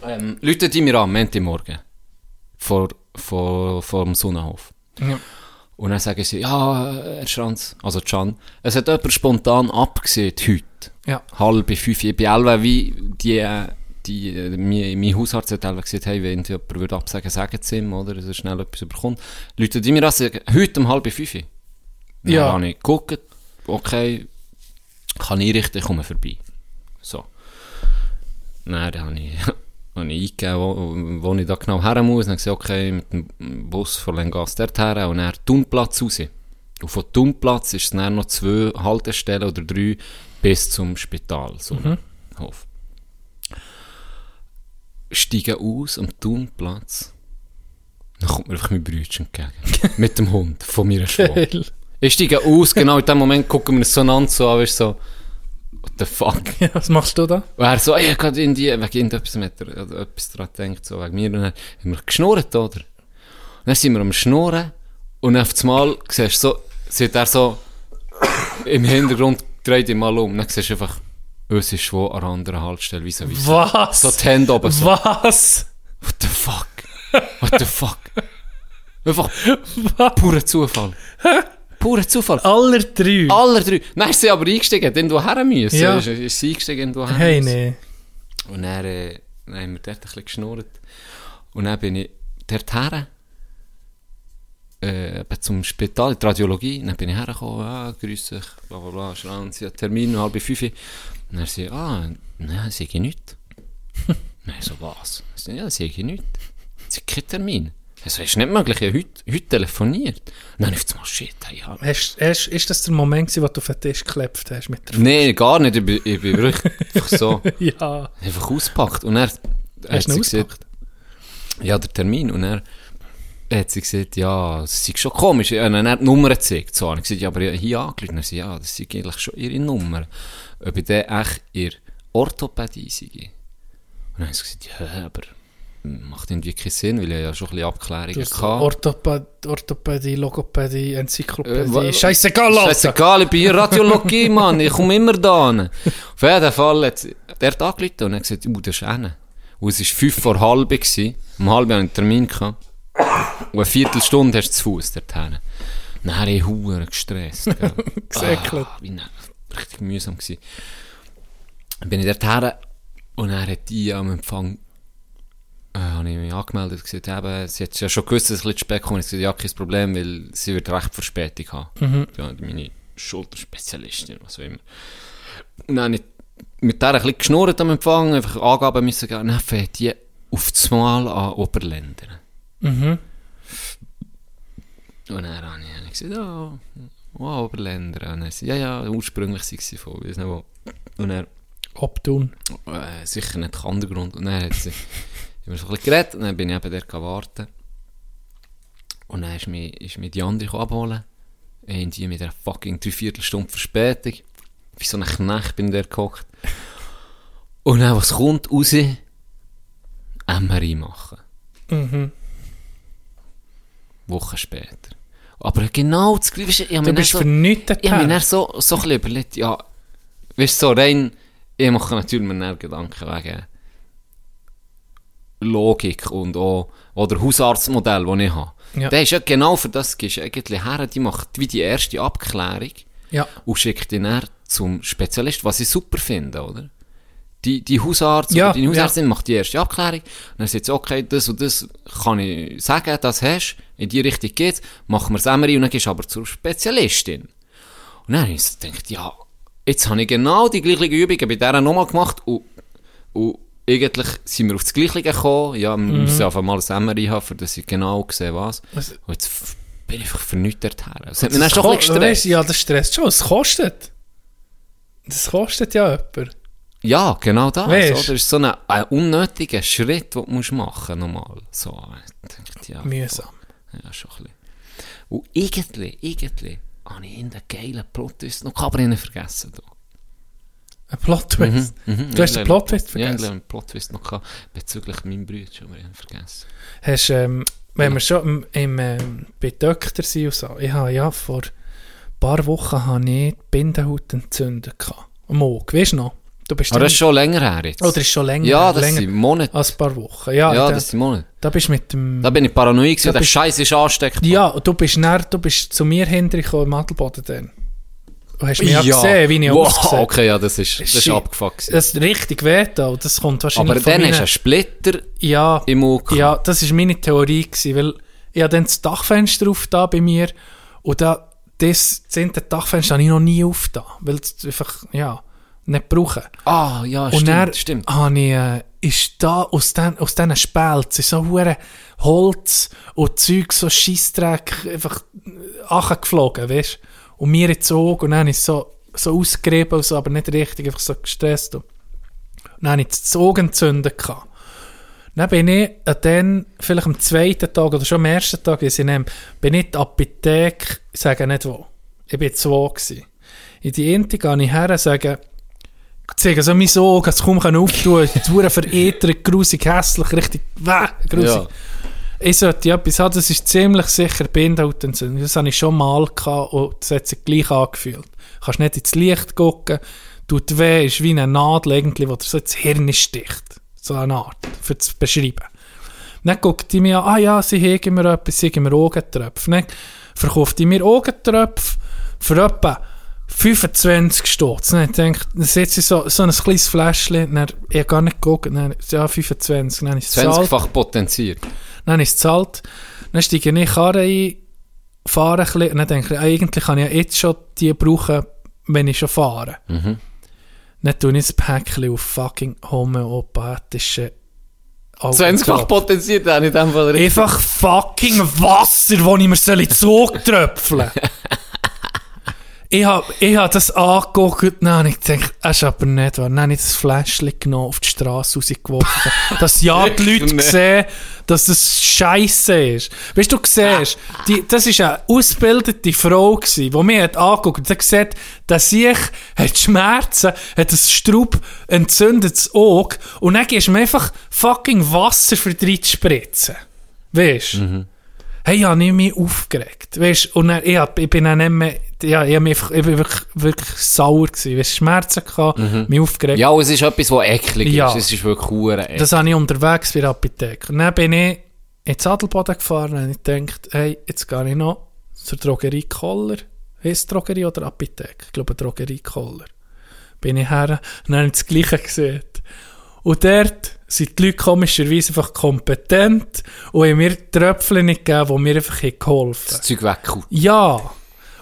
ähm, Leute die mir an, Montagmorgen, vor, vor, vor dem Sonnenhof. Ja. Und dann sagen sie, ja, Herr Schranz, also Can, es hat jemand spontan abgesehen heute. Ja. Halb fünf, ich bin elf, wie die, äh, die, äh, mein, mein Hausarzt hat elf gesagt, hey, wenn jemand würde absagen, sagen Sie ihm, oder, dass er schnell etwas überkommt. Leute, die mir das sagen, heute um halb fünf. Dann Ja. habe ich geguckt, okay, kann ich richten, ich komme vorbei. So. Dann habe ich, habe ich eingegeben, wo, wo ich da genau her muss. Dann habe ich gesagt, okay, mit dem Bus von Lengas dorthin und dann Thunplatz raus. Und von Thunplatz ist es dann noch zwei Haltestellen oder drei bis zum Spital, so Hof. Steigen aus am Thunplatz. Dann kommt mir einfach mein Brütchen entgegen. mit dem Hund von meiner Schwester. Ich steige aus, genau in dem Moment gucken wir uns so einander so an, weißt, so, what the fuck? Ja, was machst du da? Und er so, ich gerade in die, wegen irgendetwas mit der, oder etwas dran denkt, so, wegen mir. Und dann haben wir geschnurrt, oder? Und dann sind wir am Schnurren, und auf einmal siehst du so, sieht er so, im Hintergrund dreht ihn mal um, und dann siehst du einfach, uns ist schon an einer anderen Haltestelle, wie so, wie so, Was? so die Hände oben, so, Was? what the fuck? What the fuck? Einfach purer Zufall. Purer Zufall. Aller drei? Alle drei. Dann ist sie aber eingestiegen, hat irgendwo her müssen. Ja. Ist, ist sie eingestiegen, irgendwo her Hey, nee. Und dann, äh, dann haben wir dort ein bisschen geschnurrt. Und dann bin ich dort her, äh, zum Spital, in die Radiologie. Dann bin ich hergekommen, ah, grüß dich, bla bla bla, sie hat Termin, um halb fünf. Und dann sie, ah, nein, sie ich nichts. Nein, so was? Ja, sie ich nichts. Sie hat keinen Termin. Ich so, ist nicht möglich, ich habe heute, heute telefoniert. Und dann auf einmal, shit, hey, ja. Hast, hast, ist das der Moment, gewesen, wo du auf den Tisch geklebt hast mit der Nein, gar nicht, ich bin, ich bin wirklich einfach so... Ja. einfach ausgepackt. Und er hat Hast du sie gesagt, ja, der Termin. Und er hat sie gesagt, ja, das ist schon komisch. Und dann hat er die Nummer gezeigt. So, und ich gesagt, ja, aber ich habe hier angerufen. Und er sagt, ja, das ist eigentlich schon ihre Nummer. Ob ich dann echt ihr Orthopädie sei. Und dann hat sie gesagt, ja, aber macht irgendwie keinen Sinn, weil ich ja schon ein bisschen Abklärungen hatte. Orthopädie, Orthopädie, Logopädie, Äh, Enzyklopädie. Scheißegal, Alter. Scheißegal, ich bin hier Radiologie, Mann. Ich komme immer da hin. Auf jeden Fall hat der hat angerufen und hat gesagt, uh, das ist einer. Und es war fünf vor halb. Gewesen. Um halb hatte ich einen Termin. Gehabt. Und eine Viertelstunde hast du zu Fuß dorthin. Dann habe ich Huren gestresst. Gesäckelt. Ah, wie ne- richtig mühsam gewesen. Dann bin ich dorthin und er hat die am Empfang äh, habe ich mich angemeldet und gesagt, eben, sie hat ja schon gewusst, dass ich ein bisschen spät komme. Ich habe gesagt, ja, kein Problem, weil sie wird recht Verspätung haben. Ja, meine Schulterspezialistin, was auch immer. Und dann habe ich mit der ein bisschen geschnurrt am Empfang, einfach Angaben müssen geben. Und dann fängt die auf das Mal an Oberländer. Mhm. Und dann habe ich, gesagt, ja, oh, Oberländer. Und dann ja, ja, ursprünglich sei sie von, weiss nicht wo. Und er Obtun. äh, sicher nicht der Untergrund. Und dann hat sie, haben wir so ein bisschen geredet und dann bin ich eben dort warten. Und dann ist mich, ist mich die andere abholen. Und die mit einer fucking Dreiviertelstunde Verspätung. Wie so ein Knecht bin ich dort gehockt. Und dann, was kommt raus? MRI machen. Mhm. Wochen später. Aber genau das Gleiche. Ich Du bist dann für nichts ich habe mir dann so, so ein bisschen überlegt, ja, weißt du, so rein, ich mache natürlich mir Gedanken wegen Logik und auch, oder Hausarztmodell, das ich habe. Ja. Der ist ja genau für das, gehst eigentlich her, die macht wie die erste Abklärung Ja. und schickt ihn dann zum Spezialist, was ich super finde, oder? Die, die Hausarzt Ja, oder die Hausärztin macht die erste Abklärung und dann sagt sie, okay, das und das kann ich sagen, das hast in die Richtung geht's, machen wir es MRI und dann gehst du aber zur Spezialistin. Und dann habe ich gedacht, ja, jetzt habe ich genau die gleichen Übungen bei der nochmal gemacht und, und eigentlich sind wir auf das Gleiche gekommen, ja, wir müssen einfach mal ein MRI haben, für dass ich genau sehe, was. Was- Und jetzt bin ich einfach für nichts dorthin. Das hat mich dann schon ein bisschen gestresst. Ja, das stresst schon. Es kostet. Das kostet ja jemand. Ja, genau das. Weisst. Oder? Das ist so ein, ein unnötiger Schritt, den du musst machen musst. So, ich dachte, ja, Mühsam. ja, schon ein bisschen. Und irgendwie, irgendwie, habe ich in den geilen Plot-Twist noch aber ich vergessen. Du, Ein Plot-Twist. Mhm, Du hast den Plot-Twist Ja, ich vergessen. habe einen Plot-Twist noch gehabt, bezüglich meinem Bruder, schon ihn vergessen. Hast, ähm, wenn wir schon im, im, ähm, bei Doktor sind und so, ich habe ja vor ein paar Wochen habe ich die Bindehaut entzündet. gehabt. Am Auge, weißt du noch? Du bist Aber das ist schon länger her jetzt. Oder ist schon länger ja, das länger sind Monate. als ein paar Wochen. Ja, ja, da, das sind Monate. da bist mit dem... Da bin ich paranoid gewesen, der Scheiß ist ansteckbar. ja, und du bist, näher, du bist zu mir hintergekommen im Adelboden dann. Du hast mich ja, Ja. gesehen, wie ich wow, okay, ja, das ist, das ist abgefuckt. Das ist richtig weh da, und das kommt wahrscheinlich Aber dann du meinen- einen Splitter Ja, im Auge. ja, das war meine Theorie, gewesen, weil ich habe dann das Dachfenster auf da bei mir und da, das zehnte Dachfenster habe ich noch nie auf da, weil es einfach, ja, nicht brauchen. Ah, ja, und stimmt, dann stimmt. habe ich, äh, ist da aus, den, aus diesen Spälzen so hure Holz und Zeug, so Scheissdreck einfach äh, geflogen, weißt Und mir ins Auge und dann habe ich so, so ausgerieben, so, aber nicht richtig, einfach so gestresst. Und dann habe ich das Auge entzündet. Dann bin ich äh, dann, vielleicht am zweiten Tag oder schon am ersten Tag, wie sie nehmen, bin ich in die Apotheke, sage nicht wo. Ich war zwei. Gewesen. In die Inti gehe ich her und sage, zeigen so mein Auge, es kaum kann auftun, es ist verätert, grusig, hässlich, richtig, weh, grusig. Ja. Ich sollte etwas haben, das ist ziemlich sicher Bindhautentzündung. Das habe ich schon mal gehabt und das hat sich gleich angefühlt. Du kannst nicht ins Licht gucken, tut weh, ist wie eine Nadel irgendwie, wo dir so ins Hirn sticht. So eine Art, für zu beschreiben. Dann guckt die mir an, ah ja, sie hegen mir etwas, sie hegen mir Augentröpfe. Dann verkauft die mir Augentröpfe für etwa 25 Stutz. Dann denkt, dann sieht sie so, so ein kleines Fläschchen, dann, ich habe gar nicht geguckt, dann, ja, 25, dann ist es gezahlt. 20-fach potenziert. Dann ist es gezahlt. Dann steige ich in die Karre ein, fahre ein bisschen, und dann denke ich, eigentlich kann ich ja jetzt schon die brauchen, wenn ich schon fahre. Mhm. Dann tue ich das Päckchen auf fucking homöopathische 20-fach potenziert, habe ich in dem Fall richtig. Einfach fucking Wasser, das ich mir soll in die Augen tröpfeln Ich habe ich hab das angeguckt und habe ich gedacht, das ist aber nicht wahr. Dann habe ich das Fläschchen genommen, auf die Straße rausgeworfen. dass ja die Leute sehen, dass das Scheiße ist. Weißt du, du siehst, die, das war eine ausgebildete Frau, gewesen, die mir hat angeguckt und hat gesagt, dass ich hat Schmerzen, hat ein Straub entzündetes Auge und dann gehst du mir einfach fucking Wasser für drei zu spritzen. Weißt du? Hey, ich habe nicht mehr aufgeregt. Weißt, und dann, ich, hab, ich bin dann nicht mehr, ja, ich, ich bin wirklich, wirklich sauer gewesen. Weißt, Schmerzen gehabt, mich aufgeregt. Ja, es ist etwas, was eklig Ja. ist. Es ist wirklich hure. Das habe ich unterwegs bei der Apotheke. Und dann bin ich ins Adelboden gefahren und ich gedacht, hey, jetzt gehe ich noch zur Drogerie Koller. Ist Drogerie oder Apotheke? Ich glaube, Drogerie Koller. Bin ich her und dann habe ich das Gleiche gesehen. Und dort sind die Leute komischerweise einfach kompetent und haben mir Tröpfchen nicht gegeben, die mir einfach haben geholfen das Zeug weggehauen. ja.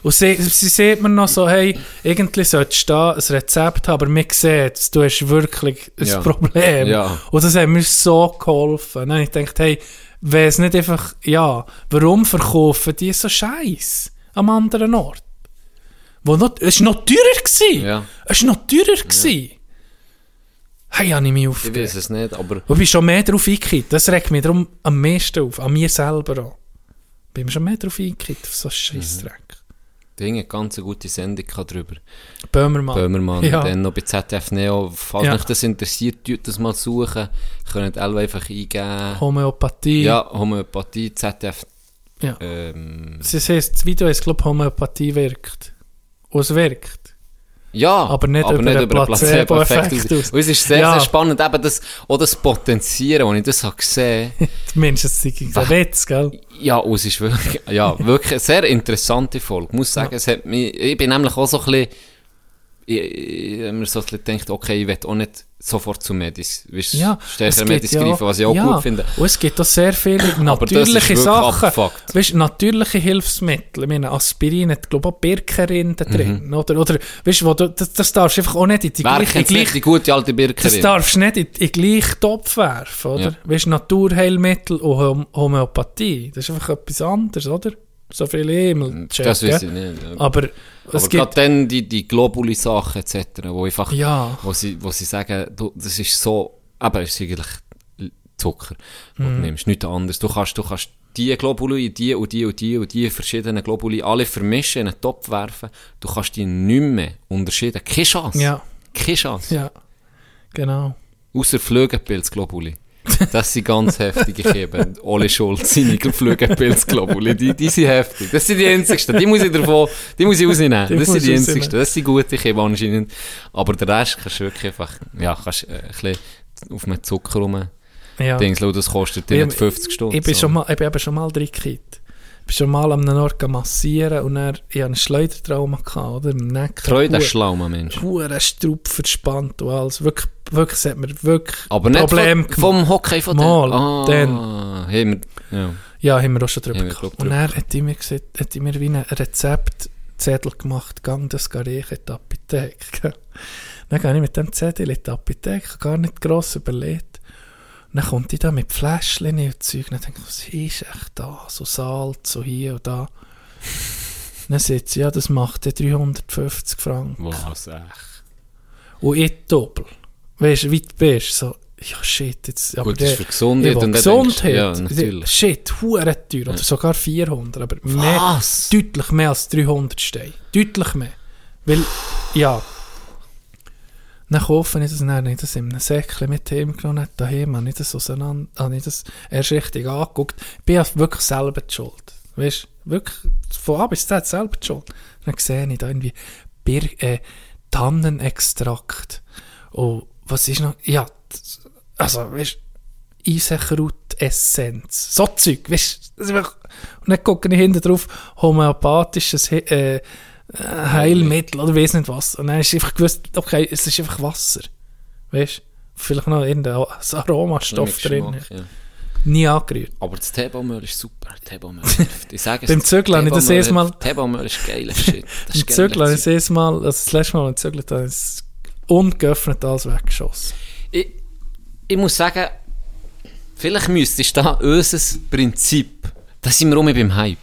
Und sie, sie sieht mir noch so, hey, irgendwie solltest du da ein Rezept haben, aber mir sieht, du hast wirklich ein Ja. Problem. Ja. Und das hat mir so geholfen. Habe ich gedacht, hey, wäre es nicht einfach, ja, warum verkaufen die so Scheiß am anderen Ort? Wo noch, es war noch teurer. Gewesen. Ja. Es war noch teurer. Gewesen. Hey, habe ich mich Ich aufgeregt. weiß es nicht, aber Und ich bin schon mehr drauf eingekippt. Das regt mich darum am meisten auf. An mir selber auch. Bin mir schon mehr drauf eingekippt, auf so Scheissdreck. Dinge eine ganz gute Sendung gehabt drüber. Böhmermann. Böhmermann, Ja. dann noch bei ZDF Neo. Falls Ja. euch das interessiert, tut das mal suchen. Könnt ihr einfach eingeben. Homöopathie. Ja, Homöopathie, ZDF. Ja. Ähm, Sie heißt, das Video ist, glaube ich, Homöopathie wirkt. Und es wirkt. Ja, Aber nicht über den den Placebo-Effekt aus. Und es ist sehr, Ja. sehr spannend, eben das, auch das Potenzieren, als ich das habe gesehen ist es ein Witz, gell? Ja, und es ist wirklich, ja, wirklich eine sehr interessante Folge. Ich muss sagen, es hat mich, ich bin nämlich auch so ein bisschen, ich, ich, ich mir so ein bisschen gedacht, okay, ich will auch nicht sofort zu Medis, weißt, Ja, stärker Medis greifen, was ich auch ja, gut finde. Und es gibt auch sehr viele das natürliche Sachen. abgefuckt. Weißt, natürliche Hilfsmittel. Ich meine, Aspirin hat, glaube ich, auch Birkerin da drin. Oder, oder, weißt du, das, das darfst du einfach auch nicht in die Wer gleiche, gleich, die gute alte das Birkerin? darfst du nicht in, in den gleichen Topf werfen, oder? Ja. Weißt, Naturheilmittel und Hom Homöopathie, das ist einfach etwas anderes, oder? So viele Himmel Das weiß ich nicht. Aber es Aber gibt, gerade dann die, die Globuli-Sachen etc., wo einfach, ja, wo sie, wo sie sagen, du, das ist so, aber es ist eigentlich Zucker, Mhm. du nimmst, nichts anderes. Du kannst, du kannst die Globuli, die und die und die und die verschiedenen Globuli alle vermischen, in einen Topf werfen. Du kannst die nicht mehr unterscheiden. Keine Chance. ja, Keine Chance. ja, genau. Außer Flügelpilz-Globuli. Das sind ganz heftige Kieben. Ole Schulz, seine Flügelpilz-Globuli, die, die sind heftig. Das sind die einzigsten. Die muss ich davon, die muss ich rausnehmen. Die das sind die du einzigsten. Das sind gute Kieben anscheinend. Aber der Rest kannst du wirklich einfach, ja, kannst äh, ein bisschen auf einen Zucker rum. Ja. Dings, schau, das kostet dir Ich- nicht 50 Stunden. Ich bin, schon mal, ich bin eben schon mal drin gekippt. Ich bin schon mal an einem Ort massieren und dann, ich hatte einen Schleudertrauma, gehabt, oder? Im Hu- schlauer Mensch. Huren Strupp verspannt und alles. Wirklich, wirklich, es hat mir wirklich Aber nicht Problem vom, vom Hockey von Mal. Ah, dann. Haben wir, ja. Ja, haben wir auch schon drüber Haben gehabt. Und er hat mir gesagt, hat mir wie ein Rezeptzettel gemacht, gang das Garech in die Apotheke. Dann gehe ich mit dem Zettel in die Apotheke, gar nicht gross überlegt. Dann kommt die da mit Fläschchen und Zeug. Dann denke ich, was ist echt da? So Salz, so hier und da. Dann sagt sie, ja, das macht ja 350 Franken. Was, echt. Und ich doppel. Weißt du, wie du bist, so, ja shit, jetzt, aber Gut, das ist der- für Gesundheit. ich und Gesundheit. denkst Ja, natürlich. Shit, hure teuer. Oder sogar 400. Aber mehr, Was? deutlich mehr als 300 Steine. Deutlich mehr. Weil, ja. Dann kaufe ich das dann nicht das in einem Säckchen mit heimgenommen, nicht daheim, habe ich das auseinander, habe ich das erst richtig angeguckt. Ich bin ja wirklich selber die schuld. Weißt du, wirklich von A bis Z selber die schuld. Dann sehe ich da irgendwie Bir äh, Tannenextrakt. Und was ist noch? Ja, also, weißt du, Eisenkraut-Essenz. So Zeug, weißt du. Und dann gucke ich hinten drauf, homöopathisches He äh, Heilmittel oder weiss nicht was. Und dann ist einfach gewusst, okay, es ist einfach Wasser. Weißt du? Vielleicht noch irgendein Aromastoff drin. Ja. Nie angerührt. Aber das Teebaumöl ist super. Hilft. Ich sage es Beim dir, Zügeln habe ich das erste Mal-. Teebaumöl ist geiler Shit. Das Im ist Zügel habe ich das, Mal, also das letzte Mal, als ich gezügelt habe, ist es ungeöffnet alles weggeschossen. ich, ich muss sagen, vielleicht müsstest du da unser Prinzip, da sind wir rum beim Hype,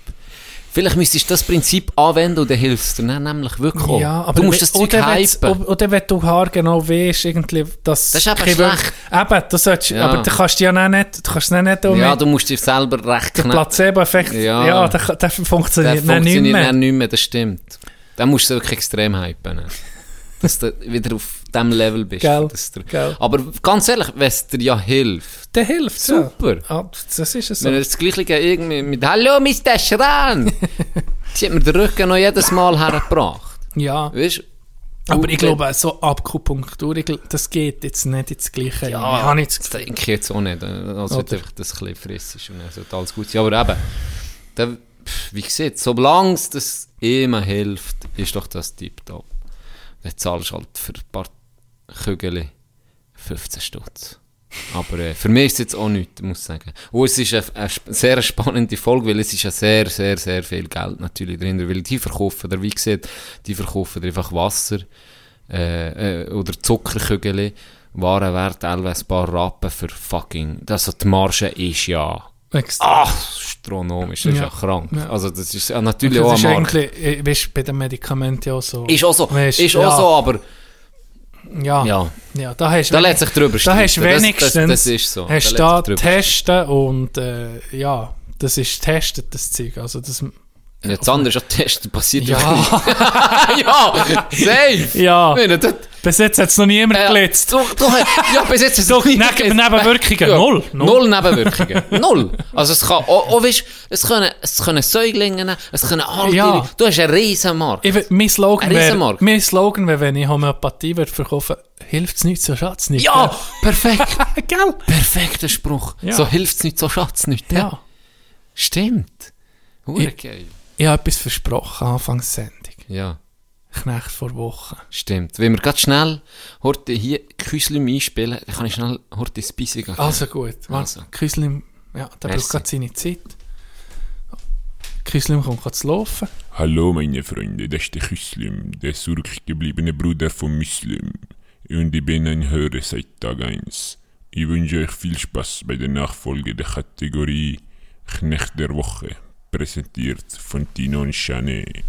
vielleicht müsstest du das Prinzip anwenden und dann hilfst du dann nämlich wirklich. Ja, aber du musst das Zeug hypen. Oder wenn du haargenau weisst, irgendwie, dass... Das ist eben schlecht. Eben, du solltest, Ja. aber du kannst ja nicht, du kannst nicht um Ja, du musst dir selber recht der. Placebo-Effekt, Ja. ja, der, der Der funktioniert, dann funktioniert nicht mehr. nicht mehr, das stimmt. Dann musst du wirklich extrem hypen. ne? Dass du wieder auf diesem Level bist. Gell, du, gell. Aber ganz ehrlich, wenn es dir ja hilft, Der hilft, Super. Ja. Ah, das ist es so. Wenn er das gleiche irgendwie mit «Hallo, Mr. Schran!» Sie hat mir den Rücken noch jedes Mal hergebracht. Ja, Weißt aber ich glaube, so Akupunktur, das geht jetzt nicht ins Gleiche. Ja, habe ich das das denke ich jetzt auch nicht. Also Oder? einfach das ein bisschen frisst und dann alles gut sein. Aber eben, der, wie gesagt, solange es das immer hilft, ist doch das tipptopp. Dann zahlst du halt für ein paar Kügel 15 Stutz. Aber äh, für mich ist es jetzt auch nichts, muss ich sagen. Und es ist eine, eine sehr spannende Folge, weil es ist ja sehr, sehr, sehr viel Geld natürlich drin. Weil die verkaufen, dir, wie gesagt, die verkaufen einfach Wasser äh, äh, oder Zuckerkügel, Warenwert teilweise ein paar Rappen für fucking... Also die Marge ist ja Extra. astronomisch, das ist Ja. ja krank. Ja. Also das ist ja natürlich das auch ist ein Markt. eigentlich, äh, weißt, bei den Medikamenten ja auch so. Ist auch so, Weisst, ist ja. auch so, aber Ja, ja. ja, da hast du da lässt sich drüber Da hast du streiten. Das- wenigstens das, das, ist so. hast da da testen und äh, ja, das ist testet, das Zeug. Also das, Ja, das andere ist ja Testen, passiert ja. ja, ja, safe. ja. Meine, das, Bis jetzt hat es noch niemand äh, gelitzt. Du, du, ja, bis jetzt ist es Doch, nicht Neben-. Nebenwirkungen, null. Null. Null Nebenwirkungen. Null. Also es kann, auch, auch weißt, es können, es können Säuglinge, es können Alte, Ja. du hast einen riesen Markt. Ich, mein Slogan wäre, mein Slogan wäre, wenn ich Homöopathie würde verkaufen, hilft es nicht, so schadet es nicht. Ja, perfekt. gell? Perfekter Spruch. Ja. So hilft es nicht, so schadet es nicht. Ja. Stimmt. Hure Ich- habe etwas versprochen, Anfangssendung. Ja. Knecht vor Wochen. Stimmt. Wenn wir ganz schnell heute hier Küslim einspielen, dann kann ich schnell heute ins Bissi gehen. Also gut. Also. Küslim, ja, der Merci. braucht gerade seine Zeit. Küslim kommt gerade zu laufen. Hallo meine Freunde, das ist der Küslim, der zurückgebliebene Bruder von Muslim. Und ich bin ein Hörer seit Tag 1. Ich wünsche euch viel Spaß bei der Nachfolge der Kategorie Knecht der Woche, präsentiert von Tino und Chanet.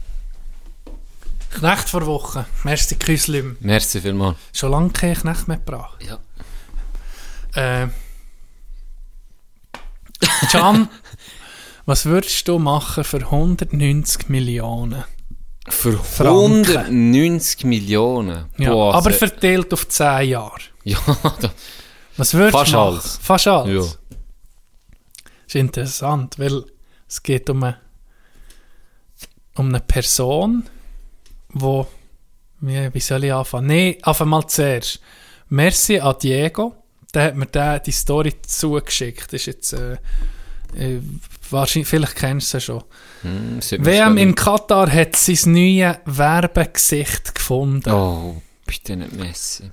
Knecht vor Wochen. Merci, Küslim. Merci vielmals. Schon lange kein Knecht mehr gebracht. Ja. Äh, Can, was würdest du machen für 190 Millionen? Für Franken. 190 Millionen. Ja, Boah, aber verteilt auf 10 Jahre. Ja, da, Was würdest Fast du machen? alles. Fast alles. ja. Das ist interessant, weil es geht um eine, um eine Person, wo wie, wie soll ich anfangen? Nein, einfach mal zuerst. Merci an Diego. Der hat mir da die Story zugeschickt. Das ist jetzt, äh, äh, wahrscheinlich, vielleicht kennst du sie schon. Hm, WM in. Katar hat sein neues Werbegesicht gefunden. Oh, bitte nicht Messi.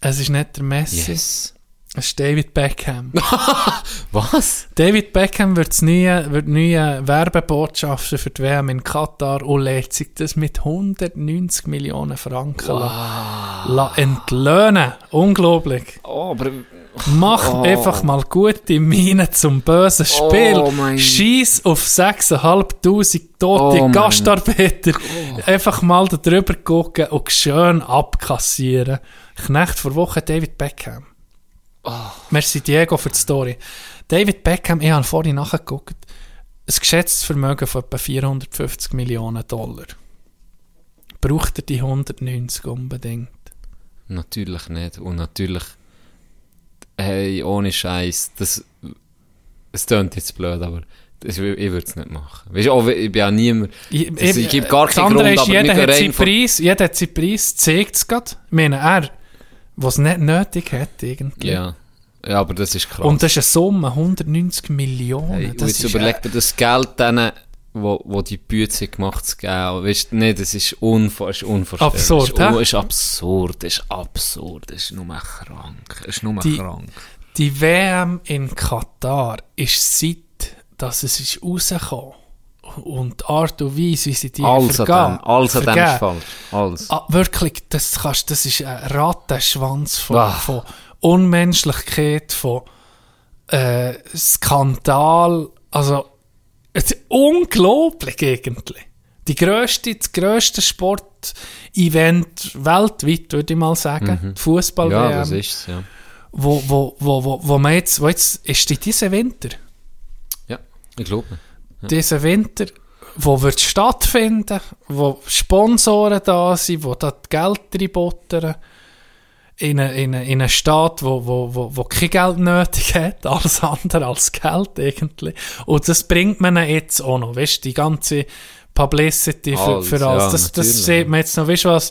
Es ist nicht der Messi, Yes. Es ist David Beckham. Was? David Beckham wird das neue, wird neue Werbebotschafter für die WM in Katar und lädt sich das mit 190 Millionen Franken la, la entlöhnen. Unglaublich. Oh, aber... Mach Oh. einfach mal gute Miene zum bösen Spiel. Oh Schieß auf 6'500 tote Oh Gastarbeiter. Einfach mal da drüber gucken und schön abkassieren. Knecht vor Woche David Beckham. Oh. Merci Diego für die Story. David Beckham, ich habe vorhin nachgeguckt, ein geschätztes Vermögen von etwa 450 Millionen Dollar. Braucht er die 190 unbedingt? Natürlich nicht. Und natürlich, hey, ohne Scheiß, das, es klingt jetzt blöd, aber das, ich würde es nicht machen. Weißt auch, ich bin ja niemand, Ich, das, ich gebe gar keinen Grund, ist, jeder hat seinen Preis, jeder hat seinen Preis, zeigt es gerade. Ich meine, er, was nicht nötig hat irgendwie. Ja. ja, aber das ist krass. Und das ist eine Summe, 190 Millionen. Hey, das jetzt ist, überleg dir das Geld denen, wo, wo die Bütze gemacht zu geben. Weißt du, nee, das ist, unvor, ist unvorstellbar. Absurd, das ist, hä? ist absurd, das ist absurd, das ist nur krank. Ist nur Die- krank. Die WM in Katar ist seit, dass es ist rausgekommen und die Art und Weise, wie sie die an vergeben- dem, alles an dem vergeben. ist falsch. Alles. Ah, wirklich, das, kannst, das ist ein Rattenschwanz von, Ah. von Unmenschlichkeit, von äh, Skandal. Also, es ist unglaublich eigentlich. Die grösste, das grösste Sportevent weltweit, würde ich mal sagen. Die fußball Mhm. ja, das ist es, ja. wo, wo, wo, wo, wo man jetzt, wo jetzt ist die diesen Winter, Ja, ich glaube. Diesen Winter, wo wird stattfinden, wo Sponsoren da sind, wo da die Geld reinbuttern, in einen in eine, in eine Staat, wo, wo, wo, wo kein Geld nötig hat, alles andere als Geld eigentlich. Und das bringt man jetzt auch noch, weißt die ganze Publicity für, Alles, für alles. ja, das, das sieht man jetzt noch, weißt du was,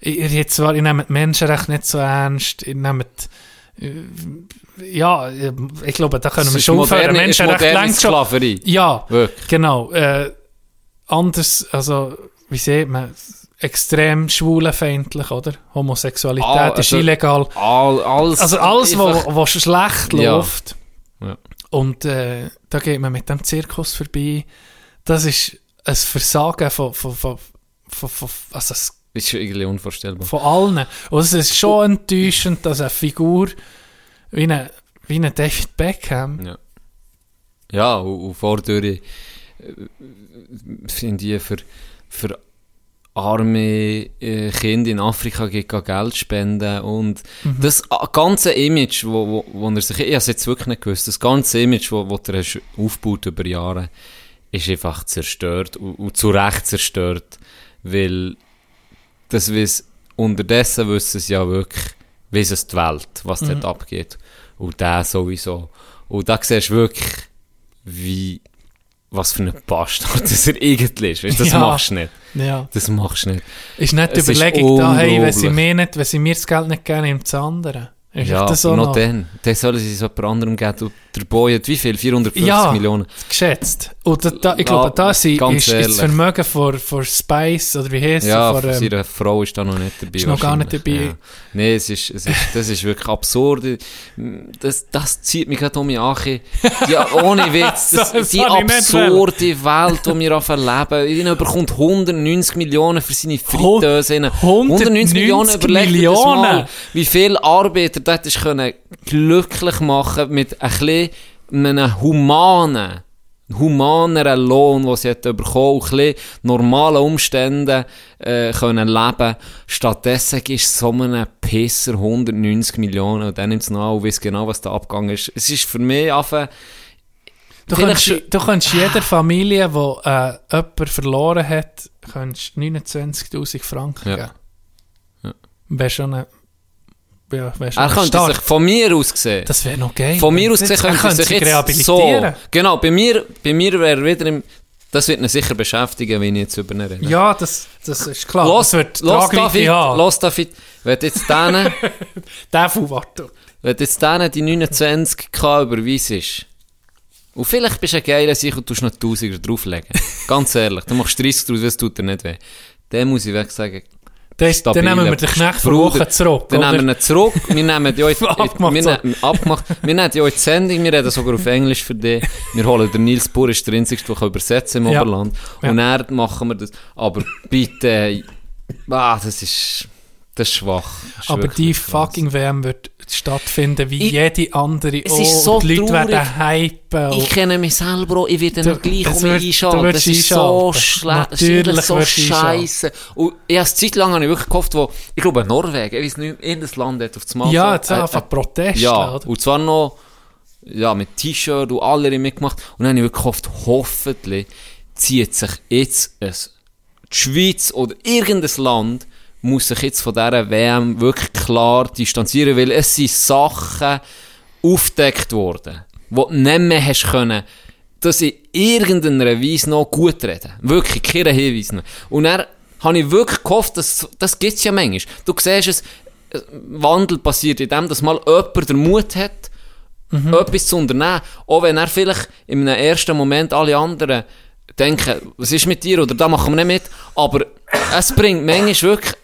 ihr, zwar, ihr nehmt die Menschenrechte nicht so ernst, ihr nehmt äh, ja, ich glaube, da können wir schon moderne, moderne längst schon. Sklaverei. Ja, Wirklich. genau. Äh, anders, also, wie sieht man, extrem schwulenfeindlich, oder? Homosexualität Ah, ist also- illegal. All, alles, Also alles, was was schlecht Ja. läuft. Ja. Und äh, da geht man mit dem Zirkus vorbei. Das ist ein Versagen von, von, von, von, von, also es ist irgendwie unvorstellbar. von allen. Und es ist schon enttäuschend, dass eine Figur wie eine, wie eine David Beckham, Ja. Ja, und, und vordurch äh, finde ich für, für arme äh, Kinder in Afrika Geld spenden und das äh, ganze Image, wo, wo, wo er sich, ich habe es jetzt wirklich nicht gewusst, das ganze Image, wo, wo er hast aufgebaut über Jahre, ist einfach zerstört und, und zu Recht zerstört, weil das weiss, unterdessen wissen es ja wirklich, weiss es die Welt, was dort abgeht. Und der sowieso. Und da siehst du wirklich, wie, was für ein Bastard das er eigentlich ist. Weißt, das Ja. machst du nicht. ja, Das machst du nicht. ist nicht die Es Überlegung da, hey, wenn sie, mir nicht, wenn sie mir das Geld nicht geben, nimmt das andere. Ist ja, das so noch noch dann. Dann sollen sie es jemand anderem geben. Der Boy hat wie viel? 450 Ja. Millionen. geschätzt? Und da, da, ich Ja, glaube, da sind, ganz ist, ist das. Vermögen von, von Spice, oder wie heisst Ja, es? Von, ähm, seiner Frau ist da noch nicht dabei. ist noch gar nicht dabei. Ja. Nee, es ist, es ist, das ist wirklich absurd. Das, das zieht mich gerade um mich an. Ja, ohne Witz. Das, Das die absurde Welt, die wir anfangen leben. Er bekommt 190 Millionen für seine Fritteuse. 190 Millionen, überleg dir das Millionen. mal. Wie viele Arbeiter ist können glücklich machen mit ein bisschen einem humanen, humaneren Lohn, den sie hat bekommen, ein bisschen normalen Umständen äh, können leben. Stattdessen du so einen Pisser 190 Millionen und dann nimmt es noch an und weiss genau, was da abgegangen ist. Es ist für mich einfach... Du kannst, du kannst jeder Familie, die äh, jemanden verloren hat, kannst 29'000 Franken Ja. geben. Ja. Wäre schon ein... Ja, schon Er könnte Start. sich von mir aus gesehen... Das wäre noch geil. Von mir aus gesehen könnte er sich jetzt so... rehabilitieren. Genau, bei mir, bei mir wäre wieder im... Das wird ihn sicher beschäftigen, wenn ich jetzt über ihn rede. Ja, das, das ist klar. Los, das wird los David, haben. los David, wenn du jetzt denen, Der Fuwato. wenn du jetzt denen die 29k überweisest, und vielleicht bist du ein geiler Sicher und tust noch 1000er drauflegen. Ganz ehrlich, dann machst du 30 draus, das tut dir nicht weh. Dann muss ich weg sagen, Dann, nehmen wir den Knecht vor Bruder. Woche zurück. Dann nehmen wir ihn zurück. Wir nehmen die heute, Abgemacht wir, nehmen, abgemacht. Wir nehmen die heute die Sendung. Wir reden sogar auf Englisch für dich. Wir holen den Nils Pur, ist der einzige, der übersetzen kann im Ja. Oberland. Und dann machen wir das. Aber bitte, ah, das ist, das ist schwach. Das ist Aber die fucking WM wird stattfinden wie Ich- jede andere. Es ist so die Leute traurig. werden hypen. Ich kenne mich selber auch, ich werde noch gleich um mich einschalten. Das ist so schlecht, so scheiße. Und ich habe eine Zeit lang habe ich wirklich gehofft, wo, ich glaube Norwegen, ich weiß nicht, irgendein Land hat auf das Mal ja, jetzt äh, einfach Protest. Ja, oder? und zwar noch ja, mit T-Shirt und alle haben mitgemacht. Und dann habe ich wirklich gehofft, hoffentlich zieht sich jetzt ein, die Schweiz oder irgendein Land muss sich jetzt von dieser WM wirklich klar distanzieren, weil es sind Sachen aufgedeckt worden, die du nicht mehr hast können, dass in irgendeiner Weise noch gut reden. Wirklich, keine Hinweise mehr. Und dann habe ich wirklich gehofft, dass, das gibt es ja manchmal. Du siehst es, äh, Wandel passiert in dem, dass mal jemand den Mut hat, etwas zu unternehmen. Auch wenn er vielleicht in einem ersten Moment alle anderen denken, was ist mit dir oder da machen wir nicht mit. Aber es bringt manchmal wirklich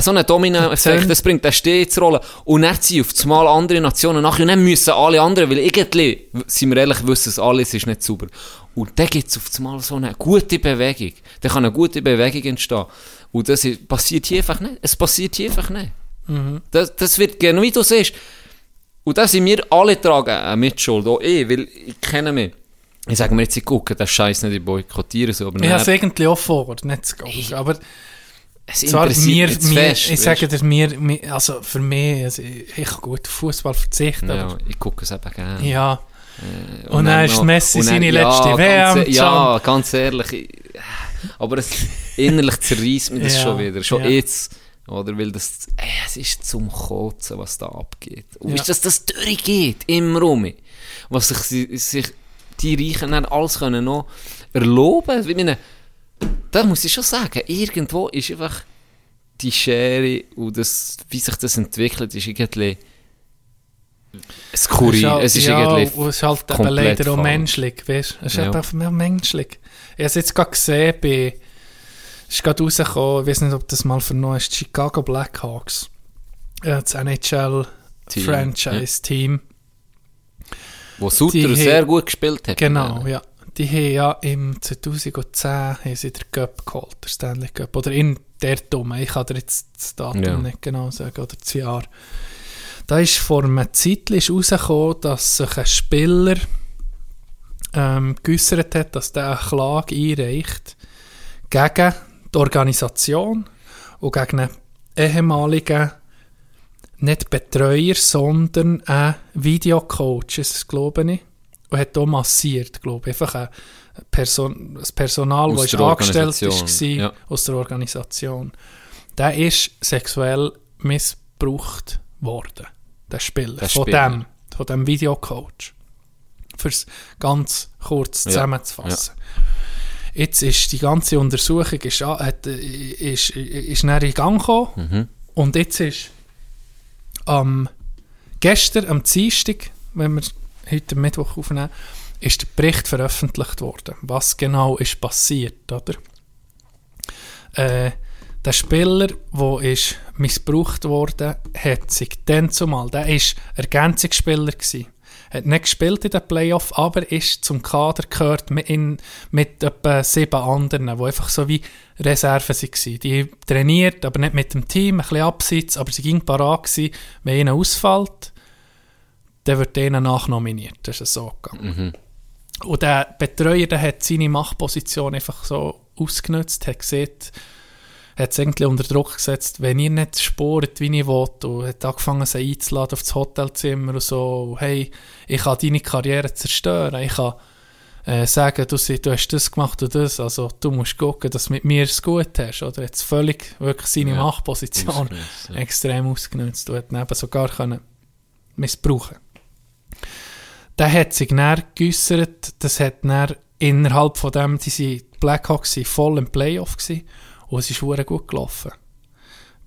so einen Domino-Effekt, das bringt den Steh zu rollen. Und dann ziehen auf einmal andere Nationen nach und dann müssen alle anderen, weil irgendwie, sind wir ehrlich, wissen es alles ist nicht sauber. Und dann gibt es auf einmal so eine gute Bewegung. Da kann eine gute Bewegung entstehen. Und das ist- passiert hier einfach nicht. Es passiert hier einfach nicht. Das, das wird genau wie du siehst. Und da sind wir alle tragen eine Mitschuld, auch ich, weil ich kenne mich. Ich sage mir jetzt, ich gucke den Scheiß nicht, ich boykottiere so, aber Ich habe es irgendwie auch vor, nicht zu gehen. Aber es zwar interessiert mir, fest, ich sage dir, mir, also für mich, also ich, ich kann gut auf Fußball verzichten, Ja, aber ich gucke es eben gerne. ja. Und, dann ist noch- Messi und dann- seine ja, letzte ganz WM. e- Ja, ganz ehrlich. ich- Aber es, innerlich zerreißt mich das Ja, schon wieder. Schon ja. jetzt. Oder? Weil das, äh, es ist zum Kotzen, was da abgeht. Und Ja. weißt du, dass das durchgeht, immer rum. Was sich, sich die Reichen dann alles können noch erlauben. Ich meine, da muss ich schon sagen, irgendwo ist einfach die Schere und das, wie sich das entwickelt, ist irgendwie skurril. halt- Es ist ja, es ist halt eben leider auch menschlich, weißt du? Es ist Ja. eben einfach mehr menschlich. Ich habe es jetzt gerade gesehen, bei, es ist gerade rausgekommen, ich weiß nicht, ob das mal vernommen ist, Chicago Blackhawks. Ja, das NHL-Franchise-Team. Wo Sutter sehr gut gespielt hat. Genau, ja. Die haben ja im 2010 haben sie den Cup geholt, der Stanley Cup. Oder in der Dumme. Ich kann dir jetzt das Datum Ja. nicht genau sagen, oder das Jahr. Da ist vor einer Zeit ist rausgekommen, dass sich ein Spieler ähm, geäussert hat, dass der eine Klage einreicht gegen die Organisation und gegen einen ehemaligen nicht Betreuer, sondern ein Videocoach, ist es, glaube ich. Und hat auch massiert, glaube ich. Einfach ein, Person, das Personal, Aus das der angestellt war ja. aus der Organisation. Der ist sexuell missbraucht worden. Der Spieler. Der von Spieler. dem, von dem Videocoach. Fürs ganz kurz Ja, zusammenzufassen. Jetzt ist die ganze Untersuchung ist, hat, äh, ist, ist näher in Gang gekommen. Mhm. Und jetzt ist am gestern, am Dienstag, wenn wir heute Mittwoch aufnehmen, ist der Bericht veröffentlicht worden. Was genau ist passiert, oder? Äh, der Spieler, der ist missbraucht worden, hat sich dann zumal, der ist Ergänzungsspieler gewesen. Hat nicht gespielt in den Playoff, aber ist zum Kader gehört mit, in, mit etwa sieben anderen, die einfach so wie Reserven waren. Die trainiert, aber nicht mit dem Team, ein bisschen abseits, aber sie ging parat gewesen, wenn ihnen ausfällt, dann wird ihnen nachnominiert. Das ist so gegangen. Und der Betreuer, der hat seine Machtposition einfach so ausgenutzt, hat gesehen, hat es irgendwie unter Druck gesetzt, wenn ihr nicht sport, wie ich will, und hat angefangen, sie einzuladen auf das Hotelzimmer und so, hey, ich kann deine Karriere zerstören, ich kann äh, sagen, du, du hast das gemacht und das, also du musst gucken, dass du mit mir es gut hast, oder jetzt völlig wirklich seine Ja, Machtposition ausgenutzt, ja. extrem ausgenutzt und hat eben sogar können missbrauchen der hat sich dann geäussert, das hat dann innerhalb von dem, die, sind- die Blackhawks waren voll im Playoff gewesen, und es ist verdammt gut gelaufen.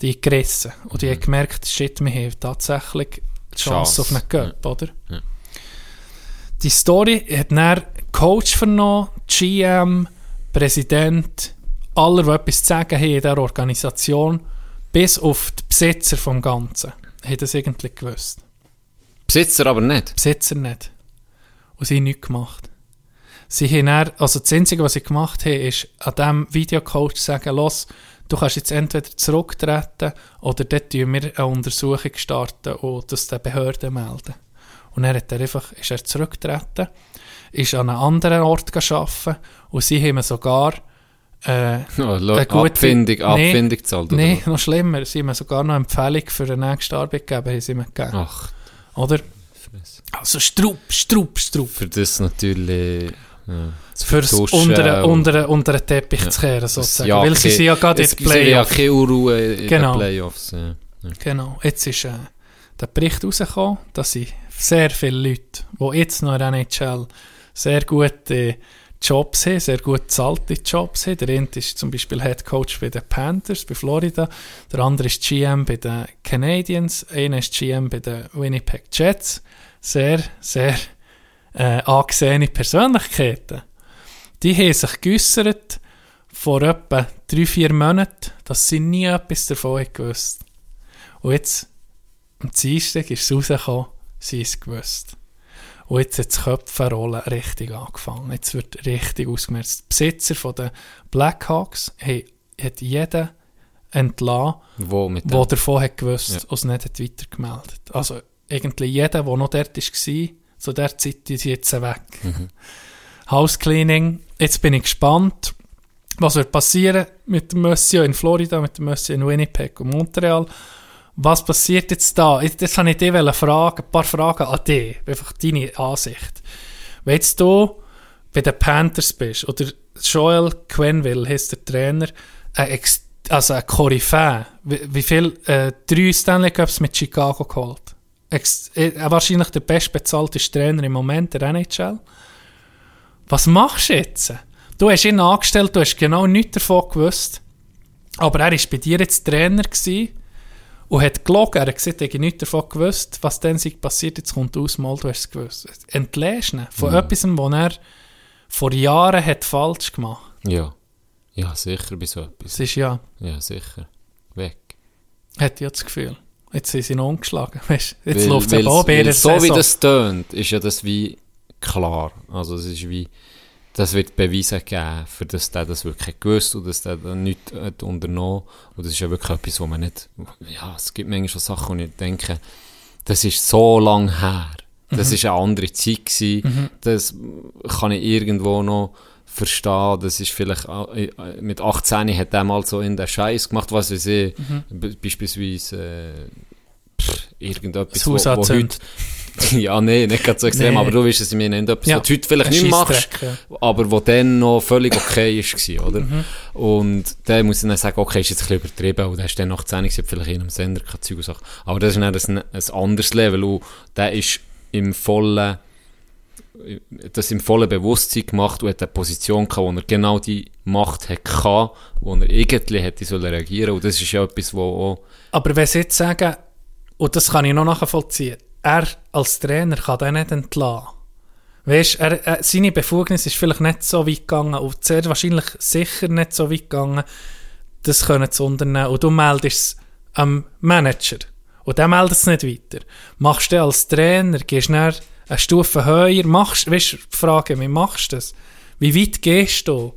Die haben gerissen und die haben gemerkt, shit, wir haben tatsächlich die Chance Chance, auf einen Cup, oder? Ja. Die Story hat dann Coach vernommen, GM, Präsident, alle, die etwas zu sagen haben in dieser Organisation, bis auf die Besitzer vom Ganzen, haben das irgendwie gewusst. Besitzer aber nicht. Besitzer nicht. Und sie haben nichts gemacht. Sie haben dann, also das Einzige, was sie gemacht haben, ist an diesem Videocoach sagen, los, du kannst jetzt entweder zurücktreten oder dort tun wir eine Untersuchung starten und das den Behörden melden. Und dann hat er einfach, ist er zurückgetreten, ist an einem anderen Ort arbeiten und sie haben sogar äh, eine gute- Abfindung, Nee, Abfindung gezahlt. oder Nein, noch schlimmer, sie haben sogar noch eine Empfehlung für den nächsten Arbeitgeber haben sie ihm gegeben. Ach, Oder? Fresse. Also Strupp, Strupp, Strupp. für das natürlich... Ja. fürs Vertuschen unter, unter, unter den Teppich zu kehren, sozusagen. Ja, Weil sie sind ja gerade in Es den gibt ja Playoffs. keine Unruhe in Genau. den Playoffs. Ja. Genau. Jetzt ist äh, der Bericht rausgekommen, dass sind sehr viele Leute, die jetzt noch in der NHL sehr gute Jobs haben, sehr gut bezahlte Jobs haben. Der eine ist zum Beispiel Head Coach bei den Panthers, bei Florida. Der andere ist GM bei den Canadiens. Einer ist GM bei den Winnipeg Jets. Sehr, sehr äh, angesehene Persönlichkeiten. Die haben sich geäussert vor etwa drei, vier Monaten, dass sie nie etwas davon gewusst Und jetzt, am Dienstag ist es rausgekommen, sie ist gewusst. Und jetzt hat das Köpfenrollen richtig angefangen. Jetzt wird richtig ausgemerzt. Die Besitzer von den Blackhawks haben, hat jeden entlassen, Wo mit der davon hat gewusst Ja. und es nicht hat weitergemeldet. Also irgendwie jeder, der noch dort war, zu der Zeit, sind jetzt weg. Housecleaning. Jetzt bin ich gespannt, was wird passieren mit dem Monsieur in Florida, mit dem Monsieur in Winnipeg und Montreal. Was passiert jetzt da? Jetzt, habe ich dich fragen, ein paar Fragen an dich, einfach deine Ansicht. Wenn jetzt du bei den Panthers bist, oder Joel Quenville heißt der Trainer, ein also ein Koryphäe, wie, wie viel, äh, drei Stanley Cups mit Chicago geholt. Ex äh, wahrscheinlich der bestbezahlte Trainer im Moment der NHL. Was machst du jetzt? Du hast ihn angestellt, du hast genau nichts davon gewusst. Aber er war bei dir jetzt Trainer gewesen und hat gelogen. Er hat gesagt, er hätte nichts davon gewusst, was dann sei passiert. Jetzt kommt aus, mal, du hast es gewusst. Entlässt ihn von etwas, was er vor Jahren hat falsch gemacht Ja. Ja, sicher bei so etwas. Das ist ja, Ja, sicher. Weg. hat ja das Gefühl. Jetzt sind sie noch umgeschlagen. Weißt, jetzt Weil- läuft es auch bei So wie Saison. das tönt, ist ja das wie klar. Also es ist wie, das wird Beweise geben, für dass der das wirklich hat gewusst und dass der dann nichts hat unternommen Und das ist ja wirklich etwas, wo man nicht, ja, es gibt manchmal schon Sachen, wo ich denke, das ist so lang her. Das ist eine andere Zeit gewesen. Das kann ich irgendwo noch verstehen. Das ist vielleicht, äh, äh, mit 18 hat er mal so in der Scheiß gemacht, was weiß ich, be- beispielsweise, äh, pff, irgendetwas, Das wo, wo heute, ja, nee, nicht ganz so extrem, Nee. aber du weißt es, ich meine, nicht etwas, Ja, was du heute vielleicht nicht machst, ja. aber wo dann noch völlig okay war, oder? Mhm. Und dann muss ich dann sagen, okay, ist jetzt ein bisschen übertrieben, und der ist dann nach 10 gewesen, vielleicht in einem Sender, keine Zeug und Sachen. Aber das ist dann ein, ein anderes Level, und der ist im vollen, das im vollen Bewusstsein gemacht und hat eine Position gehabt, wo er genau die Macht hatte, wo er irgendwie hätte sollen reagieren und das ist ja etwas, wo auch, Aber wenn sie jetzt sagen, und das kann ich noch nachvollziehen, er als Trainer kann den nicht entlassen. Weißt, er, er, seine Befugnis ist vielleicht nicht so weit gegangen und sehr wahrscheinlich sicher nicht so weit gegangen, das können zu unternehmen. Und du meldest es am Manager und der meldet es nicht weiter. Machst du als Trainer, gehst du eine Stufe höher, machst, weißt, frage mich, machst du das? Wie weit gehst du?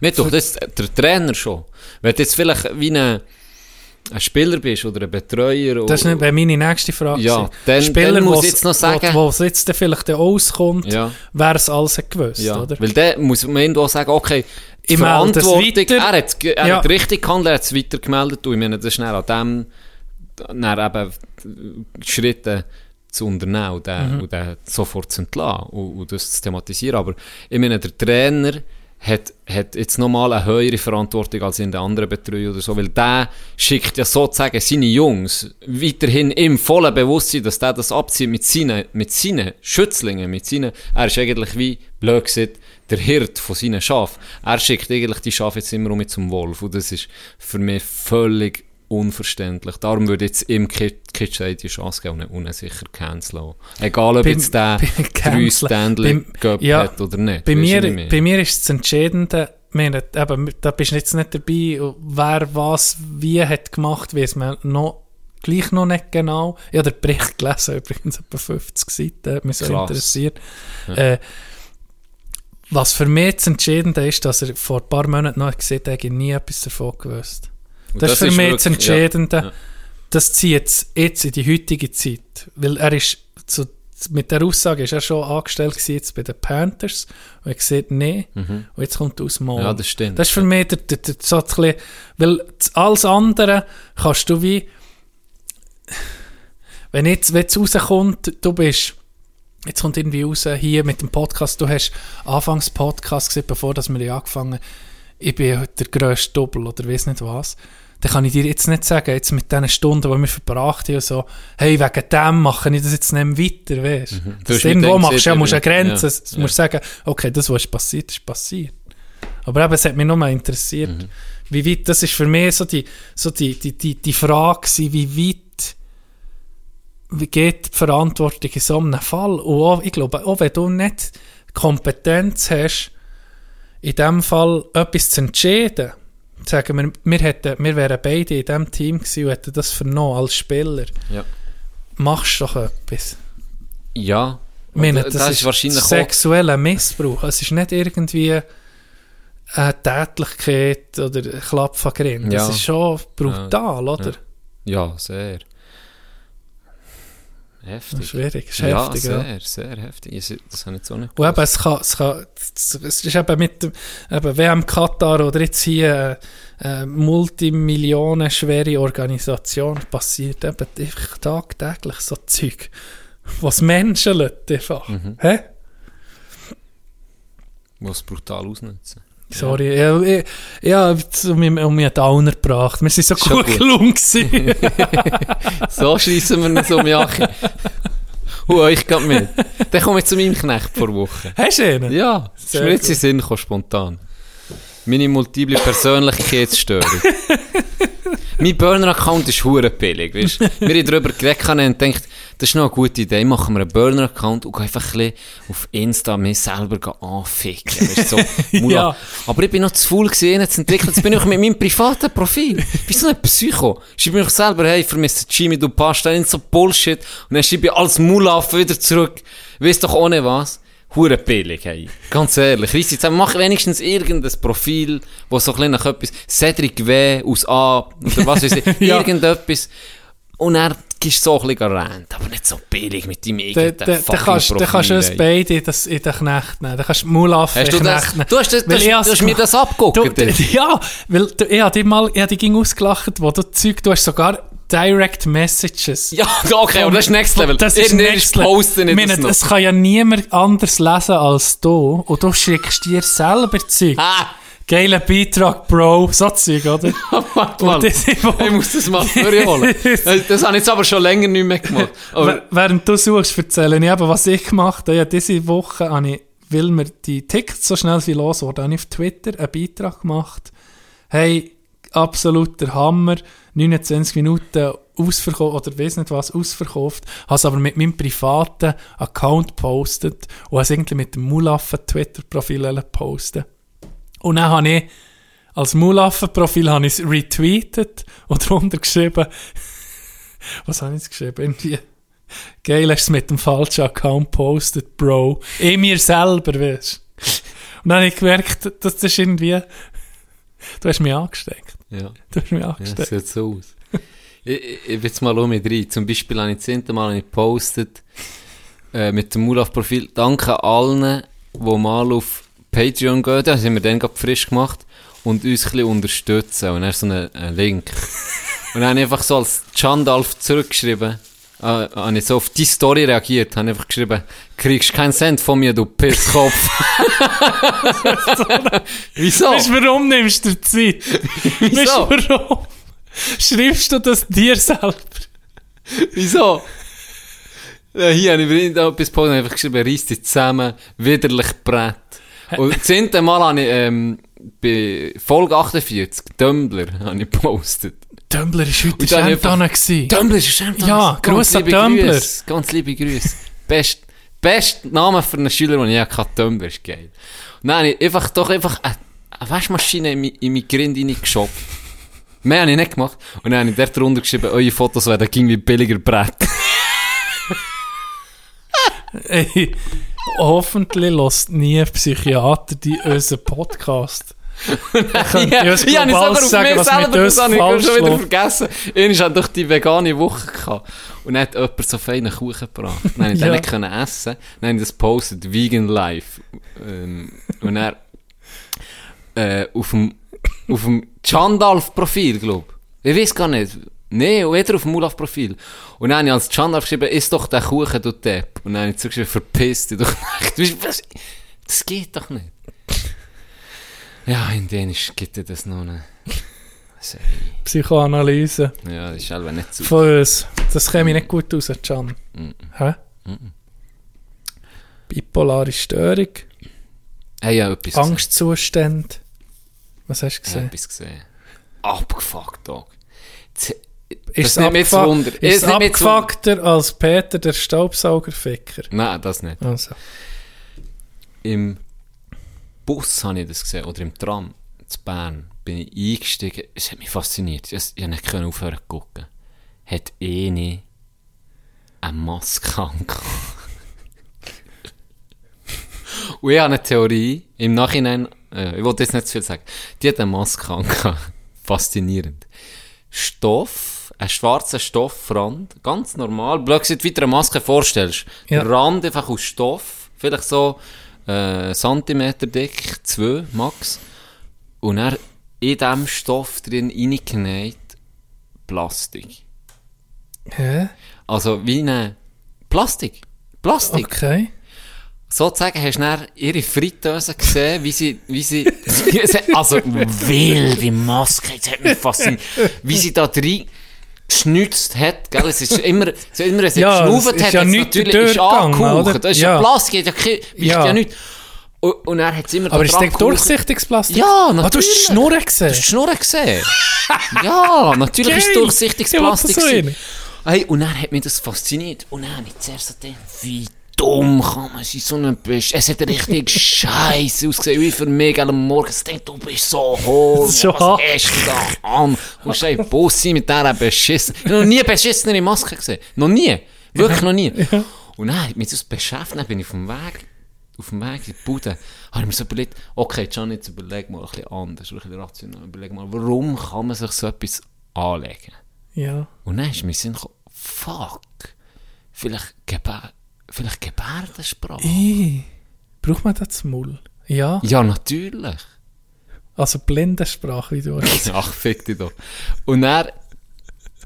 Mir doch das, der Trainer schon. Wenn jetzt vielleicht wie ein, ein Spieler bist oder ein Betreuer. Das ist nicht wäre meine nächste Frage. Ja, dann- Spieler, dann muss ich jetzt noch sagen- Wo, es jetzt dann vielleicht dann auskommt, Ja. wer es alles gewusst, Ja, oder? weil der muss man irgendwo sagen, okay, die Ich Verantwortung, er hat, er Ja. hat richtig gehandelt, er hat es weitergemeldet und ich meine, das ist dann an dem, dann eben Schritte zu unternehmen und den, Mhm. und den sofort zu entlassen und, und das zu thematisieren. Aber ich meine, der Trainer hat, hat jetzt nochmal eine höhere Verantwortung als in der anderen Betreuung oder so, weil der schickt ja sozusagen seine Jungs weiterhin im vollen Bewusstsein, dass der das abzieht mit seinen, mit seinen Schützlingen, mit seinen, er ist eigentlich wie, blöd gesagt, der Hirt von seinen Schafen. Er schickt eigentlich die Schafe jetzt immer um zum Wolf und das ist für mich völlig unverständlich. Darum würde ich jetzt im Kitsch die Chance geben und unsicher canceln. Egal ob Beim- jetzt der drei. Stanley Cup ja, hat oder nicht. Bei mir, ich bei mir ist das Entscheidende, ich meine, eben, da bist du jetzt nicht dabei, wer was wie hat gemacht, weiß man noch, gleich noch nicht genau. Ich habe den Bericht gelesen, übrigens etwa 50 Seiten, hat mich so interessiert. Äh, was für mich das Entscheidende ist, dass er vor ein paar Monaten noch gesehen hat, hätte nie etwas davon gewusst. Und Das, ist für mich wirklich- das ja, Entscheidende. ja. Das zieht jetzt, jetzt in die heutige Zeit. Weil er ist, zu, mit der Aussage ist er schon angestellt jetzt bei den Panthers. Und er hat gesagt, nee. Und jetzt kommt er aus. Mhm. Ja, das stimmt. Das ist für mich der, der, der, so ein bisschen, weil das- alles andere kannst du wie, wenn jetzt, wenn jetzt rauskommt, du bist jetzt kommt irgendwie raus, hier mit dem Podcast, du hast anfangs Podcast gesehen, bevor dass wir angefangen haben, ich bin der grösste Doppel oder weiß nicht was, dann kann ich dir jetzt nicht sagen, jetzt mit diesen Stunden, die wir verbracht haben, so, hey, wegen dem mache ich das jetzt nicht mehr weiter, weißt Du du? Irgendwo machst du ja, musst du eine. Grenze, Ja. du musst sagen, okay, das, was ist passiert, ist passiert. Aber eben, es hat mich nur mal interessiert, Mhm. wie weit, das ist für mich so die, so die, die, die, die Frage wie weit wie geht die Verantwortung in so einem Fall? Und auch, ich glaube, auch wenn du nicht Kompetenz hast, in dem Fall etwas zu entscheiden, sagen wir, wir, hätten, wir wären beide in diesem Team gewesen und hätten das vernommen als Spieler, Ja. machst du doch etwas. Ja. Ich meine, Und das, ist wahrscheinlich auch, sexueller Missbrauch. Es ist nicht irgendwie eine Tätlichkeit oder ein Klapp von Grind. Das Ja. ist schon brutal, oder? ja, sehr. Heftig. schwierig, das ist ja, heftig. sehr, Ja. sehr heftig. Ich- Das habe ich jetzt auch nicht Und eben, es, kann, es, kann, es ist eben mit dem eben WM Katar oder jetzt hier eine, eine multimillionenschwere Organisation passiert eben einfach tagtäglich so Zeug, was Menschen einfach. Mhm. Hä? Was brutal ausnutzen. Sorry, ja. ich, ja, um mich, um mich einen Downer gebracht. Wir sind so Schon gut gut. gelungen. So schließen wir uns um, Jachi. Hu, ich gehe mit. Dann komme ich zu meinem Knecht vor Woche. Hast du einen? Ja, das ist mir jetzt in Sinn gekommen, spontan. Meine multiple Persönlichkeitsstörung. mein Burner-Account ist hure billig, weißt du? Wir haben darüber geredet und gedacht, das ist noch eine gute Idee, machen wir einen Burner-Account und gehen einfach ein bisschen auf Insta mich selber anficken, weißt du, so. Ja. Aber ich bin noch zu faul gesehen, jetzt entwickelt, jetzt bin ich mit meinem privaten Profil. Ich bin so ein Psycho. Schreibe mir selber, hey, vermisst Jimmy, du passt da so Bullshit. Und dann schreibe ich als Mulaffen wieder zurück. Weißt doch ohne was. Hure billig, hey. Ganz ehrlich. Reiss jetzt mach wenigstens irgendein Profil, wo so ein nach etwas, Cedric W. aus A, oder was weiß ich, Ja. irgendetwas. Und er gibst so ein bisschen Rand, aber nicht so billig mit deinem eigenen da, da kannst, da Profil, kannst du uns beide in, das, in den Knecht nehmen. Da kannst du Mulaffen Hast du das, du hast, das, du hast, du has hast mir das abgeguckt. Ja, weil du, ich habe dich mal, ich habe dich ging ausgelacht, wo du Zeug, du hast sogar Direct Messages. Ja, okay, aber das ist Next Level. Das ist Irgendwann Next Level. posten Ich nicht meine, das kann ja niemand anders lesen als du. Und du schickst dir selber Zeug. Ah, Geiler Beitrag, Bro. So Zeug, oder? mal. das- Ich muss das mal vorholen. Das habe ich jetzt aber schon länger nicht mehr gemacht. Aber, Wäh- Während du suchst, erzähle ich eben, was ich gemacht habe. Ja, diese Woche habe ich, weil mir die Tickets so schnell sind losgeworden, habe ich auf Twitter einen Beitrag gemacht. Hey, absoluter Hammer. 29 Minuten ausverkauft, oder weiß nicht was, ausverkauft. Habe es aber mit meinem privaten Account gepostet und habe es irgendwie mit dem Mulaffen Twitter-Profil posten. Und dann habe ich als Mulaffen-Profil habe ich es retweetet und darunter geschrieben, was habe ich jetzt geschrieben? Irgendwie, geil, hast du es mit dem falschen Account postet, Bro. Ich mir selber, weißt du. Und dann habe ich gemerkt, dass das ist irgendwie, du hast mich angesteckt. ja, Du hast mich ja, das angesteckt. sieht so aus. Ich, ich, jetzt mal um mit rein. Zum Beispiel habe ich zehnte Mal gepostet, äh, mit dem Mulaf-Profil. Danke allen, die mal auf Patreon gehen. Das haben wir dann gerade frisch gemacht. Und uns ein bisschen unterstützen. Und dann so einen, einen Link. Und dann habe ich einfach so als Chandalf zurückgeschrieben. Äh, habe ich so auf die Story reagiert. Habe einfach geschrieben, kriegst keinen Cent von mir, du Pisskopf. Wieso? Weißt warum nimmst du dir Zeit? Wieso? Weißt warum? Schreibst du das dir selber? Wieso? Ja, hier habe ich mir da bis Polen einfach geschrieben, reiss dich zusammen, widerlich Brett. Und das zehnte Mal habe ich, ähm, bei Folge 48, Tumblr, habe ich gepostet. Tumblr ist heute einfach- gewesen. Tumblr ist ein Ja, Gruß an Tumblr. Grüße, Ganz liebe Grüße. Best, best Name für einen Schüler, den ich hatte, Tumblr ist geil. Und dann habe ich einfach, doch einfach eine, eine Waschmaschine in, mein- in mein Grind reingeschoben. Mehr habe ich nicht gemacht. Und dann habe ich dort drunter geschrieben, eure Fotos werden irgendwie billiger Brett. Ey, hoffentlich lässt nie ein Psychiater die unseren Podcast. Ihr uns ich habe global sogar auf sagen, mich selber, das habe ich schon wieder vergessen. Irgendwann hatte doch die vegane Woche gehabt. Und dann hat jemand so feinen Kuchen gebracht. Dann konnte ich den Ja. nicht können essen. Dann habe ich das postet, Vegan Life. Ähm, und er äh, auf dem, auf dem Chandalf-Profil, glaube ich. Ich weiß gar nicht. Nee, weder auf dem Mulaf-Profil. Und dann habe ich als Can aufgeschrieben, isst doch den Kuchen, du Depp. Und dann habe ich zurückgeschrieben, verpiss dich doch nicht. Was- Das geht doch nicht. Ja, in Dänisch gibt es das noch eine Serie. Psychoanalyse Ja, das ist halt nicht so. von uns. Das käme nicht gut raus, Can. Mhm. Hä? Bipolare Störung, Hey, ja, etwas gesehen. Angstzustände. Was hast du Ich habe gesehen? etwas gesehen. Abgefuckt, Dog. Ist das nimmt mich zu abgefuck- Wunder. Ist Es es abgefuckter als Peter der Staubsaugerficker? Nein, das nicht. Also. Im Bus habe ich das gesehen, oder im Tram zu Bern, bin ich eingestiegen. Es hat mich fasziniert. Ich, ich nicht aufhören zu gucken. Hat eine eine Maske angehabt. Und ich habe eine Theorie, im Nachhinein, äh, ich wollte jetzt nicht zu viel sagen, die hat eine Maske angehabt. Faszinierend. Stoff, ein schwarzer Stoffrand, ganz normal, blöd gesagt, wie du eine Maske vorstellst. Ja. Der Rand einfach aus Stoff, vielleicht so äh, Zentimeter dick, zwei max. Und er in diesem Stoff drin reingenäht Plastik. Hä? Also wie eine Plastik. Plastik. Okay. Sozusagen hast du dann ihre Fritteuse gesehen, wie sie, wie sie, also wilde Maske, das hat mich fasziniert, wie sie da drin geschnitzt hat, gell, es ist immer, so immer, wenn sie Ja, geschnauft es ist hat, ja nichts natürlich, ist angehaucht, das ist ja, Ja. Plastik, hat ja, Ja. ja nichts. Und, und er hat es immer Aber ist das durchsichtiges Plastik? Ja, Ah, du hast natürlich. die Schnurren gesehen? Du hast die Schnurren gesehen? ja, natürlich ist es Geil. durchsichtiges Ich will Plastik. einen. Hey, und dann hat mich das fasziniert. Und dann habe ich zuerst so gedacht, wie dumm kann man sein, so ein Bisch. Es hat richtig scheiße ausgesehen, wie für mich am Morgen. Ich denke, du bist so hohl. So Was hast du da an? Du musst ein Boss sein mit dieser beschissen. Ich habe noch nie eine beschissene Maske gesehen. Noch nie. Wirklich noch nie. Und dann hat mich das beschäftigt. Dann bin ich auf dem Weg, auf dem Weg in die Bude, habe ich mir so überlegt, okay, Can, jetzt überleg mal ein bisschen anders, ein bisschen rational. Überleg mal, warum kann man sich so etwas anlegen? Ja. Und dann ist mir Sinn gekommen, fuck, vielleicht, Gebär, vielleicht Gebärdensprache. I. Braucht man das Mull? Ja. Ja, natürlich. Also Blindensprache, wie du hast. Ach, fick dich doch. Und er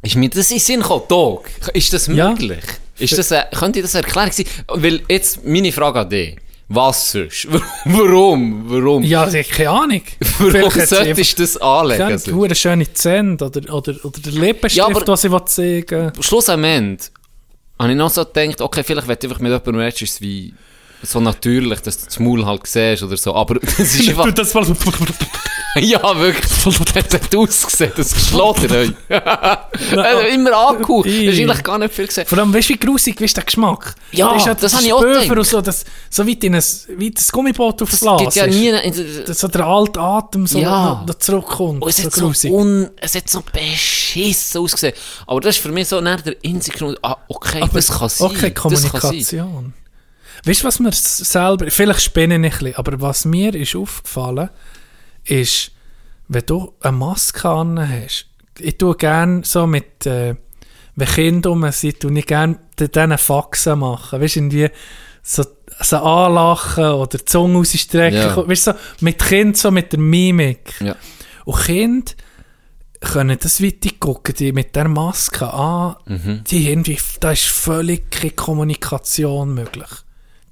ist mir das in Sinn gekommen, Dog, ist das Ja. möglich? Ist das, äh, könnte das Erklärung sein? Weil jetzt meine Frage an dich. Was sonst? Warum? Warum? Ja, also ich keine Ahnung. Warum solltest du das anlegen? einfach sonst? eine schöne Zähne oder, oder, oder der Lippenstift, Ja, aber- den sie will zeigen Schluss am Ende habe ich noch so gedacht, okay, vielleicht wird einfach mit jemandem redest, ist wie so natürlich, dass du das Maul halt siehst oder so, aber das ist einfach, das war ja wirklich, das hat ausgesehen, das geschlottert. also immer angehaucht, das ist eigentlich gar nicht viel gesehen. Vor allem, weißt du, wie grusig wie ist der Geschmack? Ja, ist das habe ich auch gedacht. und so, das, so wie, in ein, wie das Gummiboot auf Es Glas gibt ja nie, in- dass so der alte Atem so Ja. noch, zurückkommt. Und es so hat so, grusig. un, es hat so beschissen ausgesehen. Aber das ist für mich so näher der Hintergrund, ah, okay, das kann sein. Okay, Das. Kommunikation. Weißt du, was mir selber, vielleicht spinne ich ein bisschen, aber was mir ist aufgefallen, ist, wenn du eine Maske an hast, ich tue gerne so mit, äh, wenn Kinder um sind, tue ich gerne denen Faxen machen. Weißt du, irgendwie so, so anlachen oder die Zunge rausstrecken. Ja. Weißt du, so mit Kind, so mit der Mimik. Ja. Und Kinder können das weiter gucken, die mit der Maske an, Mhm. die irgendwie, da ist völlig keine Kommunikation möglich.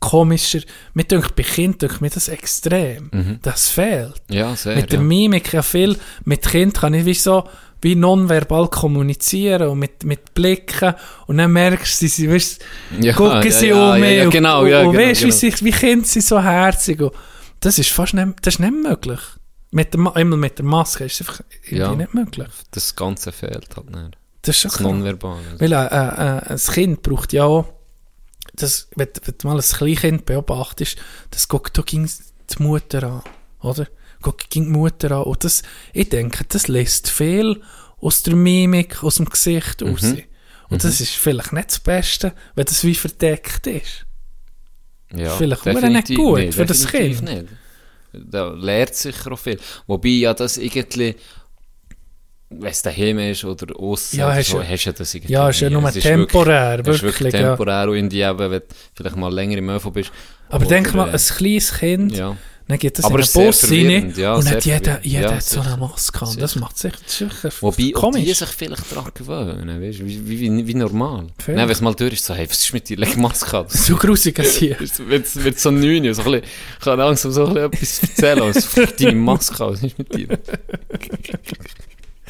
Komischer, mir denkt bei Kindern denkt mir das extrem. Das fehlt. Ja, sehr, mit der ja. Mimik ja viel, mit Kind kann ich wie so, wie nonverbal kommunizieren und mit, mit Blicken und dann merkst du, sie, weißt, Ja, gucken sie ja, um ja, und, genau, und, ja, und genau, weißt, wie, genau. sich, wie Kinder sind so herzig und das ist fast nicht, das ist nicht möglich. Mit der, Ma- einmal mit der Maske ist es einfach Ja. nicht möglich. Das Ganze fehlt halt nicht. Das ist schon Das krass. Nonverbale. Weil äh, äh, ein Kind braucht ja auch, das, wenn, wenn du mal ein Kleinkind beobachtest, das guckt da ging die Mutter an, oder? Guckt ging die Mutter an. Und das, ich denke, das lässt viel aus der Mimik, aus dem Gesicht raus. Und das ist vielleicht nicht das Beste, wenn das wie verdeckt ist. Ja, Vielleicht auch definitiv nicht gut nicht, für das Kind. Nicht. Da lernt sicher auch viel. Wobei ja das irgendwie, wenn es daheim ist oder aussen, Ja, hast so, hast du ja das irgendwie Ja, ist ja nur Es temporär, wirklich, ist wirklich, wirklich ja. temporär und in die eben, wenn du vielleicht mal länger im ÖV bist. Aber Oder, denk mal, ein kleines Kind, Ja, Dann geht es Aber in sehr Bus rein ja, und hat jeder, jeder Ja, hat so eine sicher. Maske an. Das Sicher. macht sich das wirklich Wobei auch die komisch. sich vielleicht daran gewöhnen, weißt, wie, wie, wie, wie normal. Nein, wenn es mal durch ist, so, hey, was ist mit dir? Leg Maske an. So grusig als hier. Wird, wird so neun, so ein bisschen, ich kann langsam so ein bisschen etwas erzählen. Also, deine Maske an, was ist mit dir?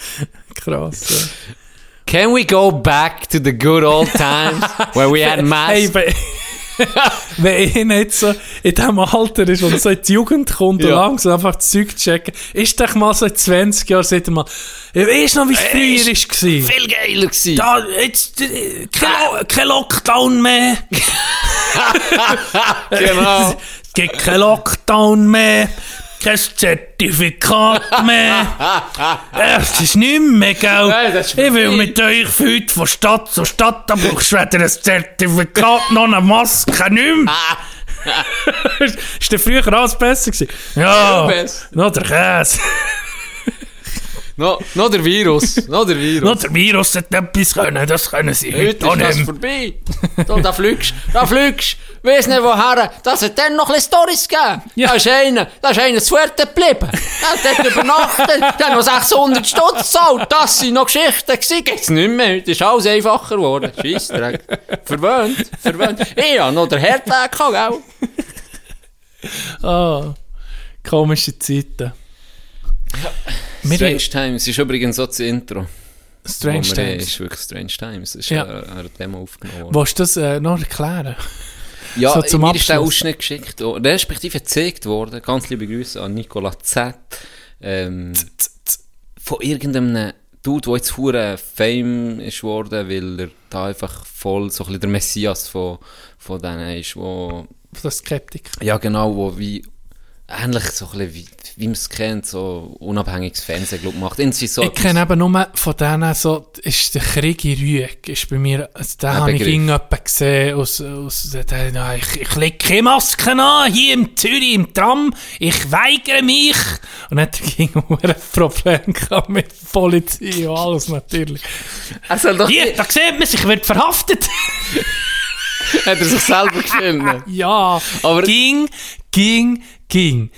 Krass. Can we go back to the good old times where we had Ja. masks? Hey, wenn, ich nicht so in diesem Alter ist, wo so in die Jugend kommt und Ja. langsam einfach das Zeug checken, ist doch mal so in 20 Jahren, ihr mal, weiss noch, wie es früher gewesen. viel geiler gewesen. Da, jetzt, äh, kein, Lo- kein Lockdown mehr. Genau. Es gibt kein Lockdown mehr. Kein Zertifikat mehr. Es ist nicht mehr, gell? Nein, das ist ich will mit euch heute von Stadt zu Stadt, da brauchst du weder ein Zertifikat noch eine Maske, nicht mehr. ist der früher alles besser gewesen? Ja, noch der Käse. No, noch der Virus. Noch der Virus. Noch der Virus hat etwas können, das können sie heute, Heute ist das vorbei. Da, da fliegst da fliegst Weiss nicht woher. Das hat dann noch ein Storys gegeben. Ja. Da ist einer, da ist einer zu geblieben. Der hat dort übernachtet. Der hat noch 600 Stutz gezahlt. Das sind noch Geschichten gewesen. Geht's nicht mehr. Heute ist alles einfacher geworden. Scheissdreck. Verwöhnt. Verwöhnt. Ich hab noch den Herdweg gehabt, gell? Ah, komische Zeiten. Wir Strange Times ist übrigens so das Intro. Strange wir haben, Times. ist wirklich Strange Times. Ist Ja. ja. eine Demo aufgenommen worden. Willst du das äh, noch erklären? Ja, So zum mir ist der Abschluss. Ausschnitt geschickt, respektive gezeigt worden. Ganz liebe Grüße an Nicola Z. Ähm, von irgendeinem Dude, der jetzt hure Fame ist worden, weil er da einfach voll so ein bisschen der Messias von, von denen ist, wo, Das Skeptik. ja genau, wo wie, ähnlich so ein bisschen wie, wie man es kennt, so unabhängiges Fernsehen, glaub, macht. Irgendwie so Ich kenne eben nur von denen so, ist der Krieg in Rüeg, ist bei mir, also Ein habe ich irgendjemanden gesehen, aus, aus, der, ja, ich, ich lege keine Maske an, hier im Zürich, im Tram, ich weigere mich. Und dann hat er ging ein Problem gehabt mit der Polizei und alles natürlich. Soll doch, Hier, da sieht man sich, wird verhaftet. hat er sich selber gefilmt. ja, Aber- ging, ging, ging.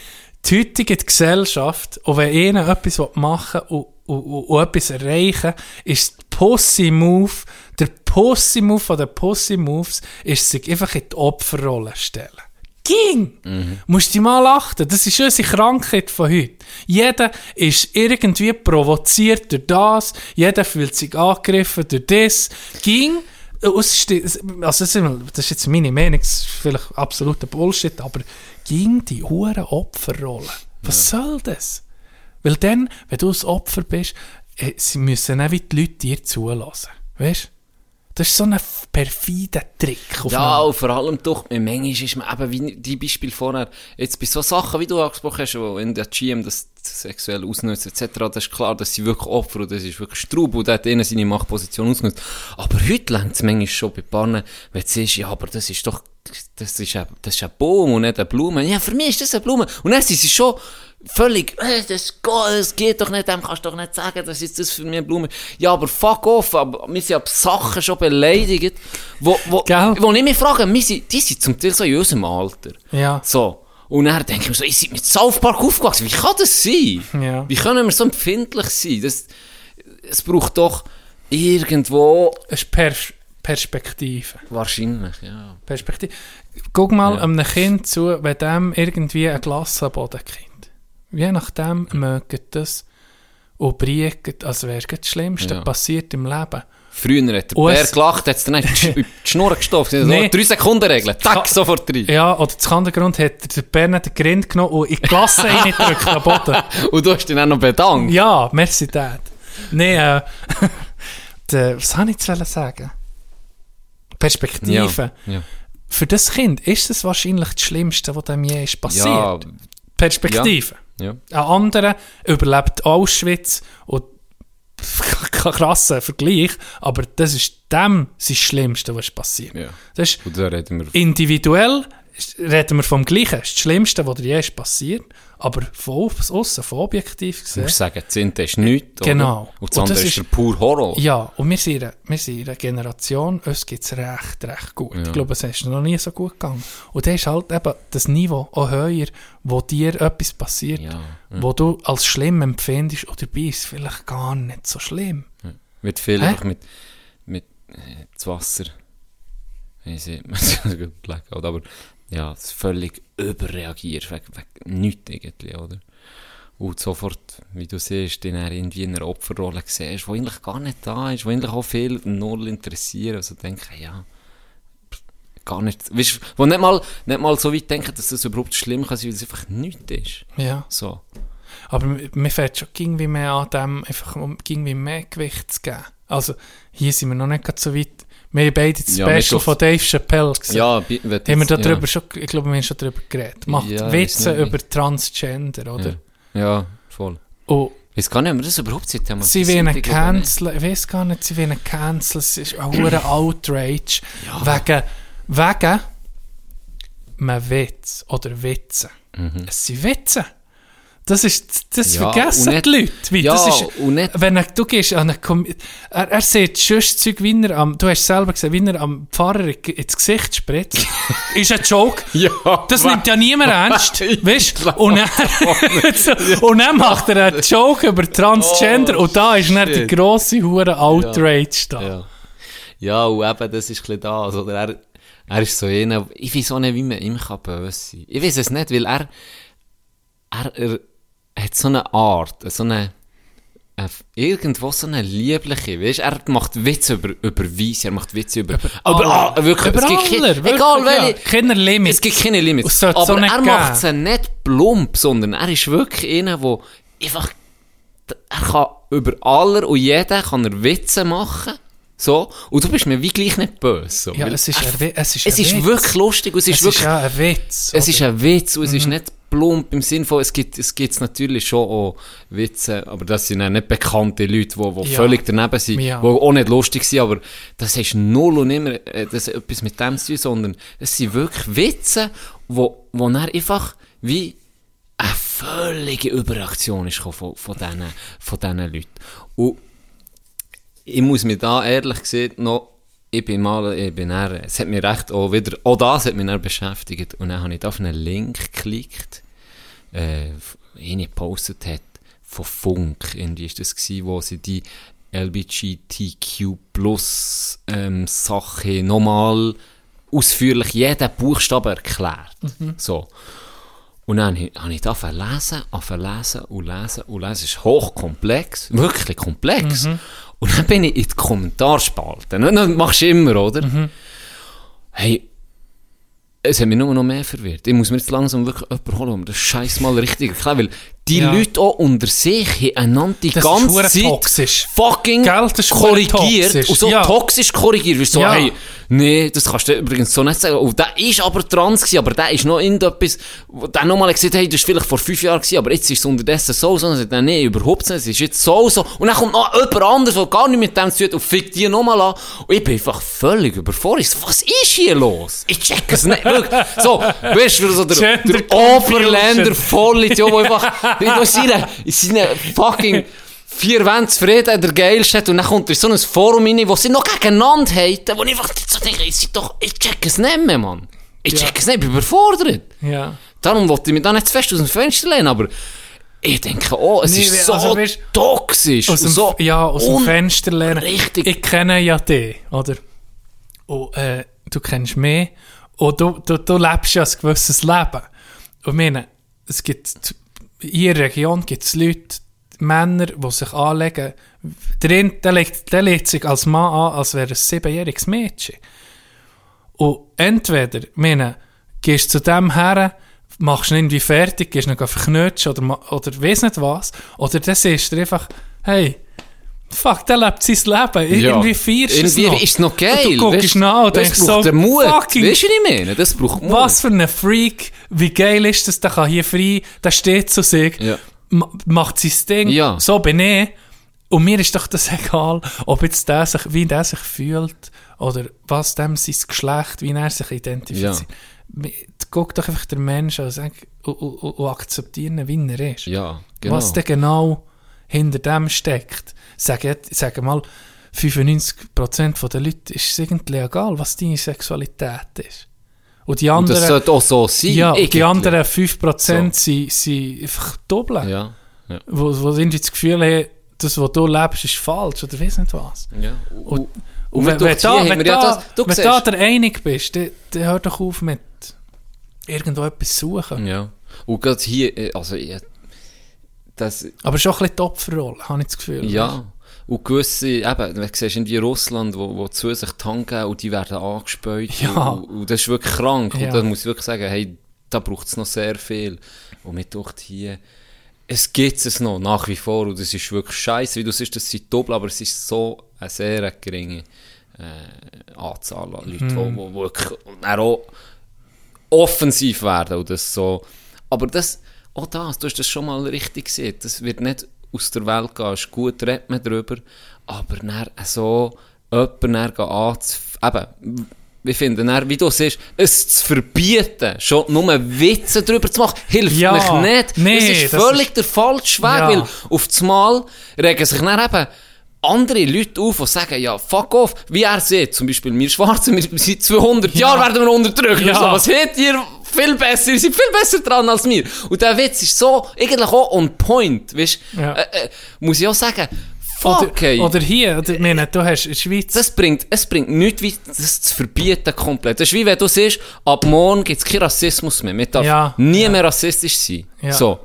Die heutige Gesellschaft, und wenn ihnen etwas machen will und, und, und etwas erreichen, ist der Pussy-Move, der Pussy-Move von den Pussy-Moves, ist sich einfach in die Opferrolle stellen. Ging! Musst du mal achten, das ist unsere Krankheit von heute. Jeder ist irgendwie provoziert durch das, jeder fühlt sich angegriffen durch das. Ging! Ausste- Also das ist das ist jetzt meine Meinung, das ist vielleicht absoluter Bullshit, aber ging die hure Opferrolle. Was soll das? Weil dann, wenn du ein Opfer bist, äh, sie müssen auch wie die Leute dir zulassen. Weißt du? Das ist so ein perfider Trick. Ja, und vor allem doch, manchmal ist man eben, wie die Beispiel vorher, jetzt bei so Sachen, wie du angesprochen hast, wo in der GM das sexuell ausnutzt, etc., das ist klar, dass sie wirklich Opfer und das ist wirklich Straub und hat ihnen seine Machtposition ausgenutzt. Aber heute längt es manchmal schon bei Pannen, wenn du siehst, ja, aber das ist doch, das ist ein, das ist ein Baum und nicht eine Blume. Ja, für mich ist das eine Blume. Und dann sind sie schon völlig, äh, das, geht, das geht doch nicht, dem kannst du doch nicht sagen, das ist das für mich eine Blume. Ja, aber fuck off, aber wir sind ab Sachen schon beleidigt, wo, wo, Gell? wo ich mich frage, wir sind, die sind zum Teil so in unserem Alter. Ja. So. Und dann denke ich mir so, ich bin mit South Park aufgewachsen. Wie kann das sein? Ja. Wie können wir so empfindlich sein? Das, es braucht doch irgendwo... Es ist Perspektive. Wahrscheinlich, ja. Perspektive. Guck mal Ja. einem Kind zu, wenn dem irgendwie ein Glas am Boden kommt. Je nachdem mögen das und briegen, also wäre das Schlimmste Ja. passiert im Leben. Früher hat der Und Bär gelacht, hat es dann nicht die Schnur gestopft. So, Nee. Drei Sekunden Regel. Tack, sofort rein. Ja, oder zum anderen Grund hat der Bernhard den Grind genommen und in die Klasse reingedrückt am Boden. Und du hast ihn auch noch bedankt. Ja, merci Dad. Nee, äh, de, was soll ich jetzt sagen? Perspektive. Ja. Für das Kind ist das wahrscheinlich das Schlimmste, was dem je ist passiert. Ja, Perspektive. ja. Ein anderer überlebt Auschwitz und krasser Vergleich, aber das ist dem sein Schlimmste, was passiert. ja. Das ist da reden wir... individuell reden wir vom Gleichen. Das ist das Schlimmste, was dir je ist passiert. Aber von außen, von objektiv Du gesehen. musst sagen, das eine ist nichts, Genau. oder? Und das andere ist ist- pur Horror. Ja, und wir sind, in einer- sind in einer Generation, uns geht es recht, recht gut. Ja. Ich glaube, es ist noch nie so gut gegangen. Und dann ist halt eben das Niveau auch höher, wo dir etwas passiert, Ja, wo du als schlimm empfindest, oder dabei ist es vielleicht gar nicht so schlimm. Wird viel einfach mit, mit äh, das Wasser. Wie sieht man es gut aber ja, es völlig überreagiert, wegen, wegen nichts irgendwie, oder? Und sofort, wie du siehst, den er irgendwie in einer Opferrolle siehst, die eigentlich gar nicht da ist, die eigentlich auch viel null interessieren, also denken, ja, gar nicht, weißt du, wo nicht mal, nicht mal so weit denken, dass das überhaupt schlimm kann sein, weil es einfach nichts ist. Ja. So. Aber mir fällt schon irgendwie mehr an dem, einfach irgendwie mehr Gewicht zu geben. Also, hier sind wir noch nicht ganz so weit. Wir haben beide das Ja, Special von Dave Chappelle gesehen. Ja, bi- wird haben wir darüber ja. schon, ich glaube, wir haben schon darüber geredet. Macht Ja, Witze wie. über Transgender, oder? Ja, voll. Und Ich weiß gar nicht, ob wir das überhaupt seit dem sie wollen canceln, ich weiß gar nicht, sie wollen canceln, es ist ein hoher Outrage. Wegen, wegen einem Witz oder Witze. Es sind Witze. Das ist, das. Ja, vergessen nicht- die Leute. Wie, Ja, das ist, wenn er, du gehst an eine er, er sieht sonst Zeug, wie er am, du hast selber gesehen, wie er am Pfarrer in- ins Gesicht spritzt. ist ein Joke. Ja, Das nimmt ja niemand ernst, weißt glaub und, dann, so, und dann macht er einen Joke über Transgender Oh, und da ist dann die shit. grosse Hure Outrage da. Ja. ja, und eben, das ist ein bisschen das. Oder er, er ist so einer, ich weiß auch nicht, wie man ihm kann böse sein Ich weiß es nicht, weil er, er, er hat so eine Art, so eine, äh, irgendwo so eine liebliche, weißt er macht Witze über, über Weiss, er macht Witze über, aber alle. ah, wirklich, Über es gibt alle, wirklich, egal ja. welche, Keine Limits. es gibt keine Limits. Aber so er macht es nicht plump, sondern er ist wirklich einer, der einfach, er kann über aller und jeden kann er Witze machen. So, und du bist mir wie gleich nicht böse. So, Ja, es ist er- es ist es ist Witz. wirklich lustig und es ist es wirklich, ist ja ein Witz. es ist oder? ein Witz und es ist Mhm. nicht plump im Sinn von, es gibt, es gibt natürlich schon auch Witze, aber das sind nicht bekannte Leute, die, die Ja. völlig daneben sind, Ja. die auch nicht lustig sind, aber das ist null und immer, äh, das etwas mit dem zu tun, sondern es sind wirklich Witze, wo, wo dann einfach wie eine völlige Überreaktion ist von, von diesen, von diesen Leuten. Und ich muss mir da ehrlich gesagt noch, ich bin mal, ich bin dann, es hat mich recht auch wieder, auch das hat mich dann beschäftigt und dann habe ich da auf einen Link geklickt, äh, ihn gepostet hat, von Funk, irgendwie ist das gewesen, wo sie die LGBTQ plus ähm, Sache nochmal ausführlich jeden Buchstaben erklärt. So. Und dann habe ich- ich da lesen, angefangen lesen und lesen und lesen. Es ist hochkomplex, wirklich komplex. Und dann bin ich in die Kommentarspalte. Das machst du immer, oder? Hey, es hat mich nur noch mehr verwirrt. Ich muss mir jetzt langsam wirklich jemanden holen, um das Scheiß mal richtig erklären, weil die Ja. Leute auch unter sich haben die Das ganze Zeit toxisch. fucking Gell, das ist korrigiert toxisch. und so Ja. toxisch korrigiert. So, Ja. hey, nee, das kannst du übrigens so nicht sagen. Und der ist aber trans gewesen, aber der ist noch irgendetwas, wo der nochmal gesagt hey, das ist vielleicht vor fünf Jahren gewesen, aber jetzt ist es unterdessen so, so. Und sagt, nee, überhaupt nicht, es ist jetzt so, so. Und dann kommt noch jemand anderes, der gar nicht mit dem zu tun hat und fickt die nochmal an. Und ich bin einfach völlig überfordert. Was ist hier los? Ich check es nicht. Wirklich. so, weißt du, so der, Gender der Oberländer Vollidiot, der einfach in seinen, in seinen fucking vier Wände zufrieden der Geilste und dann kommt er in so ein Forum rein, wo sie noch gegeneinander haten, wo ich einfach so denke, ich, doch, ich check es nicht mehr, Mann. Ich check es nicht, ich bin überfordert. Ja. Darum wollte ich mich da nicht zu fest aus dem Fenster lehnen, aber ich denke, oh, es Nee, ist so also, weißt- toxisch. Aus dem, so ja, aus dem Fenster lernen. richtig. Ich kenne ja dich, oder? Und äh, du kennst mich. Und du, du, du lebst ja ein gewisses Leben. Und ich meine, es gibt, in ihrer Region gibt es Leute, Männer, die sich anlegen. Drin, der, legt, der legt sich als Mann an, als wäre er ein siebenjähriges Mädchen. Und entweder, meine, gehst zu dem her, machst ihn irgendwie fertig, gehst ihn verknutschen oder, oder weiss nicht was, oder dann siehst du einfach, hey, fuck, der lebt sein Leben, Ja. irgendwie feierst du es Irgendwie noch. ist es noch geil. Und du guckst nach und denkst so, den Mut. fucking, Weißt du, was ich meine? Das braucht Mut. was für ein Freak, wie geil ist das, der kann hier frei, der steht zu sich, Ja. ma- macht sein Ding, Ja. so bin ich. Und mir ist doch das egal, ob jetzt der sich, wie der sich fühlt, oder was dem sein Geschlecht, wie er sich identifiziert. Mi- guck doch einfach den Menschen und, sag, und, und, und akzeptieren wie er ist. Ja, genau. Was denn genau hinter dem steckt. Sag, jetzt- sag mal, 95% der Leute ist es irgendwie egal, was deine Sexualität ist. Und die Und das anderen, sollte auch so sein. ja, die anderen 5% So. sind, sind einfach doppelt. Ja, ja. Wo, wo irgendwie das Gefühl haben, das, was du lebst, ist falsch oder weiss nicht was. ja. Und, Und und wenn, wenn, da, wenn, ja da, das- du wenn da der einig bist, dann, dann hör doch auf mit irgendwo etwas suchen. ja. Und gerade hier, äh, also, ja, das, Aber es ist auch ein bisschen die Opferrolle, habe ich das Gefühl. Ja, und gewisse, eben, du siehst in Russland, wo, wo zu sich die geben und die werden angespäut. Ja. Und, und das ist wirklich krank. Ja. Und da muss ich wirklich sagen, hey, da braucht es noch sehr viel. Und mir denkt hier, es gibt es noch, nach wie vor. Und das ist wirklich scheiße, wie du siehst, das sind doppelt, aber es ist so eine sehr geringe äh, Anzahl an Leuten, die, die wirklich auch offensiv werden. Und das so. Aber das, auch das, du hast das schon mal richtig gesehen, das wird nicht aus der Welt gehen. Es ist gut, redet man darüber, aber dann so jemanden dann gehen anzuf- eben, wir finden dann, wie du siehst, es zu verbieten, schon nur Witze darüber zu machen, hilft Ja, mich nicht. nee, das ist das völlig der falsche Weg, Ja. weil auf das Mal regen sich dann eben andere Leute auf, die sagen, ja, fuck off, wie er sieht, zum Beispiel wir Schwarzen, wir seit 200 Jahren werden wir unterdrückt. Ja. So, was habt ihr viel besser, ihr seid viel besser dran als wir. Und der Witz ist so, eigentlich auch on point, weißt, Ja. äh, äh, muss ich auch sagen, fuck, Oder, oder hier, oder, meine, du hast in der Schweiz... Das bringt, es bringt nichts, wie das zu verbieten komplett. Das ist wie wenn du siehst, ab morgen gibt es keinen Rassismus mehr. Man darf Ja, nie ja. mehr rassistisch sein. Ja. So.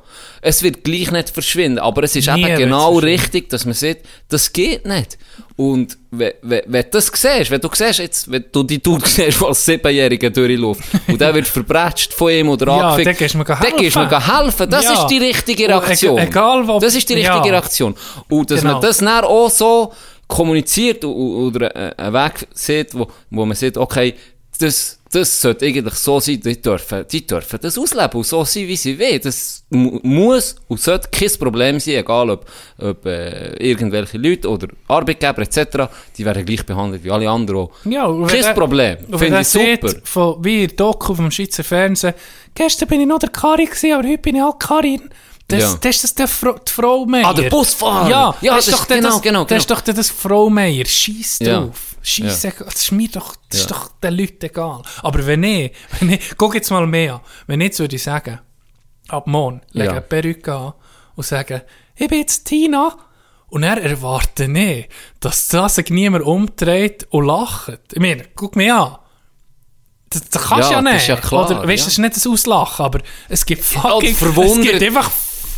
Es wird gleich nicht verschwinden. Aber es ist Nie eben genau richtig, dass man sieht, das geht nicht. Und wenn, wenn, wenn du das siehst, wenn du siehst, jetzt, wenn du die Dude siehst, als Siebenjähriger durchläuft, und der wird verbratscht von ihm oder Ja, angefickt, dann gehst du mir helfen. Das Ja. ist die richtige e- Reaktion. egal, wo- das ist die richtige ja. Reaktion. Und dass Genau. man das dann auch so kommuniziert oder äh, einen Weg sieht, wo, wo man sieht, okay, das, das sollte eigentlich so sein, die dürfen, die dürfen das ausleben und so sein, wie sie wollen. Das mu muss und sollte kein Problem sein, egal ob, ob äh, irgendwelche Leute oder Arbeitgeber etc., die werden gleich behandelt wie alle anderen. Ja, Kein der- Problem, finde ich super. von, wie ihr Doku vom Schweizer Fernsehen, gestern bin ich noch der Kari gewesen, aber heute bin ich auch Karin. Das, Ja. das ist das der Frau, die Frau Meier. Ah, der Busfahrer. Ja, Ja, das, das ist doch genau, das, genau, Das ist genau. doch das Frau Meier. Scheiß Ja. Drauf. Scheiß, das ist mir doch, das ist Ja. doch den Leuten egal. Aber wenn ich, wenn ich, guck jetzt mal mehr an, wenn ich jetzt würde sagen, ab morgen, lege Ja. eine Perücke an und sage, ich bin jetzt Tina, und er erwartet nicht, dass das sich niemand umdreht und lacht. Ich meine, guck mich an. Das, das kannst du Ja, ja das nicht. ist ja klar, Oder, weißt, ja. das ist nicht das Auslachen, aber es gibt fucking, es gibt einfach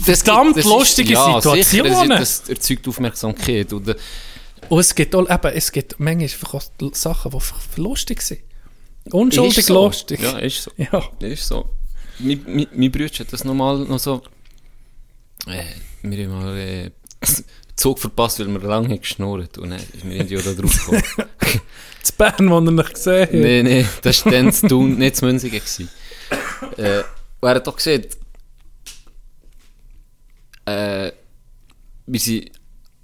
Das verdammt gibt- das ist- lustige ja, Situationen. Sicher, das, das erzeugt Aufmerksamkeit. Und, Und es gibt auch, eben, es gibt manchmal Sachen, die lustig sind. Unschuldig so. lustig. Ja, ist so. Ja. Ist so. Mein, mein, mein Bruder hat das nochmal noch so. Äh, wir haben mal äh, Zug verpasst, weil wir lange geschnurrt. Und dann ist mir irgendwie auch da drauf gekommen. Das Bern, wo er nicht gesehen hat. nee, nee, das war dann zu tun, nicht zu Münzigen. Äh, er hat doch gesehen, äh, wir sind,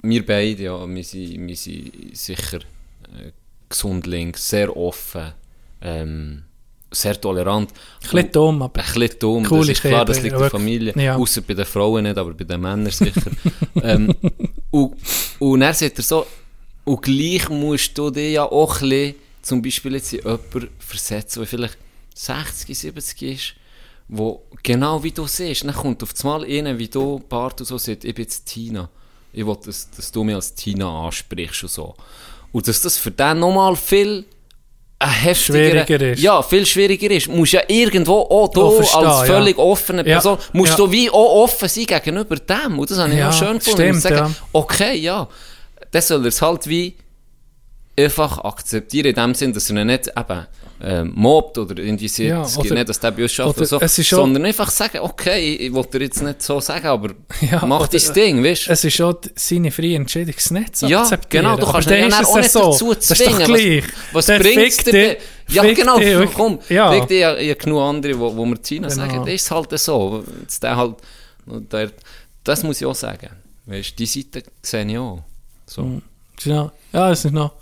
wir beide, ja, wir sind, wir sind sicher äh, gesund links, sehr offen, ähm, sehr tolerant. Ein bisschen dumm, aber Ein bisschen dumm, das ist klar, das liegt in der. Familie. Ja. Außer bei den Frauen nicht, aber bei den Männern sicher. ähm, und, und dann sagt er so, und gleich musst du dich ja auch ein bisschen, zum Beispiel jetzt in jemanden versetzen, der vielleicht 60, 70 ist, wo genau wie du siehst, dann kommt auf einmal einer wie du, Bart und so, sagt, ich bin jetzt Tina. Ich will, dass, dass du mich als Tina ansprichst und so. Und dass das für den nochmal viel heftiger, Schwieriger ist. Ja, viel schwieriger ist. Musst ja irgendwo auch du Auch verstehen, als ja. völlig offene Ja, Person, musst ja. du wie auch offen sein gegenüber dem. Und das habe ich Ja, auch schön gefunden. stimmt, Und sagen, ja. okay, ja, dann soll er es halt wie einfach akzeptieren, in dem Sinn, dass er nicht eben ähm, mobbt oder irgendwie sieht, Ja, es oder- nicht, dass der bei uns schafft oder so, ist sondern einfach sagen, okay, ich wollte dir jetzt nicht so sagen, aber Ja, mach dein Ding, weißt du? es ist schon seine freie Entscheidung, es nicht zu Ja, genau, du kannst ihn ist auch nicht so. dazu Das ist zwingen. doch gleich. Was, was fickt dir? Ja, fickt genau, dich. komm, Ja. fickt dich ja, ja genug andere, wo, wo wir Tina Genau. sagen, das ist halt so. Jetzt der halt, der, das muss ich auch sagen. Weißt du, die Seite sehe ich auch. So. Ja, ja, es ist noch...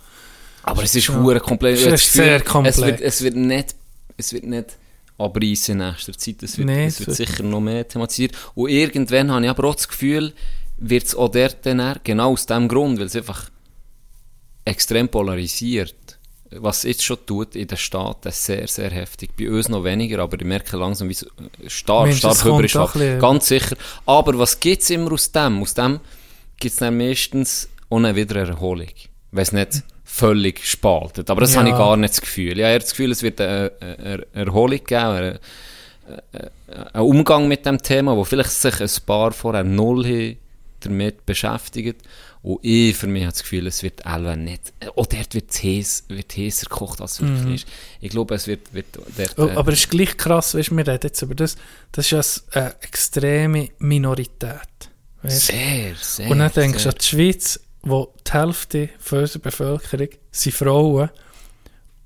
Aber es ist hure komplett. Es ist sehr komplex. Es wird, es wird nicht, es wird nicht abreißen in nächster Zeit. Das wird, Nee, es wird sicher noch mehr thematisiert. Und irgendwann habe ich aber auch das Gefühl, wird es auch dort dann genau aus dem Grund, weil es einfach extrem polarisiert. Was jetzt schon tut in den Staaten sehr, sehr heftig. Bei uns noch weniger, aber ich merke langsam, wie es stark, Mensch, stark es kommt über ist. Ganz sicher. Aber was gibt es immer aus dem? Aus dem gibt es dann meistens auch eine Wiedererholung. Wenn es nicht völlig spaltet. Aber das Ja. habe ich gar nicht das Gefühl. Ich habe das Gefühl, es wird eine, eine Erholung geben, eine, einen Umgang mit dem Thema, wo vielleicht sich ein paar vorher null damit beschäftigt. Und ich für mich habe das Gefühl, es wird alle nicht, auch dort wird wird heißer gekocht, als es wirklich ist. Ich glaube, es wird, wird dort, Oh, äh, aber es ist gleich krass, weißt, du, wir reden jetzt über das, das ist eine extreme Minorität. Weißt? sehr, sehr, Und dann denkst du an die Schweiz, wo die Hälfte von unserer Bevölkerung sind Frauen.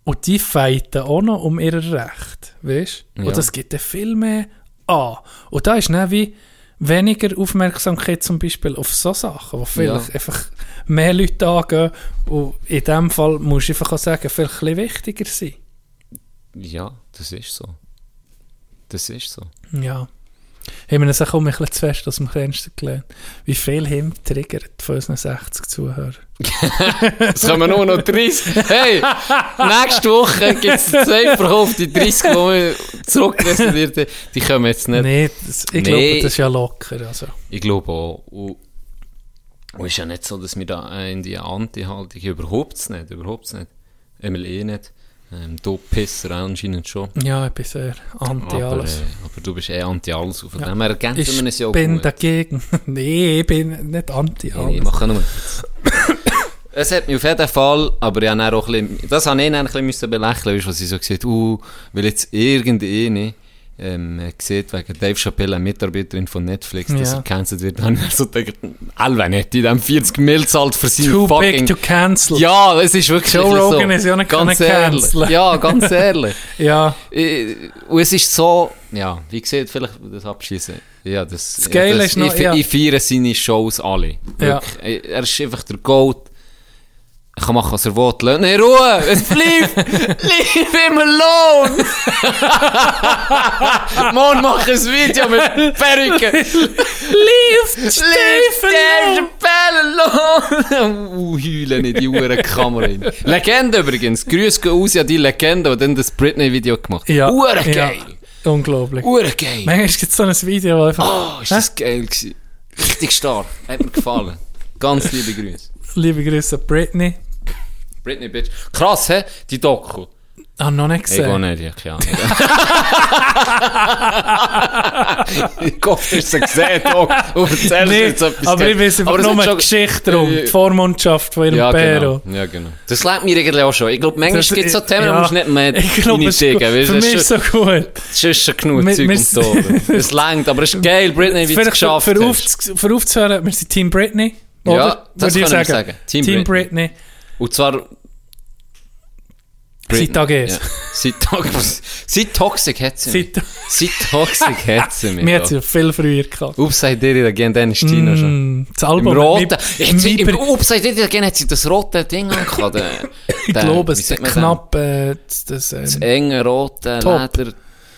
Und die fighten auch noch um ihr Recht. Weißt? Ja. Und das gibt dann viel mehr an. Und da ist dann wie weniger Aufmerksamkeit zum Beispiel auf so Sachen, die vielleicht Ja. einfach mehr Leute angehen. Und in dem Fall musst du einfach auch sagen, vielleicht ein wichtiger sein. Ja, das ist so. Das ist so. Ja. Haben wir uns auch ein bisschen zu fest aus dem Fenster gelehnt. Wie viel wir triggert von unseren 60 Zuhörern? Es kommen nur noch 30. Hey, nächste Woche gibt es zwei verkaufte 30, die wir zurückreserviert Die kommen jetzt nicht. Nee, das, ich Nee. glaube, das ist ja locker. Also. Ich glaube auch. Und, und es ist ja nicht so, dass wir da in die Anti-Haltung überhaupt nicht, überhaupt nicht. Emil eh nicht. Ähm, du Pisser anscheinend schon. Ja, ich bin sehr anti Aber, alles. äh, aber du bist eh anti-alles. Und Von Ja. dem her ergänzen wir uns ich ja auch bin gut. dagegen. nee, ich bin nicht anti Nee, alles. ich mache nur. Es hat mich auf jeden Fall, aber ich habe auch ein bisschen, das habe ich dann ein bisschen belächeln, was ich so gesagt uh, weil jetzt irgendeine ähm, sieht, wegen Dave Chappelle, eine Mitarbeiterin von Netflix, dass Ja. sie gecancelt wird, dann so gedacht, Alter, nicht, die dem 40 Mil zahlt für seine Too fucking... big to cancel. ja, es ist wirklich Joe Rogan so. ist ja nicht ganz ehrlich. canceln. Ja, ganz ehrlich. ja. Äh, Und es ist so, ja, wie gesagt, vielleicht das abschließen. Ja, das, Das Geile das, ist noch, ich, ja. ich feiere seine Shows alle. Ja. Wirklich. Er ist einfach der Goat. Er kann machen, was er will. Lass ihn in Ruhe! Es bleibt! Leave him alone! Mann, mach ein Video mit Perücke! Leave Chappelle alone! uh, heulen in die Uhren Kamera rein. Legende übrigens. Grüße gehen aus an die Legende, die dann das Britney-Video gemacht hat. Ja. Uhren ja. Unglaublich. Uhren geil! Manchmal gibt es so ein Video, wo einfach... Oh, ist das geil gewesen. Richtig stark. Hat mir gefallen. Ganz liebe Grüße. Liebe Grüße an Britney. Britney Bitch. Krass, hä? Die Doku. Ah, noch nicht Ich gesehen. gehe nicht, ich keine Ahnung. ich hoffe, du hast sie gesehen, Doc. Und erzählst Nee, jetzt etwas aber ich weiß einfach es nur die schon- Geschichte drum, Äh, die Vormundschaft von ihrem ja, Pero. genau. ja, genau. Das lernt mir irgendwie auch schon. Ich glaube, manchmal gibt es so Themen, ja, da musst du nicht mehr Ich glaube, es weißt Für du, mich das ist es so gut. Das ist schon genug Wir- Zeug und so. Es längt, aber es ist geil, Britney, wie es Vielleicht für, geschafft für, hast. für aufzuhören, wir sind Team Britney. Ja, oder? das Würde ich sagen. Team, Britney. Und zwar... Seit Tag eins. Ja. Seit, Tox seit Toxic hat sie mich. Seit, Toxic hat sie mich. mir hat sie viel früher gehabt. Upside It Again, dann ist schon. Mm, das Album. Im roten. mit- sie, Im Upside It Again hat sie das rote Ding angehabt. ich glaube, es ist knapp äh, das, das, Das ähm, enge rote Top. Leder.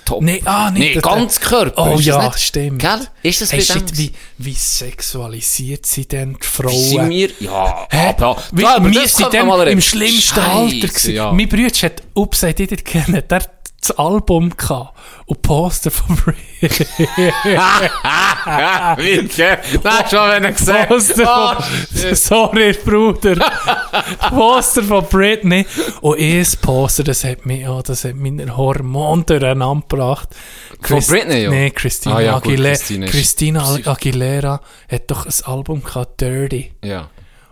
Top. Nee, ah, nee, Nee, ganz Körper. Oh ja, nicht? stimmt. Gell? Ist das hey, shit, wie, wie sexualisiert sie denn die Sind Frauen? wir? Ja, Hä? aber... Ja, wir das sind dann im schlimmsten Scheisse, Alter gewesen. Ja. Mein Bruder hat Upside Did It kennen, der hat das Album gehabt und Poster von Britney. Ja, wie geil. Das du schon wenn er gesehen. Poster Oh, von, sorry, Bruder. Poster von Britney. Und ein Poster, das hat mich, oh, das hat meine Hormone durcheinander gebracht. Von Britney, ja? Nee, Christina, Ah, ja, Aguilera, Christina ist- Christina Aguilera hat doch ein Album gehabt, Dirty. Ja.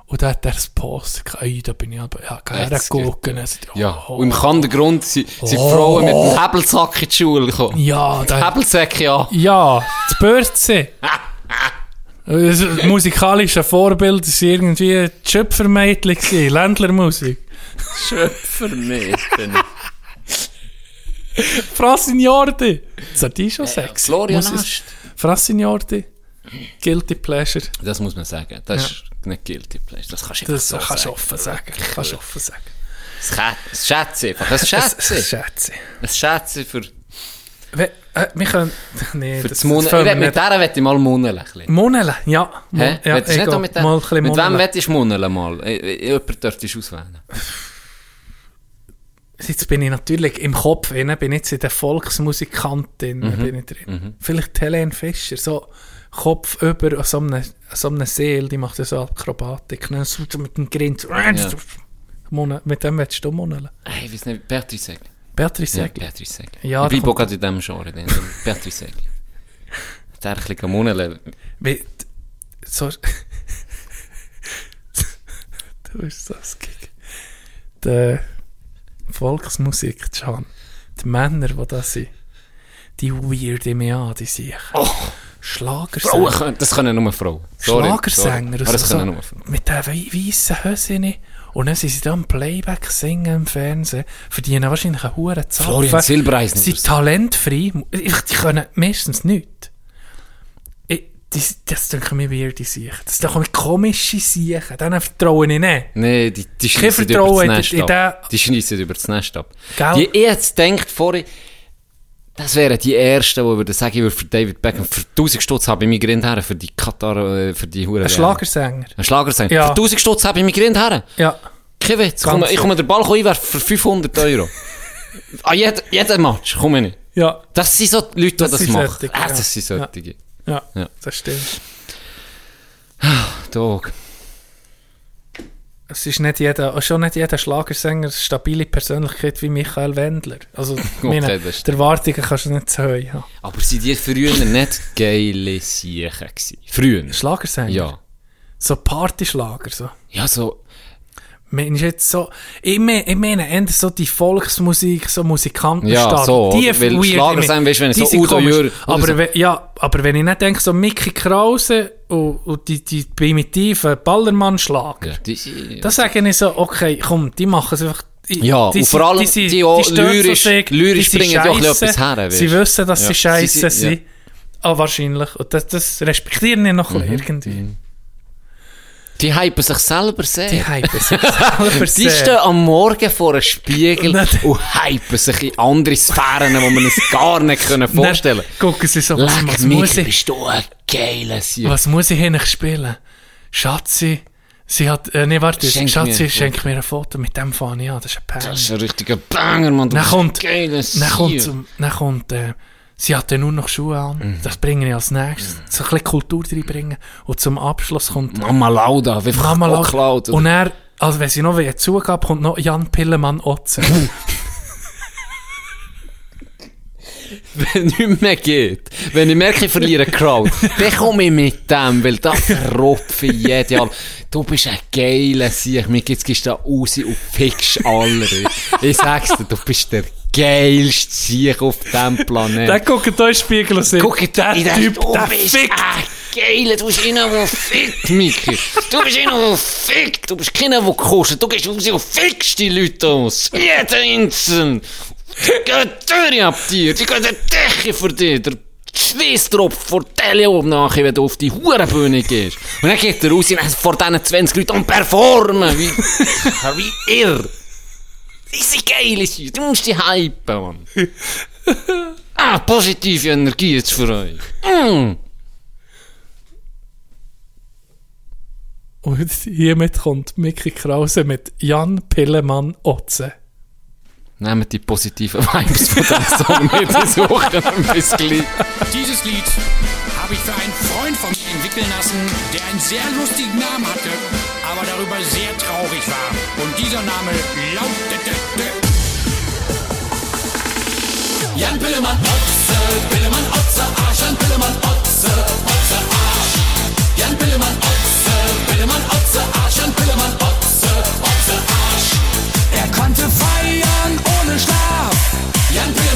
Und da hat er das Poster gehabt. Ey, da bin ich aber, ja, hergeguckt. geht Ja, und im Hintergrund sind, sind Frauen mit dem Hebelsack in die Schule gekommen. Ja, da, Hebelsäcke, ja. ja, das Börse. Das musikalische Vorbild war irgendwie die Schöpfermädchen, gewesen, Ländlermusik. Schöpfer nicht. Frassignorde. Das hat die schon sexy. Florian Muss ich- Ast. Frassignorde. Guilty Pleasure. Das muss man sagen. Das ist nicht guilty pleasure. Das kannst du Das so kannst sagen. offen sagen. Kannst du offen sagen. Das Schä- das Schätze einfach. Das Schätze. Schätze. Das Schätze für, We, äh, wir können... Nee, Für das. Ich will mit der will ich mal bisschen. Munneln, ja. Hä? ja nicht mit, der, Mal wem willst du munneln mal? Jemand dürftest auswählen. Jetzt bin ich natürlich im Kopf, bin jetzt in der Volksmusikantin Mhm. bin ich drin. Vielleicht Helene Fischer, so Kopf über so einem, so einem Seel, die macht ja so Akrobatik, ne? so so mit dem Grin. so- Munne- Mit dem willst du munneln. Äh, Ich weiß nicht, Beatrice Segli. Beatrice Ja, Segli. Beatrice Segli. Ja, ich da bleibe auch gerade in diesem Genre. dann. Beatrice Segli. Der ein bisschen munneln. Wie, so, du bist so Gig. Die Volksmusik, Can. Die Männer, die da sind, die weirden mich an, die sich. Frauen Schlagersänger. können, das können nur Frauen. Sorry, Schlagersänger. sorry. Aber das können so, nur Frauen. mit diesen wei- weissen Höschen. Und dann sind sie da am Playback singen im Fernsehen. Verdienen wahrscheinlich einen hohen Zapfen. Florian Silbereisen Sie sind talentfrei. Ich- Die können meistens nichts. Ich, das, das denke ich mir weird, die Sicher. Das sind komische Sicher. Denen vertraue ich nicht. Nee, die, die schiessen über das Nest ab. Die schiessen über das Nest ab. Gell? Die ich jetzt denkt vorher, das wären die Ersten, die würden sagen, ich würde für David Beckham für 1000 Stutz habe ich mich Grind her, für die Katar, äh, für die Hure. Ein Schlagersänger. Ein Schlagersänger. Ja. Für 1000 Stutz habe ich mich Grind her. Ja. Kein Witz. Komm, ich komme den Ball einwerfen für 500 Euro. An jeden, jeden Match, komme ich nicht. Ja. Das sind so die Leute, die Das das, machen. solche, ah, ja. das sind solche. Ja. Ja. Das stimmt. Dog. Es ist nicht jeder, schon nicht jeder Schlagersänger eine stabile Persönlichkeit wie Michael Wendler. Also, meine, das stimmt. die Erwartungen kannst du nicht zu hoch haben. Aber sind die früher nicht geile Siechen gewesen? Früher? Schlagersänger? Ja. So Partyschlager, so. Ja, so... Meinst jetzt so, ich meine, ich meine eher so die Volksmusik, so Musikanten Ja, so, die? Weil weird, Schlager ich sein, meine, weißt wenn die so Udo. Jürg Aber, so. wenn, ja, aber wenn ich nicht denke, so Mickey Krause und, und die, die primitiven Ballermann-Schlager, Ja, die, da sage ich so, okay, komm, die machen es einfach. Die, Ja, und vor allem sind- die auch stehen lyrisch- zu sich, lyrisch die bringen die auch scheisse. etwas her, weißt Sie wissen, dass Ja. sie Sie scheiße sind- sind. Ah, wahrscheinlich. Und das, das respektieren wir noch Mhm. irgendwie. Die hypen sich selber sehr. Die hypen sich selber Die sehr. stehen am Morgen vor einem Spiegel und hypen sich in andere Sphären, wo man es gar nicht können vorstellen Dann gucken sie so, was, Leck was, mich, muss ich, bist du ein geiler Sieg. was muss ich eigentlich spielen? Schatzi, sie hat, äh, nee, warte, Schenk mir Schatzi, ein schenk mir ein Foto, mit dem fahre ich an, das ist ein Pang. Das ist ein richtiger Banger, Mann. Du Dann kommt, ein geiler dann kommt, zum- dann kommt, äh, sie hat ja nur noch Schuhe an, Mhm. das bringe ich als nächstes, so ein bisschen Kultur reinbringen. Und zum Abschluss kommt Mama Lauda, wie Mama auch laut. Und er, also wenn sie noch wieder zugab, kommt noch Jan Pillemann Otze. wenn nichts mehr geht, wenn ich merke, ich verliere Crowd, dann komme ich mit dem, weil da verrupfe ich jedes Jahr. Du bist ein geiler Sieg, mir jetzt gehst da raus und fickst alle. Ich sag's dir, du bist der geilste Sieg auf diesem Planeten. Dann guckt euch Spiegel und sagt, Guck jetzt, der Typ, du der bist fickt. ein Geiler, du bist einer, der fickt, Miki. Du bist einer, der fickt. Du bist keiner, der kostet. Du gehst raus und fickst die Leute aus. Jeder einzeln. Die gehen Türen ab dir. Die gehen die Decke für dich. Der Schweißtropf vor Tele oben nachher, wenn du auf die Hurenbühne gehst. Und dann geht er raus und vor diesen 20 Leuten und performen. Wie, wie irr. Diese geile Sieg. Du musst die hypen, Mann. Ah, positive Energie jetzt für euch. Mm. Und hiermit kommt Mickey Krause mit Jan Pillemann Otze. Nehmt die positiven Vibes von diesem Song mit ins Wochenende. Bis gleich. Dieses Lied habe ich für einen Freund von mir entwickeln lassen, der einen sehr lustigen Namen hatte, aber darüber sehr traurig war. Und dieser Name lautete... Jan Pillemann Otze, Pillemann Otze, Arsch, Jan Pillemann Otze, Otze, Arsch. Jan Pillemann Otze, Pillemann Otze, Arsch, Jan Pillemann Otze, Otze, Arsch. Er konnte feiern ohne Schlaf. Jan Pillemann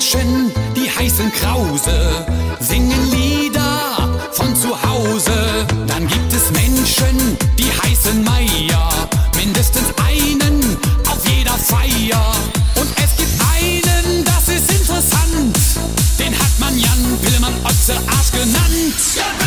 Menschen, die heißen Krause, singen Lieder von zu Hause. Dann gibt es Menschen, die heißen Meier, mindestens einen auf jeder Feier. Und es gibt einen, das ist interessant, den hat man Jan Pillemann Otze Arsch genannt.